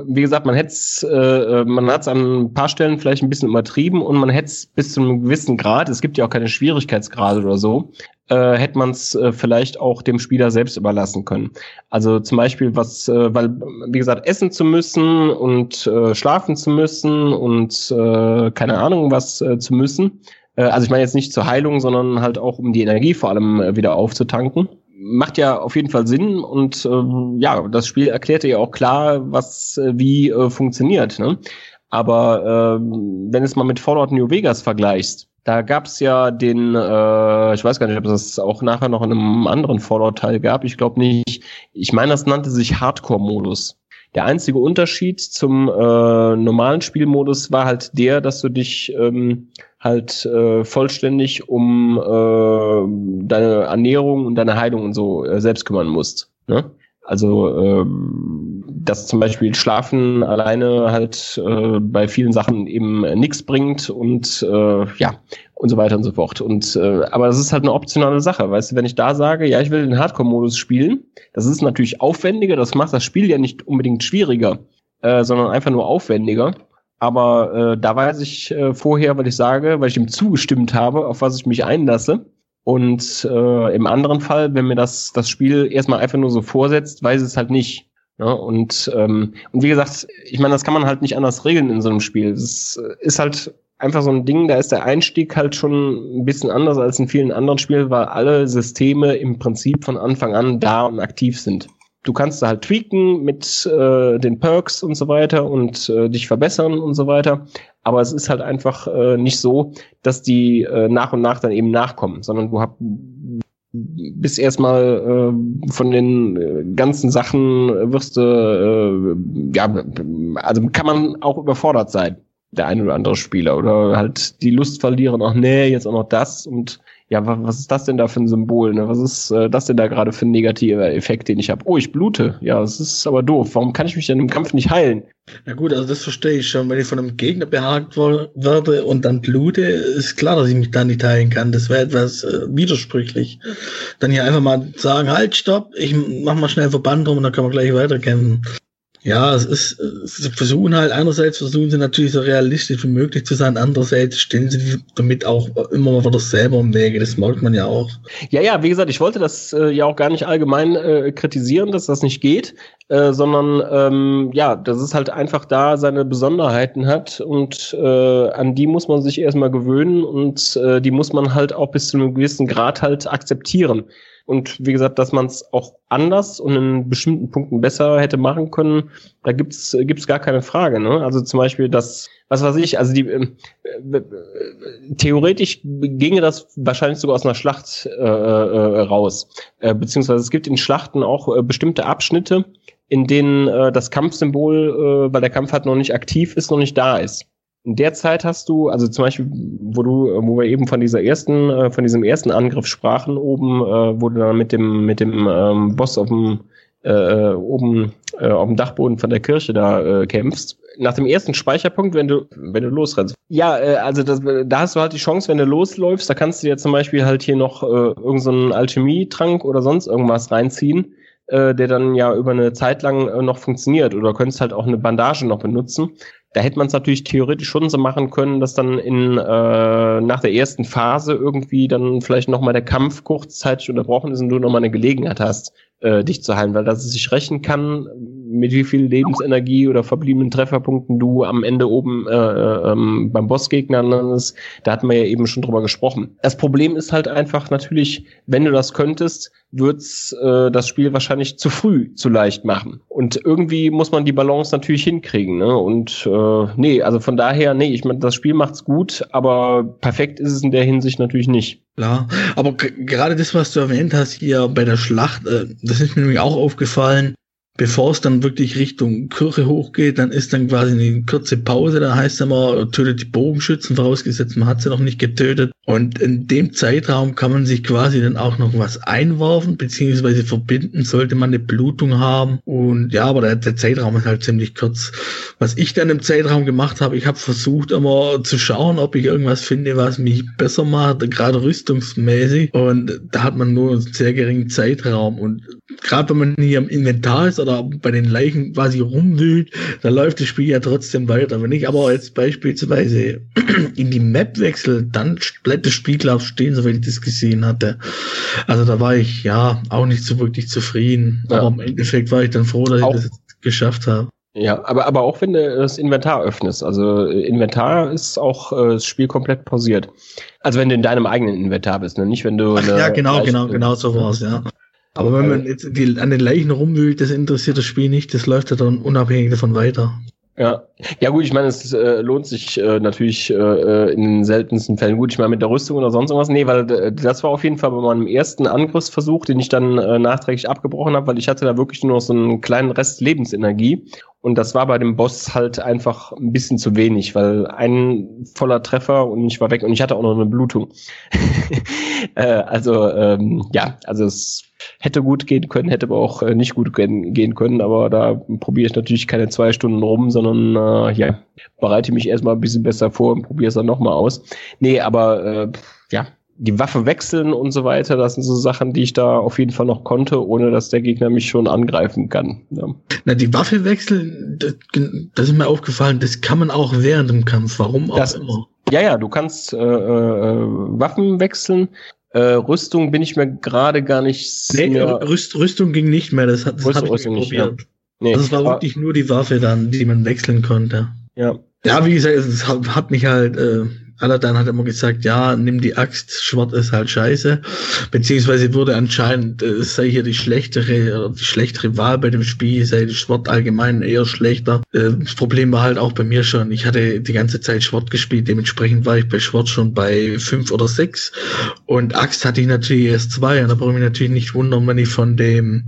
wie gesagt, man hätt's, äh, man hat's an ein paar Stellen vielleicht ein bisschen übertrieben und man hätt's bis zu einem gewissen Grad, es gibt ja auch keine Schwierigkeitsgrade oder so, äh, hätte man es äh, vielleicht auch dem Spieler selbst überlassen können. Also zum Beispiel was, äh, weil, wie gesagt, essen zu müssen und äh, schlafen zu müssen und äh, keine Ahnung was äh, zu müssen äh, also ich meine jetzt nicht zur Heilung, sondern halt auch um die Energie vor allem äh, wieder aufzutanken. Macht ja auf jeden Fall Sinn und ähm, ja, das Spiel erklärte ja auch klar, was äh, wie äh, funktioniert. Ne? Aber äh, wenn es mal mit Fallout New Vegas vergleichst, da gab's ja den, äh, ich weiß gar nicht, ob es auch nachher noch in einem anderen Fallout-Teil gab. Ich glaube nicht. Ich meine, das nannte sich Hardcore-Modus. Der einzige Unterschied zum äh, normalen Spielmodus war halt der, dass du dich ähm, halt äh, vollständig um äh, deine Ernährung und deine Heilung und so äh, selbst kümmern musst. Ne? Also ähm, dass zum Beispiel Schlafen alleine halt äh, bei vielen Sachen eben nichts bringt und äh, ja und so weiter und so fort. Und äh, aber das ist halt eine optionale Sache, weißt du, wenn ich da sage, ja, ich will den Hardcore-Modus spielen, das ist natürlich aufwendiger, das macht das Spiel ja nicht unbedingt schwieriger, äh, sondern einfach nur aufwendiger. Aber äh, da weiß ich äh, vorher, weil ich sage, weil ich ihm zugestimmt habe, auf was ich mich einlasse. Und äh, im anderen Fall, wenn mir das, das Spiel erstmal einfach nur so vorsetzt, weiß es halt nicht. Ja, und, ähm, und wie gesagt, ich meine, das kann man halt nicht anders regeln in so einem Spiel. Das ist halt einfach so ein Ding, da ist der Einstieg halt schon ein bisschen anders als in vielen anderen Spielen, weil alle Systeme im Prinzip von Anfang an da und aktiv sind. Du kannst da halt tweaken mit äh, den Perks und so weiter und äh, dich verbessern und so weiter. Aber es ist halt einfach äh, nicht so, dass die äh, nach und nach dann eben nachkommen, sondern du hast bis erstmal äh, von den äh, ganzen Sachen wirst du, äh, ja, also kann man auch überfordert sein, der ein oder andere Spieler, oder halt die Lust verlieren, ach nee, jetzt auch noch das und ja, was ist das denn da für ein Symbol? Ne? Was ist äh, das denn da gerade für ein negativer Effekt, den ich habe? Oh, ich blute. Ja, das ist aber doof. Warum kann ich mich denn im Kampf nicht heilen? Na gut, also das verstehe ich schon. Wenn ich von einem Gegner behagt werde und dann blute, ist klar, dass ich mich da nicht heilen kann. Das wäre etwas äh, widersprüchlich. Dann hier einfach mal sagen, halt, stopp, ich mach mal schnell Verband rum und dann kann man gleich weiterkämpfen. Ja, es ist, sie versuchen halt, einerseits versuchen sie natürlich so realistisch wie möglich zu sein, andererseits stellen sie damit auch immer mal wieder selber im Wege, das merkt man ja auch. Ja, ja, wie gesagt, ich wollte das äh, ja auch gar nicht allgemein äh, kritisieren, dass das nicht geht, äh, sondern ähm, ja, dass es halt einfach da seine Besonderheiten hat und äh, an die muss man sich erstmal gewöhnen und äh, die muss man halt auch bis zu einem gewissen Grad halt akzeptieren. Und wie gesagt, dass man es auch anders und in bestimmten Punkten besser hätte machen können, da gibt's gibt's gar keine Frage. Ne? Also zum Beispiel das, was weiß ich, also die äh, äh, theoretisch ginge das wahrscheinlich sogar aus einer Schlacht äh, äh, raus. Äh, beziehungsweise es gibt in Schlachten auch äh, bestimmte Abschnitte, in denen äh, das Kampfsymbol, äh, weil der Kampf halt noch nicht aktiv ist, noch nicht da ist in der Zeit hast du, also zum Beispiel, wo du, wo wir eben von dieser ersten, äh, von diesem ersten Angriff sprachen, oben, äh, wo du dann mit dem, mit dem ähm, Boss auf dem äh, oben äh, auf dem Dachboden von der Kirche da äh, kämpfst. Nach dem ersten Speicherpunkt, wenn du, wenn du losrennst. Ja, äh, also das, da hast du halt die Chance, wenn du losläufst, da kannst du dir zum Beispiel halt hier noch äh, irgendeinen so Alchemietrank oder sonst irgendwas reinziehen, äh, der dann ja über eine Zeit lang äh, noch funktioniert. Oder könntest halt auch eine Bandage noch benutzen. Da hätte man es natürlich theoretisch schon so machen können, dass dann in äh, nach der ersten Phase irgendwie dann vielleicht nochmal der Kampf kurzzeitig unterbrochen ist und du nochmal eine Gelegenheit hast, äh, dich zu heilen, weil dass es sich rechnen kann, mit wie viel Lebensenergie oder verbliebenen Trefferpunkten du am Ende oben äh, ähm, beim Bossgegner landest, da hatten wir ja eben schon drüber gesprochen. Das Problem ist halt einfach natürlich, wenn du das könntest, wird's äh, das Spiel wahrscheinlich zu früh zu leicht machen. Und irgendwie muss man die Balance natürlich hinkriegen. Ne? Und äh, nee, also von daher, nee, ich meine, das Spiel macht's gut, aber perfekt ist es in der Hinsicht natürlich nicht. Klar, aber gerade das, was du erwähnt hast hier bei der Schlacht, äh, das ist mir nämlich auch aufgefallen bevor es dann wirklich Richtung Kirche hochgeht, dann ist dann quasi eine kurze Pause, da heißt es immer, tötet die Bogenschützen, vorausgesetzt man hat sie noch nicht getötet. Und in dem Zeitraum kann man sich quasi dann auch noch was einwerfen, beziehungsweise verbinden, sollte man eine Blutung haben. Und ja, aber der, der Zeitraum ist halt ziemlich kurz. Was ich dann im Zeitraum gemacht habe, ich habe versucht immer zu schauen, ob ich irgendwas finde, was mich besser macht, gerade rüstungsmäßig. Und da hat man nur einen sehr geringen Zeitraum. Und gerade wenn man hier im Inventar ist oder bei den Leichen quasi rumwühlt, dann läuft das Spiel ja trotzdem weiter. Wenn ich aber jetzt beispielsweise in die Map wechsle, dann bleibt das Spiel, ich, stehen, so wie ich das gesehen hatte. Also da war ich ja auch nicht so wirklich zufrieden. Ja. Aber im Endeffekt war ich dann froh, dass auch. ich das geschafft habe. Ja, aber, aber auch wenn du das Inventar öffnest. Also Inventar ist auch äh, das Spiel komplett pausiert. Also wenn du in deinem eigenen Inventar bist, ne? nicht wenn du. Ach, ja, genau, genau, genau so war's, ja. Aber wenn man jetzt die, an den Leichen rumwühlt, das interessiert das Spiel nicht, das läuft ja dann unabhängig davon weiter. Ja, ja gut, ich meine, es äh, lohnt sich äh, natürlich äh, in den seltensten Fällen. Gut, ich meine mit der Rüstung oder sonst irgendwas. Nee, weil äh, das war auf jeden Fall bei meinem ersten Angriffsversuch, den ich dann äh, nachträglich abgebrochen habe, weil ich hatte da wirklich nur noch so einen kleinen Rest Lebensenergie. Und das war bei dem Boss halt einfach ein bisschen zu wenig, weil ein voller Treffer und ich war weg und ich hatte auch noch eine Blutung. äh, also ähm, ja, also es hätte gut gehen können, hätte aber auch äh, nicht gut gehen können. Aber da probiere ich natürlich keine zwei Stunden rum, sondern äh, ja, bereite mich erstmal ein bisschen besser vor und probiere es dann nochmal aus. Nee, aber äh, ja, die Waffe wechseln und so weiter, das sind so Sachen, die ich da auf jeden Fall noch konnte, ohne dass der Gegner mich schon angreifen kann. Ja. Na, die Waffe wechseln, das, das, ist mir aufgefallen, das kann man auch während dem Kampf, warum auch das, immer. Ja, ja, du kannst äh, äh, Waffen wechseln. Äh, Rüstung bin ich mir gerade gar nicht nee, mehr. Rüst, Rüstung ging nicht mehr, das, hat, das habe ich nicht, probiert. Ja. Nee, also es war wirklich nur die Waffe dann, die man wechseln konnte. Ja. Ja, wie gesagt, es hat, hat mich halt, äh, Aladdin hat immer gesagt, ja, nimm die Axt, Schwert ist halt scheiße. Beziehungsweise wurde anscheinend, äh, sei hier die schlechtere, die schlechtere Wahl bei dem Spiel, sei die Schwert allgemein eher schlechter. Äh, das Problem war halt auch bei mir schon, ich hatte die ganze Zeit Schwert gespielt, dementsprechend war ich bei Schwert schon bei fünf oder sechs. Und Axt hatte ich natürlich erst zwei, und da brauche ich mich natürlich nicht wundern, wenn ich von dem,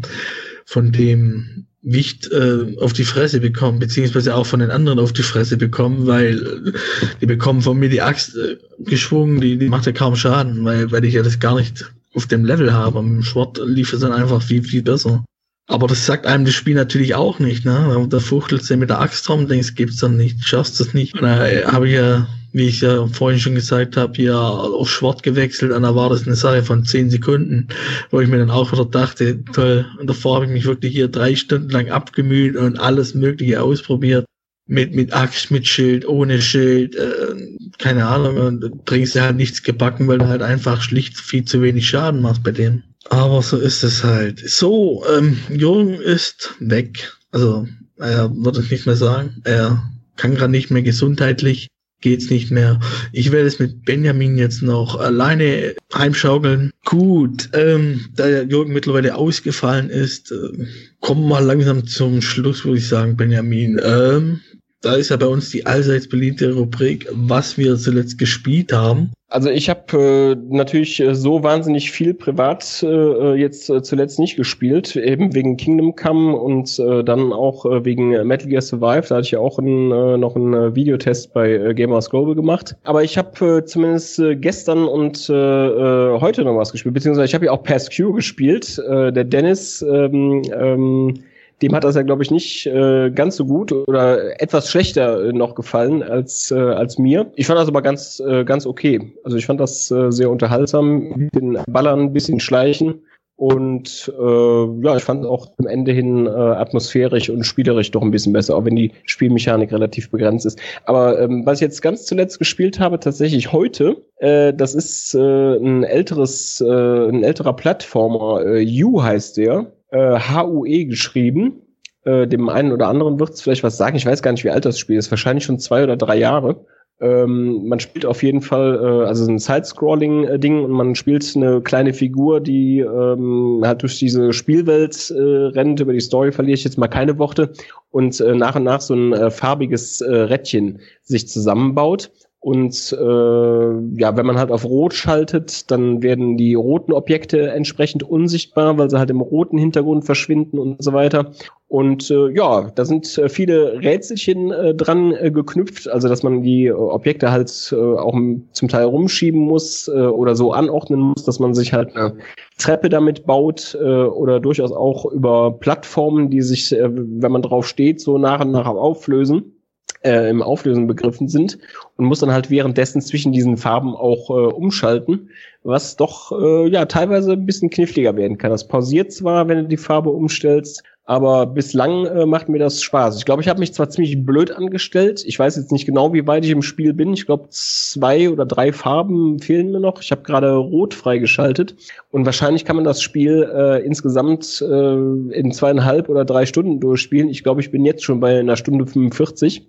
von dem Wicht äh, auf die Fresse bekommen, beziehungsweise auch von den anderen auf die Fresse bekommen, weil äh, die bekommen von mir die Axt äh, geschwungen, die, die macht ja kaum Schaden, weil, weil ich ja das gar nicht auf dem Level habe. Dem Schwert lief es dann einfach viel, viel besser. Aber das sagt einem das Spiel natürlich auch nicht, ne? Da fuchtelst du mit der Axt rum, denkst, gibt's dann nicht, schaffst es nicht. Da habe ich ja wie ich ja vorhin schon gesagt habe, hier auf Schwert gewechselt und da war das eine Sache von zehn Sekunden, wo ich mir dann auch wieder dachte, toll, und davor habe ich mich wirklich hier drei Stunden lang abgemüht und alles Mögliche ausprobiert. Mit, mit Axt, mit Schild, ohne Schild, äh, keine Ahnung, und bringst du halt nichts gebacken, weil du halt einfach schlicht viel zu wenig Schaden machst bei dem. Aber so ist es halt. So, ähm, Jürgen ist weg. Also, er würde es nicht mehr sagen. Er kann gerade nicht mehr gesundheitlich geht's nicht mehr. Ich werde es mit Benjamin jetzt noch alleine heimschaukeln. Gut, ähm, da Jürgen mittlerweile ausgefallen ist, äh, kommen wir langsam zum Schluss, würde ich sagen, Benjamin. Ähm, da ist ja bei uns die allseits beliebte Rubrik, was wir zuletzt gespielt haben. Also ich habe äh, natürlich äh, so wahnsinnig viel privat äh, jetzt äh, zuletzt nicht gespielt, eben wegen Kingdom Come und äh, dann auch äh, wegen Metal Gear Survive. Da hatte ich ja auch ein, äh, noch einen äh, Videotest bei äh, Gamers Global gemacht. Aber ich habe äh, zumindest äh, gestern und äh, äh, heute noch was gespielt, beziehungsweise ich habe ja auch Past Q gespielt. Äh, der Dennis ähm, ähm, dem hat das ja, glaube ich, nicht äh, ganz so gut oder etwas schlechter äh, noch gefallen als, äh, als mir. Ich fand das aber ganz, äh, ganz okay. Also ich fand das äh, sehr unterhaltsam. Bisschen ballern, ein bisschen schleichen. Und äh, ja, ich fand auch am Ende hin äh, atmosphärisch und spielerisch doch ein bisschen besser, auch wenn die Spielmechanik relativ begrenzt ist. Aber ähm, was ich jetzt ganz zuletzt gespielt habe, tatsächlich heute, äh, das ist äh, ein älteres, äh, ein älterer Plattformer, äh, U heißt der, äh, HUE geschrieben. Äh, dem einen oder anderen wird es vielleicht was sagen. Ich weiß gar nicht, wie alt das Spiel ist. Wahrscheinlich schon zwei oder drei Jahre. Ähm, man spielt auf jeden Fall, äh, also ein Side-Scrolling-Ding und man spielt eine kleine Figur, die ähm, halt durch diese Spielwelt äh, rennt. Über die Story verliere ich jetzt mal keine Worte und äh, nach und nach so ein äh, farbiges äh, Rädchen sich zusammenbaut. Und äh, ja, wenn man halt auf Rot schaltet, dann werden die roten Objekte entsprechend unsichtbar, weil sie halt im roten Hintergrund verschwinden und so weiter. Und äh, ja, da sind äh, viele Rätselchen äh, dran äh, geknüpft, also dass man die äh, Objekte halt äh, auch zum Teil rumschieben muss äh, oder so anordnen muss, dass man sich halt eine Treppe damit baut äh, oder durchaus auch über Plattformen, die sich, äh, wenn man drauf steht, so nach und nach auflösen äh, im Auflösen begriffen sind und muss dann halt währenddessen zwischen diesen Farben auch äh, umschalten, was doch äh, ja teilweise ein bisschen kniffliger werden kann. Das pausiert zwar, wenn du die Farbe umstellst, aber bislang äh, macht mir das Spaß. Ich glaube, ich habe mich zwar ziemlich blöd angestellt. Ich weiß jetzt nicht genau, wie weit ich im Spiel bin. Ich glaube, zwei oder drei Farben fehlen mir noch. Ich habe gerade Rot freigeschaltet. Und wahrscheinlich kann man das Spiel äh, insgesamt äh, in zweieinhalb oder drei Stunden durchspielen. Ich glaube, ich bin jetzt schon bei einer Stunde 45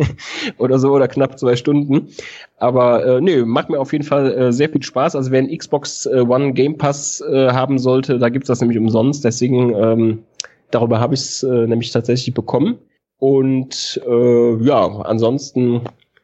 oder so oder knapp zwei Stunden. Aber äh, nee, macht mir auf jeden Fall äh, sehr viel Spaß. Also wer einen Xbox äh, One Game Pass äh, haben sollte, da gibt's das nämlich umsonst. Deswegen ähm, Darüber habe ich es äh, nämlich tatsächlich bekommen. Und äh, ja, ansonsten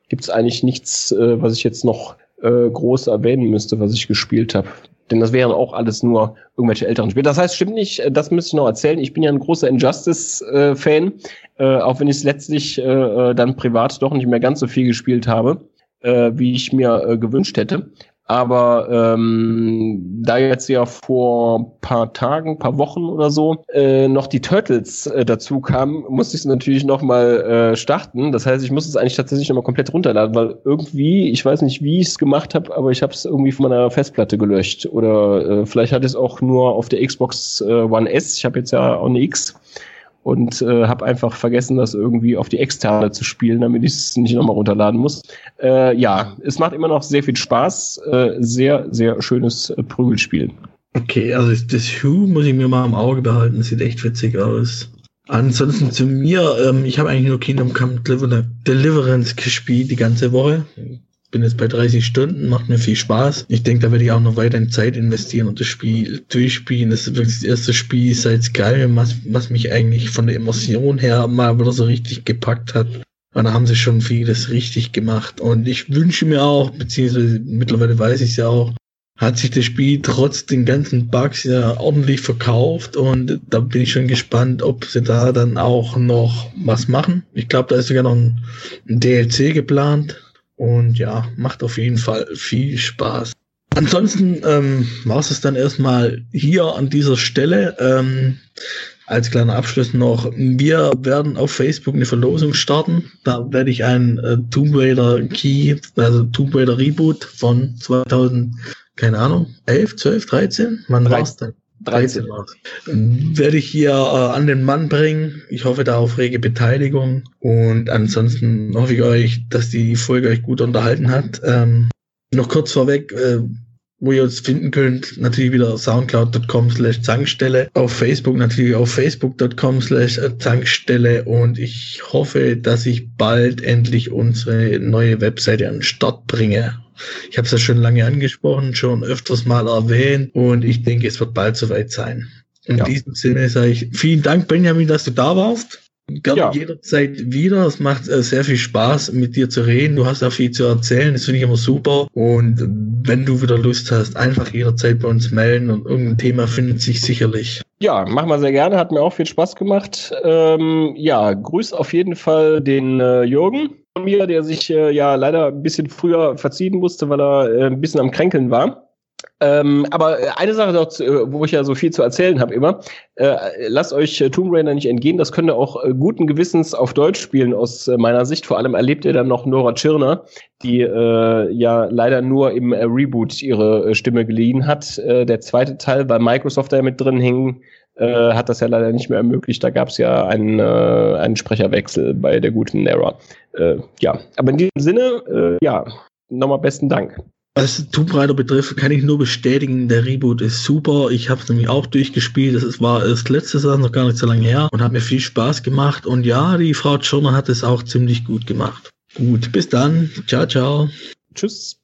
gibt es eigentlich nichts, äh, was ich jetzt noch äh, groß erwähnen müsste, was ich gespielt habe. Denn das wären auch alles nur irgendwelche älteren Spiele. Das heißt, stimmt nicht, äh, das müsste ich noch erzählen. Ich bin ja ein großer Injustice-Fan, äh, äh, auch wenn ich es letztlich äh, äh, dann privat doch nicht mehr ganz so viel gespielt habe, äh, wie ich mir äh, gewünscht hätte. Aber ähm, da jetzt ja vor paar Tagen, paar Wochen oder so äh, noch die Turtles äh, dazu kamen, musste ich es natürlich noch mal äh, starten. Das heißt, ich muss es eigentlich tatsächlich noch mal komplett runterladen, weil irgendwie, ich weiß nicht, wie ich es gemacht habe, aber ich habe es irgendwie von meiner Festplatte gelöscht. Oder äh, vielleicht hatte ich es auch nur auf der Xbox äh, One S. Ich habe jetzt ja auch eine X und äh, habe einfach vergessen, das irgendwie auf die externe zu spielen, damit ich es nicht nochmal runterladen muss. Äh, ja, es macht immer noch sehr viel Spaß. Äh, sehr, sehr schönes äh, Prügelspiel. Okay, also das Who muss ich mir mal im Auge behalten. sieht echt witzig aus. Ansonsten zu mir, ähm, ich habe eigentlich nur Kingdom Come Deliverance gespielt die ganze Woche bin jetzt bei 30 Stunden, macht mir viel Spaß. Ich denke, da werde ich auch noch weiter in Zeit investieren und das Spiel durchspielen. Das ist wirklich das erste Spiel seit Skyrim, was, was mich eigentlich von der Emotion her mal wieder so richtig gepackt hat. Und da haben sie schon vieles richtig gemacht. Und ich wünsche mir auch, beziehungsweise mittlerweile weiß ich es ja auch, hat sich das Spiel trotz den ganzen Bugs ja ordentlich verkauft und da bin ich schon gespannt, ob sie da dann auch noch was machen. Ich glaube, da ist sogar noch ein, ein DLC geplant. Und ja, macht auf jeden Fall viel Spaß. Ansonsten ähm, war es dann erstmal hier an dieser Stelle. Ähm, als kleiner Abschluss noch, wir werden auf Facebook eine Verlosung starten. Da werde ich ein äh, Tomb Raider Key, also Tomb Raider Reboot von 2000, keine Ahnung, 11, 12, 13? Wann war es denn? 13 war Werde ich hier äh, an den Mann bringen. Ich hoffe da auf rege Beteiligung. Und ansonsten hoffe ich euch, dass die Folge euch gut unterhalten hat. Ähm, noch kurz vorweg, äh, wo ihr uns finden könnt, natürlich wieder soundcloud.com slash Zankstelle, auf Facebook natürlich auf facebook.com slash Zankstelle und ich hoffe, dass ich bald endlich unsere neue Webseite an den Start bringe. Ich habe es ja schon lange angesprochen, schon öfters mal erwähnt und ich denke, es wird bald soweit sein. In ja. diesem Sinne sage ich vielen Dank, Benjamin, dass du da warst. Gerne ja. jederzeit wieder. Es macht äh, sehr viel Spaß, mit dir zu reden. Du hast auch viel zu erzählen. Das finde ich immer super. Und wenn du wieder Lust hast, einfach jederzeit bei uns melden und irgendein Thema findet sich sicherlich. Ja, machen wir sehr gerne. Hat mir auch viel Spaß gemacht. Ähm, ja, grüß auf jeden Fall den äh, Jürgen von mir, der sich äh, ja leider ein bisschen früher verziehen musste, weil er äh, ein bisschen am Kränkeln war. Ähm, aber eine Sache noch, wo ich ja so viel zu erzählen habe immer, äh, lasst euch äh, Tomb Raider nicht entgehen, das könnt ihr auch äh, guten Gewissens auf Deutsch spielen aus äh, meiner Sicht. Vor allem erlebt ihr dann noch Nora Tschirner, die äh, ja leider nur im äh, Reboot ihre Stimme geliehen hat. der zweite Teil bei Microsoft, der mit drin hing, hat das ja leider nicht mehr ermöglicht. Da gab es ja einen, einen Sprecherwechsel bei der guten Nera. ja, aber in diesem Sinne, ja, nochmal besten Dank. Was Tomb Raider betrifft, kann ich nur bestätigen, der Reboot ist super. Ich habe es nämlich auch durchgespielt. Das war erst letztes Jahr, noch gar nicht so lange her und hat mir viel Spaß gemacht. Und ja, die Frau Tschirner hat es auch ziemlich gut gemacht. Gut, bis dann. Ciao, ciao. Tschüss.